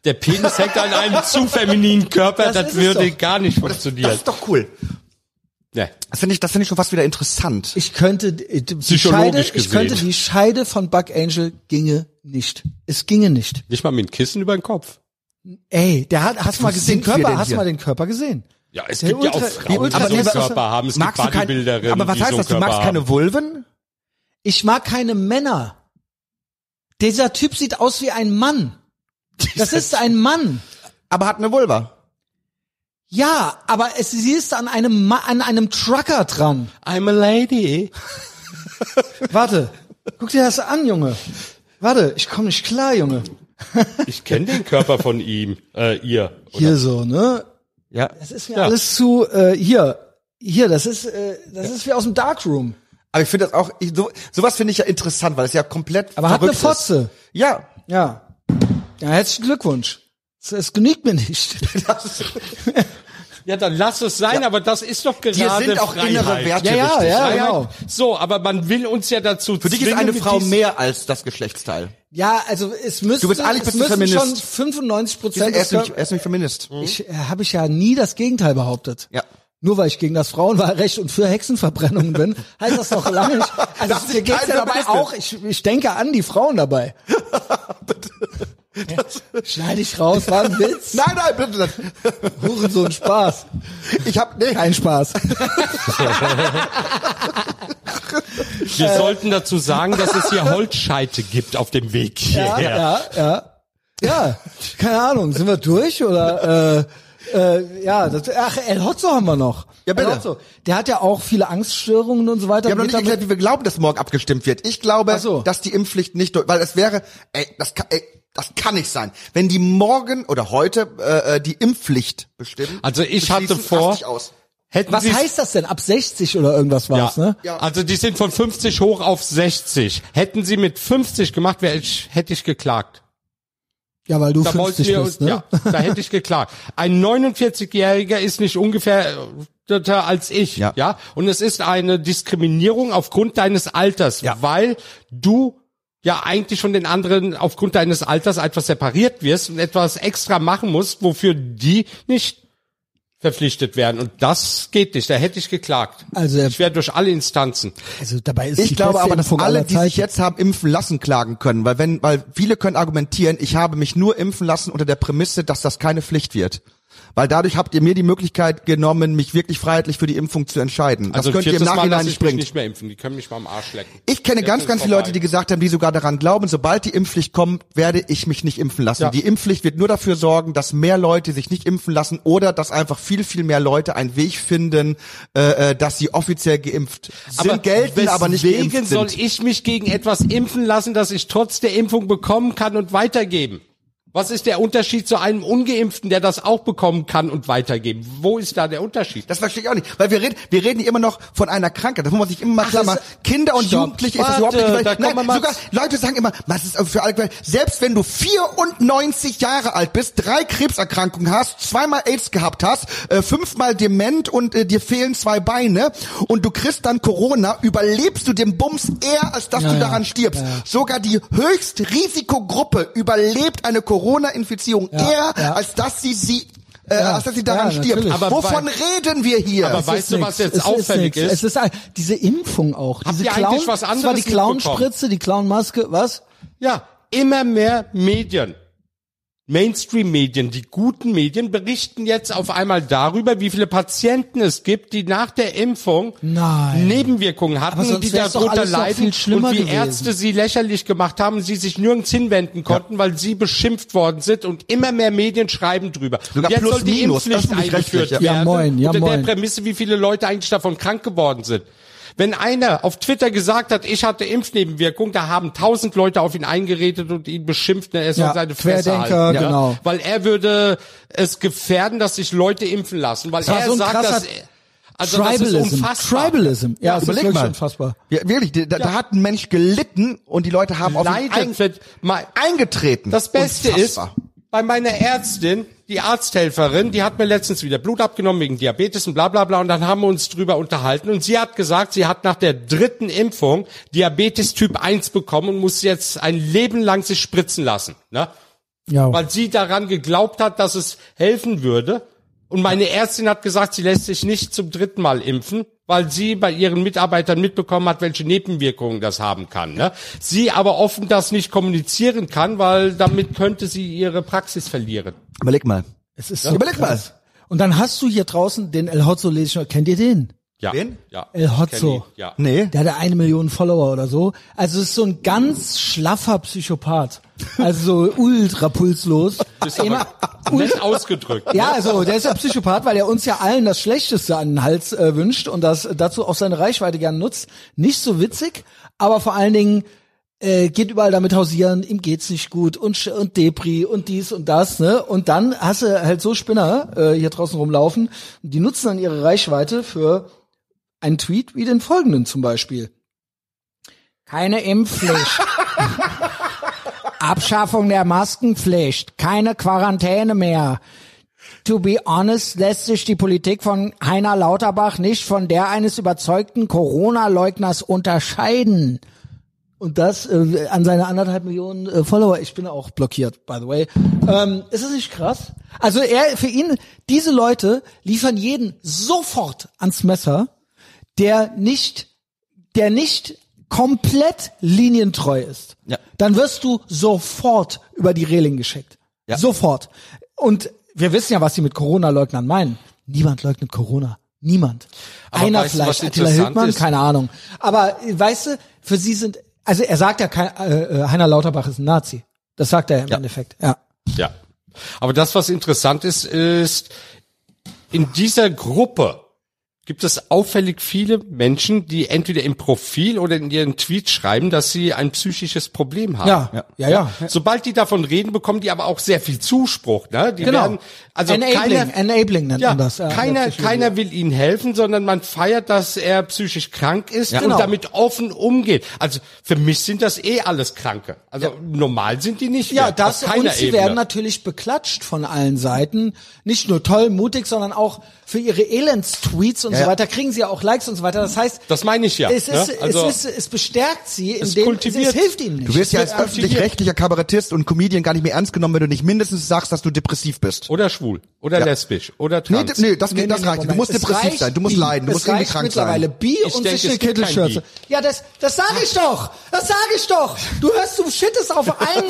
Der Penis hängt an einem zu femininen Körper, Das das, würde doch. gar nicht Das funktionieren. ist doch cool. Ne. Das finde ich, das finde ich schon fast wieder interessant. ich könnte die die Psychologisch Scheide, ich gesehen. könnte die Scheide von Buck Angel ginge nicht. Es ginge nicht. Nicht mal mit dem Kissen über den Kopf. Ey, der hat, hast du mal gesehen, Körper, hast du mal den Körper gesehen? Ja, es Der gibt ja auch Ultra- die Frauen, die Ultra- so einen aber- Körper haben. Es gibt Bodybuilderinnen, aber was die heißt so das? Du magst keine. Vulven? Ich mag keine Männer. Dieser Typ sieht aus wie ein Mann. Das ist ein Mann. Aber hat eine Vulva. Ja, aber es, sie ist an einem, Ma an einem Trucker dran. I'm a lady. Warte, guck dir das an, Junge. Warte, ich komme nicht klar, Junge. Ich kenne den Körper von ihm, äh, ihr. Hier so, ne? Ja. Das ist mir Ja. alles zu, äh, hier, hier, das ist, äh, das ist wie aus dem Darkroom. Aber ich finde das auch, ich, so, sowas finde ich ja interessant, weil es ja komplett Aber hat eine verrückt ist. Fotze. Ja. Ja. Ja, herzlichen Glückwunsch. Es, genügt mir nicht. Ja, dann lass es sein, aber das ist doch gerade Dir sind auch Freiheit. innere Werte Ja, ja, wichtig. ja. Freiheit. genau. So, aber man will uns ja dazu Für dich ist eine Frau mehr als das Geschlechtsteil. Ja, also es müsste, Du bist eigentlich es müssen schon Feminist. 95 Er Prozent ist nämlich, er ist nämlich Feminist. Ich äh, habe ich ja nie das Gegenteil behauptet. Ja. Nur weil ich gegen das Frauenwahlrecht und für Hexenverbrennungen bin, heißt das noch lange nicht. Also Dass mir ich geht's ja dabei bin. auch, ich, ich denke an die Frauen dabei. Ja, Schneide ich raus, war ein Witz. Nein, nein, bitte. nicht. Hurensohn, Spaß. Ich hab, nee. Kein Spaß. Wir sollten dazu sagen, dass es hier Holzscheite gibt auf dem Weg Ja, hierher. ja, ja. Ja, keine Ahnung, sind wir durch oder äh, äh, ja, das, ach, El Hotzo haben wir noch. Ja, bitte. El Hotzo, der hat ja auch viele Angststörungen und so weiter. Wir haben noch nicht erklärt, wie wir glauben, dass morgen abgestimmt wird. Ich glaube, so. dass die Impfpflicht nicht durch, weil es wäre, ey, das kann, ey, das kann nicht sein. Wenn die morgen oder heute äh, äh, die Impfpflicht bestimmen. Also ich hatte vor-. Hätten Was Sie's- heißt das denn? Ab 60 oder irgendwas war's, ja. ne? Ja. Also die sind von 50 hoch auf 60. Hätten sie mit 50 gemacht, wäre ich, hätte ich geklagt. Ja, weil du Da wollten 50 wir, bist, ne? ja, da hätte ich geklagt. Ein 49-Jähriger ist nicht ungefähr äh, als ich, Ja. ja. Und es ist eine Diskriminierung aufgrund deines Alters, Ja. weil du ja eigentlich von den anderen aufgrund deines Alters etwas separiert wirst und etwas extra machen musst, wofür die nicht verpflichtet werden. Und das geht nicht. Da hätte ich geklagt. Also, ich wäre durch alle Instanzen. Also dabei ist Ich die glaube aber, dass Impfung alle, die sich jetzt haben impfen lassen, klagen können, weil wenn, weil viele können argumentieren, ich habe mich nur impfen lassen unter der Prämisse, dass das keine Pflicht wird. Weil dadurch habt ihr mir die Möglichkeit genommen, mich wirklich freiheitlich für die Impfung zu entscheiden. Das Also könnt ihr im Mal Nachhinein nicht bringen. nicht mehr impfen. Die können mich mal am Arsch lecken. Ich kenne Jetzt ganz, ganz viele vorbei. Leute, die gesagt haben, die sogar daran glauben, sobald die Impfpflicht kommt, werde ich mich nicht impfen lassen. Ja. Die Impfpflicht wird nur dafür sorgen, dass mehr Leute sich nicht impfen lassen oder dass einfach viel, viel mehr Leute einen Weg finden, äh, äh, dass sie offiziell geimpft sind, gelten, aber nicht geimpft soll sind. ich mich gegen etwas impfen lassen, das ich trotz der Impfung bekommen kann und weitergeben? Was ist der Unterschied zu einem Ungeimpften, der das auch bekommen kann und weitergeben? Wo ist da der Unterschied? Das verstehe ich auch nicht, weil wir reden, wir reden immer noch von einer Krankheit. Das muss man sich immer mal klar machen. Kinder und Stopp. Jugendliche ist das Warte, überhaupt nicht. wir nein, sogar Leute sagen immer, was ist für alle, selbst wenn du 94 Jahre alt bist, drei Krebserkrankungen hast, zweimal AIDS gehabt hast, äh, fünfmal dement und äh, dir fehlen zwei Beine und du kriegst dann Corona, überlebst du den Bums eher, als dass Ja, du ja. daran stirbst. Sogar die Höchstrisikogruppe überlebt eine Corona-Infizierung eher, ja. als dass sie sie äh, Ja, als dass sie daran ja, stirbt. Aber Wovon reden wir hier? Aber Es weißt ist du, nix. was jetzt Es auffällig nix. ist? Es ist ein- diese Impfung auch. Diese ihr eigentlich was das war anderes die Clownspritze, die Clownmaske, was? Ja, immer mehr Medien. Mainstream-Medien, die guten Medien berichten jetzt auf einmal darüber, wie viele Patienten es gibt, die nach der Impfung Nein. Nebenwirkungen hatten und die darunter leiden viel schlimmer und wie gewesen. Ärzte sie lächerlich gemacht haben, sie sich nirgends hinwenden konnten, weil sie beschimpft worden sind und immer mehr Medien schreiben drüber. Sogar und jetzt plus soll die minus, Impfpflicht eingeführt ja. werden Ja, moin, ja, unter moin. der Prämisse, wie viele Leute eigentlich davon krank geworden sind. Wenn einer auf Twitter gesagt hat, ich hatte Impfnebenwirkung, da haben tausend Leute auf ihn eingeredet und ihn beschimpft, ne, er soll Ja, seine Fresse halten. Ja. genau. Weil er würde es gefährden, dass sich Leute impfen lassen, weil er so sagt, dass also das ist Tribalism. unfassbar. Tribalism. Ja, ist Überleg wirklich mal. unfassbar. Ja, wirklich, da, da hat ein Mensch gelitten und die Leute haben auf ihn Leidet ein, mal eingetreten. Das Beste Unfassbar. ist, bei meiner Ärztin, die Arzthelferin, die hat mir letztens wieder Blut abgenommen wegen Diabetes und bla bla bla und dann haben wir uns drüber unterhalten und sie hat gesagt, sie hat nach der dritten Impfung Diabetes Typ 1 bekommen und muss jetzt ein Leben lang sich spritzen lassen, ne? Ja. Weil sie daran geglaubt hat, dass es helfen würde. Und meine Ärztin hat gesagt, sie lässt sich nicht zum dritten Mal impfen, weil sie bei ihren Mitarbeitern mitbekommen hat, welche Nebenwirkungen das haben kann. Ne? Sie aber offen das nicht kommunizieren kann, weil damit könnte sie ihre Praxis verlieren. Überleg mal. Es ist so Überleg mal. Und dann hast du hier draußen den El Hotzo, kennt ihr den? Ja. Wen? Ja. El Hotzo. Ja. Nee. Der hat eine Million Follower oder so. Also es ist so ein ganz schlaffer Psychopath. Also so ultra pulslos. Ist aber nett ausgedrückt. Ja, also der ist ja Psychopath, weil er uns ja allen das Schlechteste an den Hals äh, wünscht und das dazu auch seine Reichweite gern nutzt. Nicht so witzig, aber vor allen Dingen äh, geht überall damit hausieren, ihm geht's nicht gut und und Depri und dies und das, ne? Und dann hast du halt so Spinner äh, hier draußen rumlaufen, die nutzen dann ihre Reichweite für einen Tweet wie den folgenden zum Beispiel. Keine Impfpflicht. Abschaffung der Maskenpflicht. Keine Quarantäne mehr. To be honest, lässt sich die Politik von Heiner Lauterbach nicht von der eines überzeugten Corona-Leugners unterscheiden. Und das äh, an seine anderthalb Millionen äh, Follower. Ich bin auch blockiert, by the way. Ähm, ist es nicht krass? Also er, für ihn, diese Leute liefern jeden sofort ans Messer, der nicht, der nicht komplett linientreu ist. Ja. Dann wirst du sofort über die Reling geschickt. Ja. Sofort. Und wir wissen ja, was sie mit Corona-Leugnern meinen. Niemand leugnet Corona. Niemand. Aber Einer weißt vielleicht, Attila Hildmann, ist? keine Ahnung. Aber weißt du, für sie sind, also er sagt ja, kein, äh, äh, Heiner Lauterbach ist ein Nazi. Das sagt er im Ja. Endeffekt, ja. Ja. Aber das, was interessant ist, ist, in dieser Gruppe gibt es auffällig viele Menschen, die entweder im Profil oder in ihren Tweets schreiben, dass sie ein psychisches Problem haben. Ja, ja, ja. Sobald die davon reden, bekommen die aber auch sehr viel Zuspruch. Ne? Die Genau. werden, also Enabling, keiner, enabling nennt ja, man das. Ja, keiner, keiner will ihnen helfen, sondern man feiert, dass er psychisch krank ist und Genau. damit offen umgeht. Also für mich sind das eh alles Kranke. Also normal sind die nicht. Ja, mehr, das und sie Ebene. werden natürlich beklatscht von allen Seiten. Nicht nur toll, mutig, sondern auch für ihre Elends-Tweets und Ja, so weiter, kriegen sie ja auch Likes und so weiter. Das heißt, Das meine ich ja. es, ist, ne? Also, es, ist, es bestärkt sie, es indem es, kultiviert- hilft ihnen nicht. Du wirst ja als Es öffentlich-rechtlicher Kabarettist und Comedian gar nicht mehr ernst genommen, wenn du nicht mindestens sagst, dass du depressiv bist. oder schwul, oder Ja. lesbisch, oder Nee, trans. d- nee, das, Nee, geht, das nee, reicht. nicht. Du musst Es depressiv sein, du musst Bi. leiden, du es musst irgendwie krank mittlerweile sein. Bi Ich und denke, sich eine es Kittelschürze. Bi. Ja, das, das sage ich doch. Das sage ich doch. Du hörst, du shittest auf einen,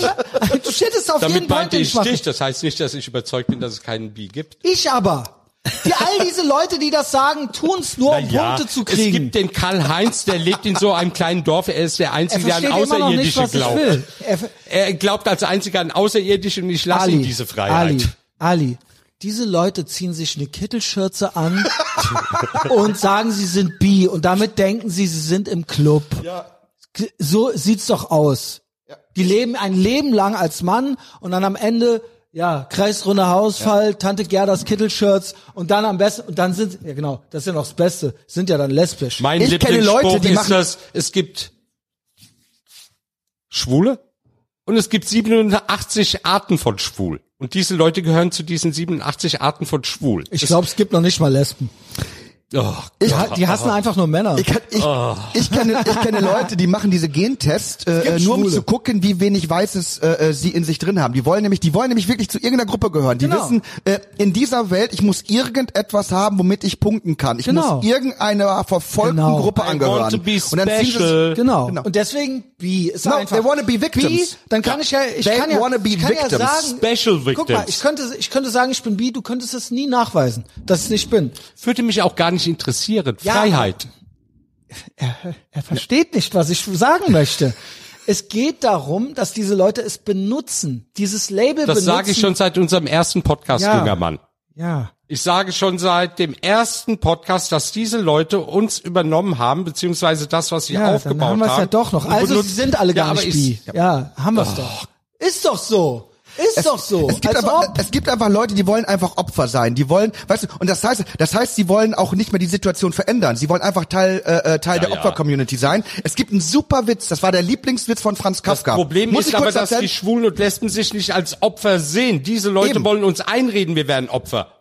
du shittest auf Damit jeden Point, meinte ich dich. Das heißt nicht, dass ich überzeugt bin, dass es keinen Bi gibt. Ich aber. Die, all diese Leute, die das sagen, tun's nur, um Ja, Punkte zu es kriegen. gibt den Karl Heinz, der lebt in so einem kleinen Dorf. Er ist der er Einzige, der an nicht, Außerirdische ich glaubt. Er, Er glaubt als Einziger an Außerirdische und ich lasse ihm diese Freiheit. Ali, Ali, diese Leute ziehen sich eine Kittelschürze an und sagen, sie sind bi und damit denken sie, sie sind im Club. So sieht's doch aus. Die leben ein Leben lang als Mann und dann am Ende ja, kreisrunder Hausfall, Tante Gerdas Kittelshirts und dann am besten und dann sind ja genau, das ist ja noch das Beste, sind ja dann lesbisch. Mein Ich kenne Leute, die ist machen- das, es gibt Schwule und es gibt 87 Arten von Schwul. Und diese Leute gehören zu diesen 87 Arten von Schwul. ich glaube, es gibt noch nicht mal Lesben. Oh, Die, ha- die hassen einfach nur Männer. Ich, ich, ich, kenne, ich kenne Leute, die machen diese Gentests, äh, äh, nur um zu gucken, wie wenig Weißes äh, äh, sie in sich drin haben. Die wollen nämlich, die wollen nämlich wirklich zu irgendeiner Gruppe gehören. Die Genau. wissen, äh, in dieser Welt, ich muss irgendetwas haben, womit ich punkten kann. Ich Genau. muss irgendeiner verfolgten Genau. Gruppe I angehören. want to be Und dann ziehen sie special. Genau. Genau. Und deswegen bi ist No, einfach. they wanna be victims. Bi, dann kann ich ja, ich They kann ja, wanna be ich kann ja victims. sagen, Special guck mal, victims. ich könnte, ich könnte sagen, ich bin bi, du könntest es nie nachweisen, dass ich es nicht bin. würde mich auch gar nicht interessieren. Ja, Freiheit. Er, er versteht nicht, was ich sagen möchte. Es geht darum, dass diese Leute es benutzen, dieses Label Das benutzen. sage ich schon seit unserem ersten Podcast, Ja. junger Mann. Ja. Ich sage schon seit dem ersten Podcast, dass diese Leute uns übernommen haben, beziehungsweise das, was sie Ja, aufgebaut dann haben wir es ja doch noch. Also sie sind alle Ja, gar aber nicht ich- bi. Ja, haben wir es doch. Ist doch so. Ist doch so. Es gibt, Als einfach, ob. es gibt einfach Leute, die wollen einfach Opfer sein. Die wollen, weißt du, und das heißt, das heißt, sie wollen auch nicht mehr die Situation verändern. Sie wollen einfach Teil, äh, äh, Teil der ja. Opfer-Community sein. Es gibt einen super Witz. Das war der Lieblingswitz von Franz Das Kafka. Problem Muss ist aber, dass die Schwulen und Lesben sich nicht als Opfer sehen. Diese Leute Eben. wollen uns einreden, wir wären Opfer.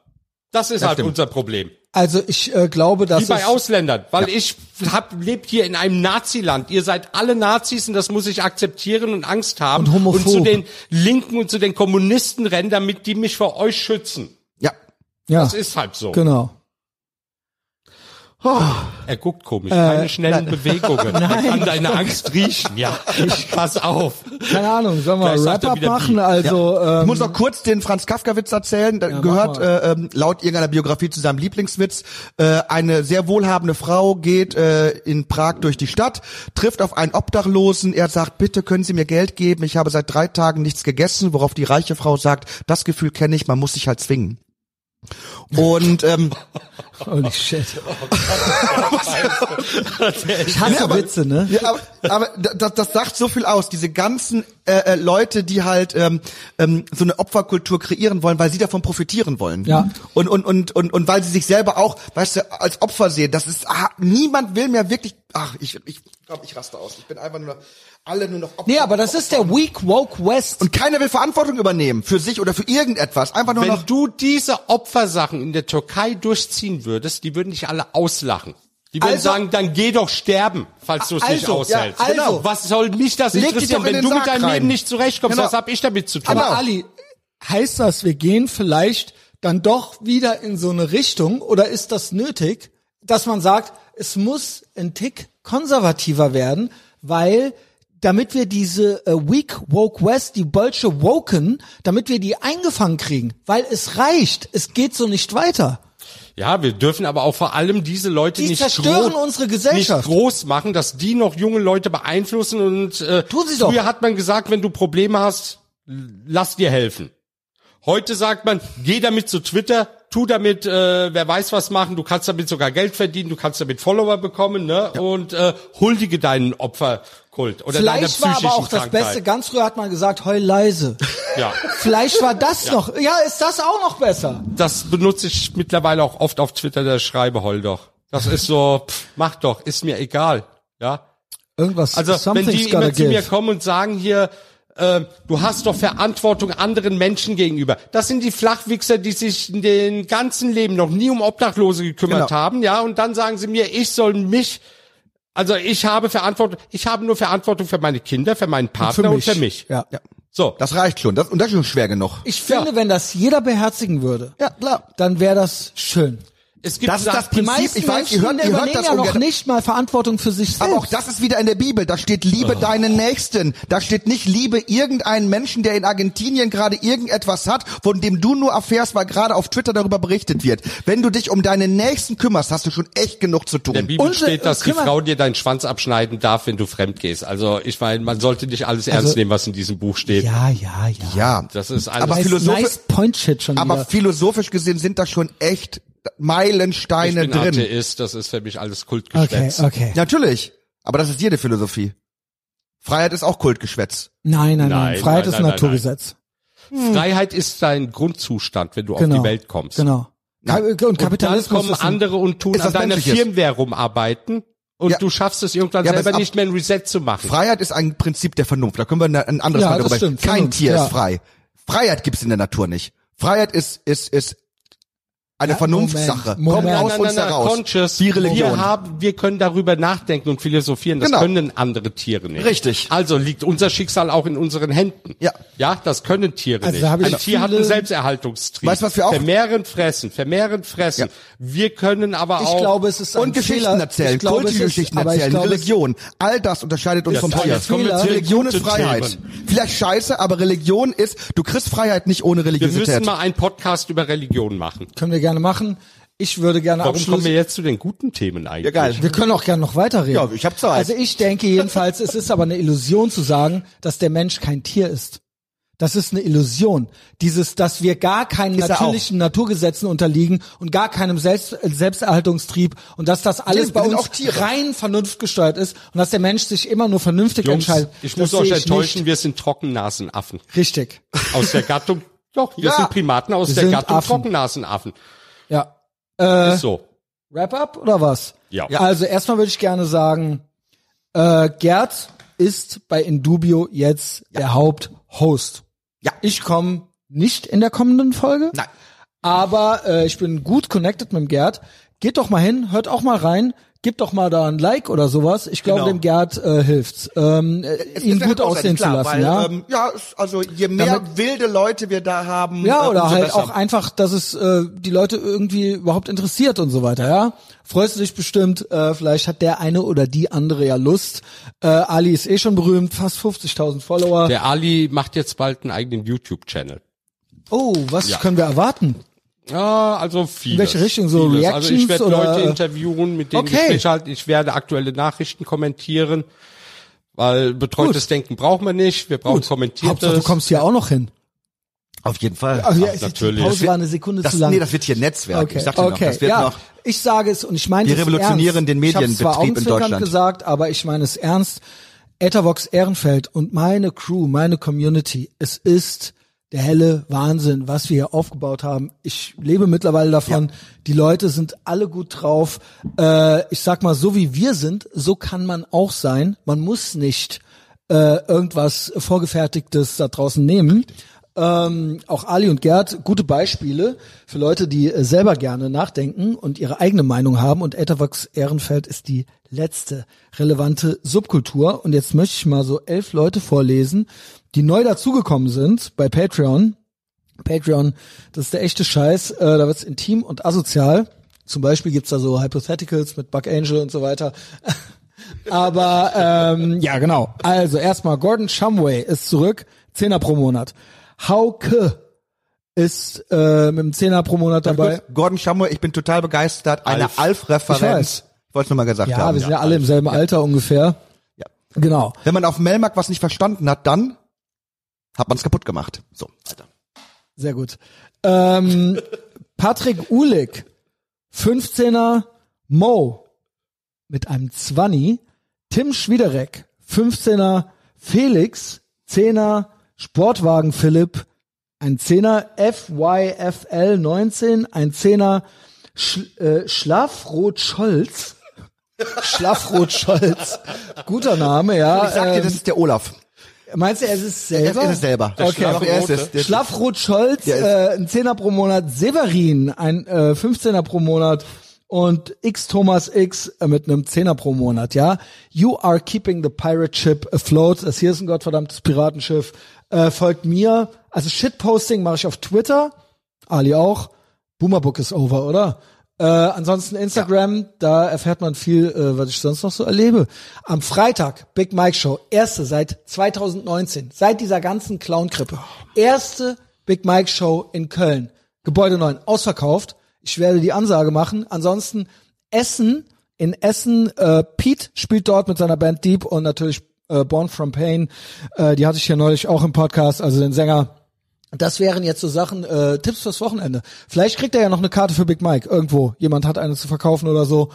Das ist halt stimmt. unser Problem. Also ich äh, glaube, dass Wie bei Ausländern, weil ich hab, lebt hier in einem Naziland. Ihr seid alle Nazis und das muss ich akzeptieren und Angst haben Und homophob. zu den Linken und zu den Kommunisten rennen, damit die mich vor euch schützen. ja. ja, Das ist halt so. genau. Er guckt komisch, keine schnellen Bewegungen. Nein. Er kann deine Angst riechen. Ja, ich pass auf. Keine Ahnung, sollen wir Wrap-up wieder machen? Also, Ich ähm, muss noch kurz den Franz Kafka-Witz erzählen. Da mach gehört äh, ähm, laut irgendeiner Biografie zu seinem Lieblingswitz. Äh, eine sehr wohlhabende Frau geht äh, in Prag durch die Stadt, trifft auf einen Obdachlosen. Er sagt, bitte können Sie mir Geld geben. Ich habe seit drei Tagen nichts gegessen. Worauf die reiche Frau sagt, das Gefühl kenne ich, man muss sich halt zwingen. Und ähm, holy shit. ich hasse aber- Witze, ne? Ja, aber, aber das, das sagt so viel aus. Diese ganzen äh, äh, Leute, die halt ähm, ähm, so eine Opferkultur kreieren wollen, weil sie davon profitieren wollen. Ja. Und und und und und weil sie sich selber auch, weißt du, als Opfer sehen. Das ist ah, niemand will mehr wirklich. Ach, ich ich glaube, ich raste aus. Ich bin einfach nur alle nur noch Opfer. Nee, aber das ist der Weak Woke West. und keiner will Verantwortung übernehmen für sich oder für irgendetwas. Einfach nur Wenn noch. du diese Opfersachen in der Türkei durchziehen würdest, die würden dich alle auslachen. Die würden Also- sagen, dann geh doch sterben, falls du es nicht Also, aushältst. ja, also. Genau. Was soll mich das interessieren? Wenn du mit Sarg deinem rein. Leben nicht zurechtkommst, Genau. was hab ich damit zu tun? Aber Ali, heißt das, wir gehen vielleicht dann doch wieder in so eine Richtung oder ist das nötig, dass man sagt, es muss ein Tick konservativer werden, weil damit wir diese äh, Weak Woke West, die Bolsche Woken, damit wir die eingefangen kriegen, weil es reicht, es geht so nicht weiter. Ja, wir dürfen aber auch vor allem diese Leute Die nicht, zerstören groß, unsere Gesellschaft. nicht groß machen, dass die noch junge Leute beeinflussen und äh, Tun sie doch. früher hat man gesagt, wenn du Probleme hast, lass dir helfen. Heute sagt man, geh damit zu Twitter, tu damit, äh, wer weiß was machen, du kannst damit sogar Geld verdienen, du kannst damit Follower bekommen, ne? Und äh, huldige deinen Opferkult oder deiner Vielleicht war psychischen aber auch das Krankheit. Beste, ganz früher hat man gesagt, heul leise. Ja, Vielleicht war das noch, ja, ist das auch noch besser? das benutze ich mittlerweile auch oft auf Twitter, der schreibe heul doch. Das ist so, pff, mach doch, ist mir egal, ja. Irgendwas, Also wenn die immer zu mir kommen und sagen hier, äh, du hast doch Verantwortung anderen Menschen gegenüber. Das sind die Flachwichser, die sich in den ganzen Leben noch nie um Obdachlose gekümmert Genau. haben, ja, und dann sagen sie mir, ich soll mich, also ich habe Verantwortung, ich habe nur Verantwortung für meine Kinder, für meinen Partner und für mich. Ja. Ja. So. Das reicht schon. Das, und das ist schon schwer genug. Ich finde, wenn das jeder beherzigen würde, Ja, klar. dann wäre das schön. Es gibt Das ist das Prinzip, ich weiß, ihr hört, ihr hört das ja noch nicht mal Verantwortung für sich selbst. Aber auch das ist wieder in der Bibel. Da steht Liebe deinen Nächsten. Da steht nicht Liebe irgendeinen Menschen, der in Argentinien gerade irgendetwas hat, von dem du nur erfährst, weil gerade auf Twitter darüber berichtet wird. Wenn du dich um deinen Nächsten kümmerst, hast du schon echt genug zu In der tun. Bibel Und, äh, steht, dass die Frau dir deinen Schwanz abschneiden darf, wenn du fremd gehst. Also ich meine, man sollte nicht alles ernst Also- nehmen, was in diesem Buch steht. ja, ja, ja. Ja, Das ist alles Aber Nice, philosophisch- nice Point Shit schon aber wieder. philosophisch gesehen sind da schon echt ich Meilensteine bin drin. Atheist, das ist für mich alles Okay, Kultgeschwätz. okay. Natürlich. Aber das ist jede Philosophie. Freiheit ist auch Kultgeschwätz. Nein, nein, nein. Nein, Freiheit nein, ist ein nein, Naturgesetz. Freiheit ist dein Grundzustand, wenn du Genau. auf die Welt kommst. Genau. Ka- Und Und dann Kapitalismus kommen andere und tun ist an deiner. Firmware rumarbeiten und Ja. du schaffst es irgendwann Ja, aber selber nicht mehr ein Reset zu machen. Freiheit ist ein Prinzip der Vernunft. Da können wir ein- ein anderes Ja, Mal darüber stimmt. Kein Vernunft, Tier ja. ist frei. Freiheit gibt's in der Natur nicht. Freiheit ist, ist, ist eine Ja, Vernunftssache. Moment, Kommt Moment. aus uns heraus. conscious. Wie Religion. Wir haben, wir können darüber nachdenken und philosophieren. Das Genau. können andere Tiere nicht. Richtig. Also liegt unser Schicksal auch in unseren Händen. Ja. Ja, das können Tiere Also nicht. da ich Ein Tier hat einen Selbsterhaltungstrieb. Weißt du, was wir auch- Vermehren, fressen, vermehren, fressen. Ja. Wir können aber ich auch. glaube, es ist ein Und Geschichten Fehler. erzählen, ich Geschichten ich erzählen, glaube, Religion. All das unterscheidet uns Das vom Tier. jetzt kommen wir zu den Religion ist Freiheit. Themen. Vielleicht scheiße, aber Religion ist, du kriegst Freiheit nicht ohne wir müssen Religiosität. mal einen Podcast über Religion machen. Können wir gerne machen. Ich würde gerne Warum kommen wir jetzt zu den guten Themen eigentlich? Ja, geil. Wir können auch gerne noch weiterreden. Ja, ich hab Zeit. Also ich denke jedenfalls, es ist aber eine Illusion zu sagen, dass der Mensch kein Tier ist. Das ist eine Illusion. Dieses, dass wir gar keinen Ist natürlichen Naturgesetzen unterliegen und gar keinem Selbst, Selbsterhaltungstrieb und dass das alles Stimmt, bei uns rein vernunftgesteuert ist und dass der Mensch sich immer nur vernünftig Jungs, entscheidet. ich muss euch enttäuschen, nicht. wir sind Trockennasenaffen. Richtig. Aus der Gattung, doch, wir Ja. sind Primaten aus Wir der sind Gattung Affen. Trockennasenaffen. Ja. Äh, Ist so. Wrap-up oder was? Ja. Also erstmal würde ich gerne sagen, äh, Gerd ist bei Indubio jetzt der Haupthost. Ja. Ich komme nicht in der kommenden Folge. Nein. Aber äh, ich bin gut connected mit dem Gerd. Geht doch mal hin, hört auch mal rein, gebt doch mal da ein Like oder sowas. Ich glaube, Genau. dem Gerd äh, hilft's, ähm, äh, Es ihn ist gut ja aussehen zu klar, lassen. weil, ja, Ähm, ja, also je mehr wilde Leute wir da haben, ja äh, oder umso halt besser. auch einfach, dass es äh, die Leute irgendwie überhaupt interessiert und so weiter. Ja, freust du dich bestimmt. Äh, vielleicht hat der eine oder die andere ja Lust. Äh, Ali ist eh schon berühmt, fast 50.000 Follower. Der Ali macht jetzt bald einen eigenen YouTube-Channel. oh, was Ja. können wir erwarten? Ja, also vieles. welche Richtung? So vieles. Also ich Reactions werde oder- Leute interviewen, mit denen Okay. Gespräche halten. Ich werde aktuelle Nachrichten kommentieren, weil betreutes Denken brauchen wir nicht. Wir brauchen Hauptsache, du kommst hier auch noch hin. Auf jeden Fall. Also, ja, Ach, die natürlich. Pause war eine Sekunde das, zu lang. nee, das wird hier Netzwerk. Okay, Ich sag dir noch, okay. das wird ja, noch. ich sage es und ich meine Wir es revolutionieren ernst. den ich hab's zwar Medienbetrieb in Deutschland. gesagt, aber ich meine es ernst. Ethervox Ehrenfeld und meine Crew, meine Community, es ist der helle Wahnsinn, was wir hier aufgebaut haben. Ich lebe mittlerweile davon. Die Leute sind alle gut drauf. Äh, ich sag mal, so wie wir sind, so kann man auch sein. Man muss nicht äh, irgendwas vorgefertigtes da draußen nehmen. Ähm, auch Ali und Gerd, gute Beispiele für Leute, die äh, selber gerne nachdenken und ihre eigene Meinung haben. Und Ethervox Ehrenfeld ist die letzte relevante Subkultur. Und jetzt möchte ich mal so elf Leute vorlesen, die neu dazugekommen sind bei Patreon. Patreon, das ist der echte Scheiß. Äh, da wird's intim und asozial. Zum Beispiel gibt's da so Hypotheticals mit Bug Angel und so weiter. Aber ähm, ja, genau. Also erstmal Gordon Shumway ist zurück, Zehner pro Monat. Hauke ist äh, mit dem Zehner pro Monat dabei. Gordon Shumway, ich bin total begeistert. Eine Alf. Ich. Alf-Referenz. Wollte es nur mal gesagt Ja, haben. wir sind ja alle im selben Alter ungefähr. Ja. Genau. Wenn man auf Melmark was nicht verstanden hat, dann hat man es kaputt gemacht. So, Alter. Sehr gut. Ähm, Patrick Uhlig, 15er Mo mit einem 20. Tim Schwiederek, 15er Felix, 10er Sportwagen Philipp, ein 10er FYFL 19, ein 10er Sch äh, Schlafrot Scholz. Schlafrot Scholz. Guter Name, ja. Ich sag dir, ähm, das ist der Olaf. Meinst du, er ist es selber? Er ist es selber. Der Okay. Schlafrote. Er ist es. Der- Schlafrot Scholz, Der ist- äh, ein Zehner pro Monat. Severin, ein äh, 15er pro Monat. Und X Thomas X äh, mit einem Zehner pro Monat, ja. You are keeping the pirate ship afloat. Das hier ist ein gottverdammtes Piratenschiff. Äh, folgt mir. Also Shitposting mache ich auf Twitter. Ali auch. Boomerbook ist over, oder? Äh, ansonsten Instagram, da erfährt man viel, äh, was ich sonst noch so erlebe. Am Freitag, Big Mike Show, erste seit 2019, seit dieser ganzen Clown-Krippe. Erste Big Mike Show in Köln. Gebäude 9, ausverkauft. Ich werde die Ansage machen. Ansonsten Essen, in Essen, äh, Pete spielt dort mit seiner Band Deep und natürlich äh, Born from Pain. Äh, die hatte ich hier neulich auch im Podcast, also den Sänger. Das wären jetzt so Sachen, äh, Tipps fürs Wochenende. Vielleicht kriegt er ja noch eine Karte für Big Mike irgendwo. Jemand hat eine zu verkaufen oder so.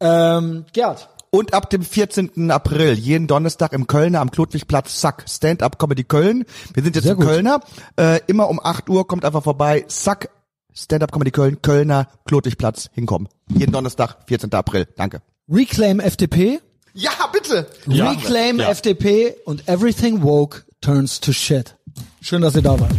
Ähm, Gerd. Und ab dem 14. April, jeden Donnerstag im Kölner am Klotwigplatz, Sack, Stand-Up Comedy Köln. Wir sind jetzt Sehr im gut. Kölner. Äh, immer um 8 Uhr kommt einfach vorbei. Sack, Stand-Up Comedy Köln, Kölner, Klotwigplatz, hinkommen. Jeden Donnerstag, 14. April. Danke. Reclaim FDP. Ja, bitte. Ja. Reclaim Ja. FDP und Everything Woke turns to shit. Schön, dass ihr da wart.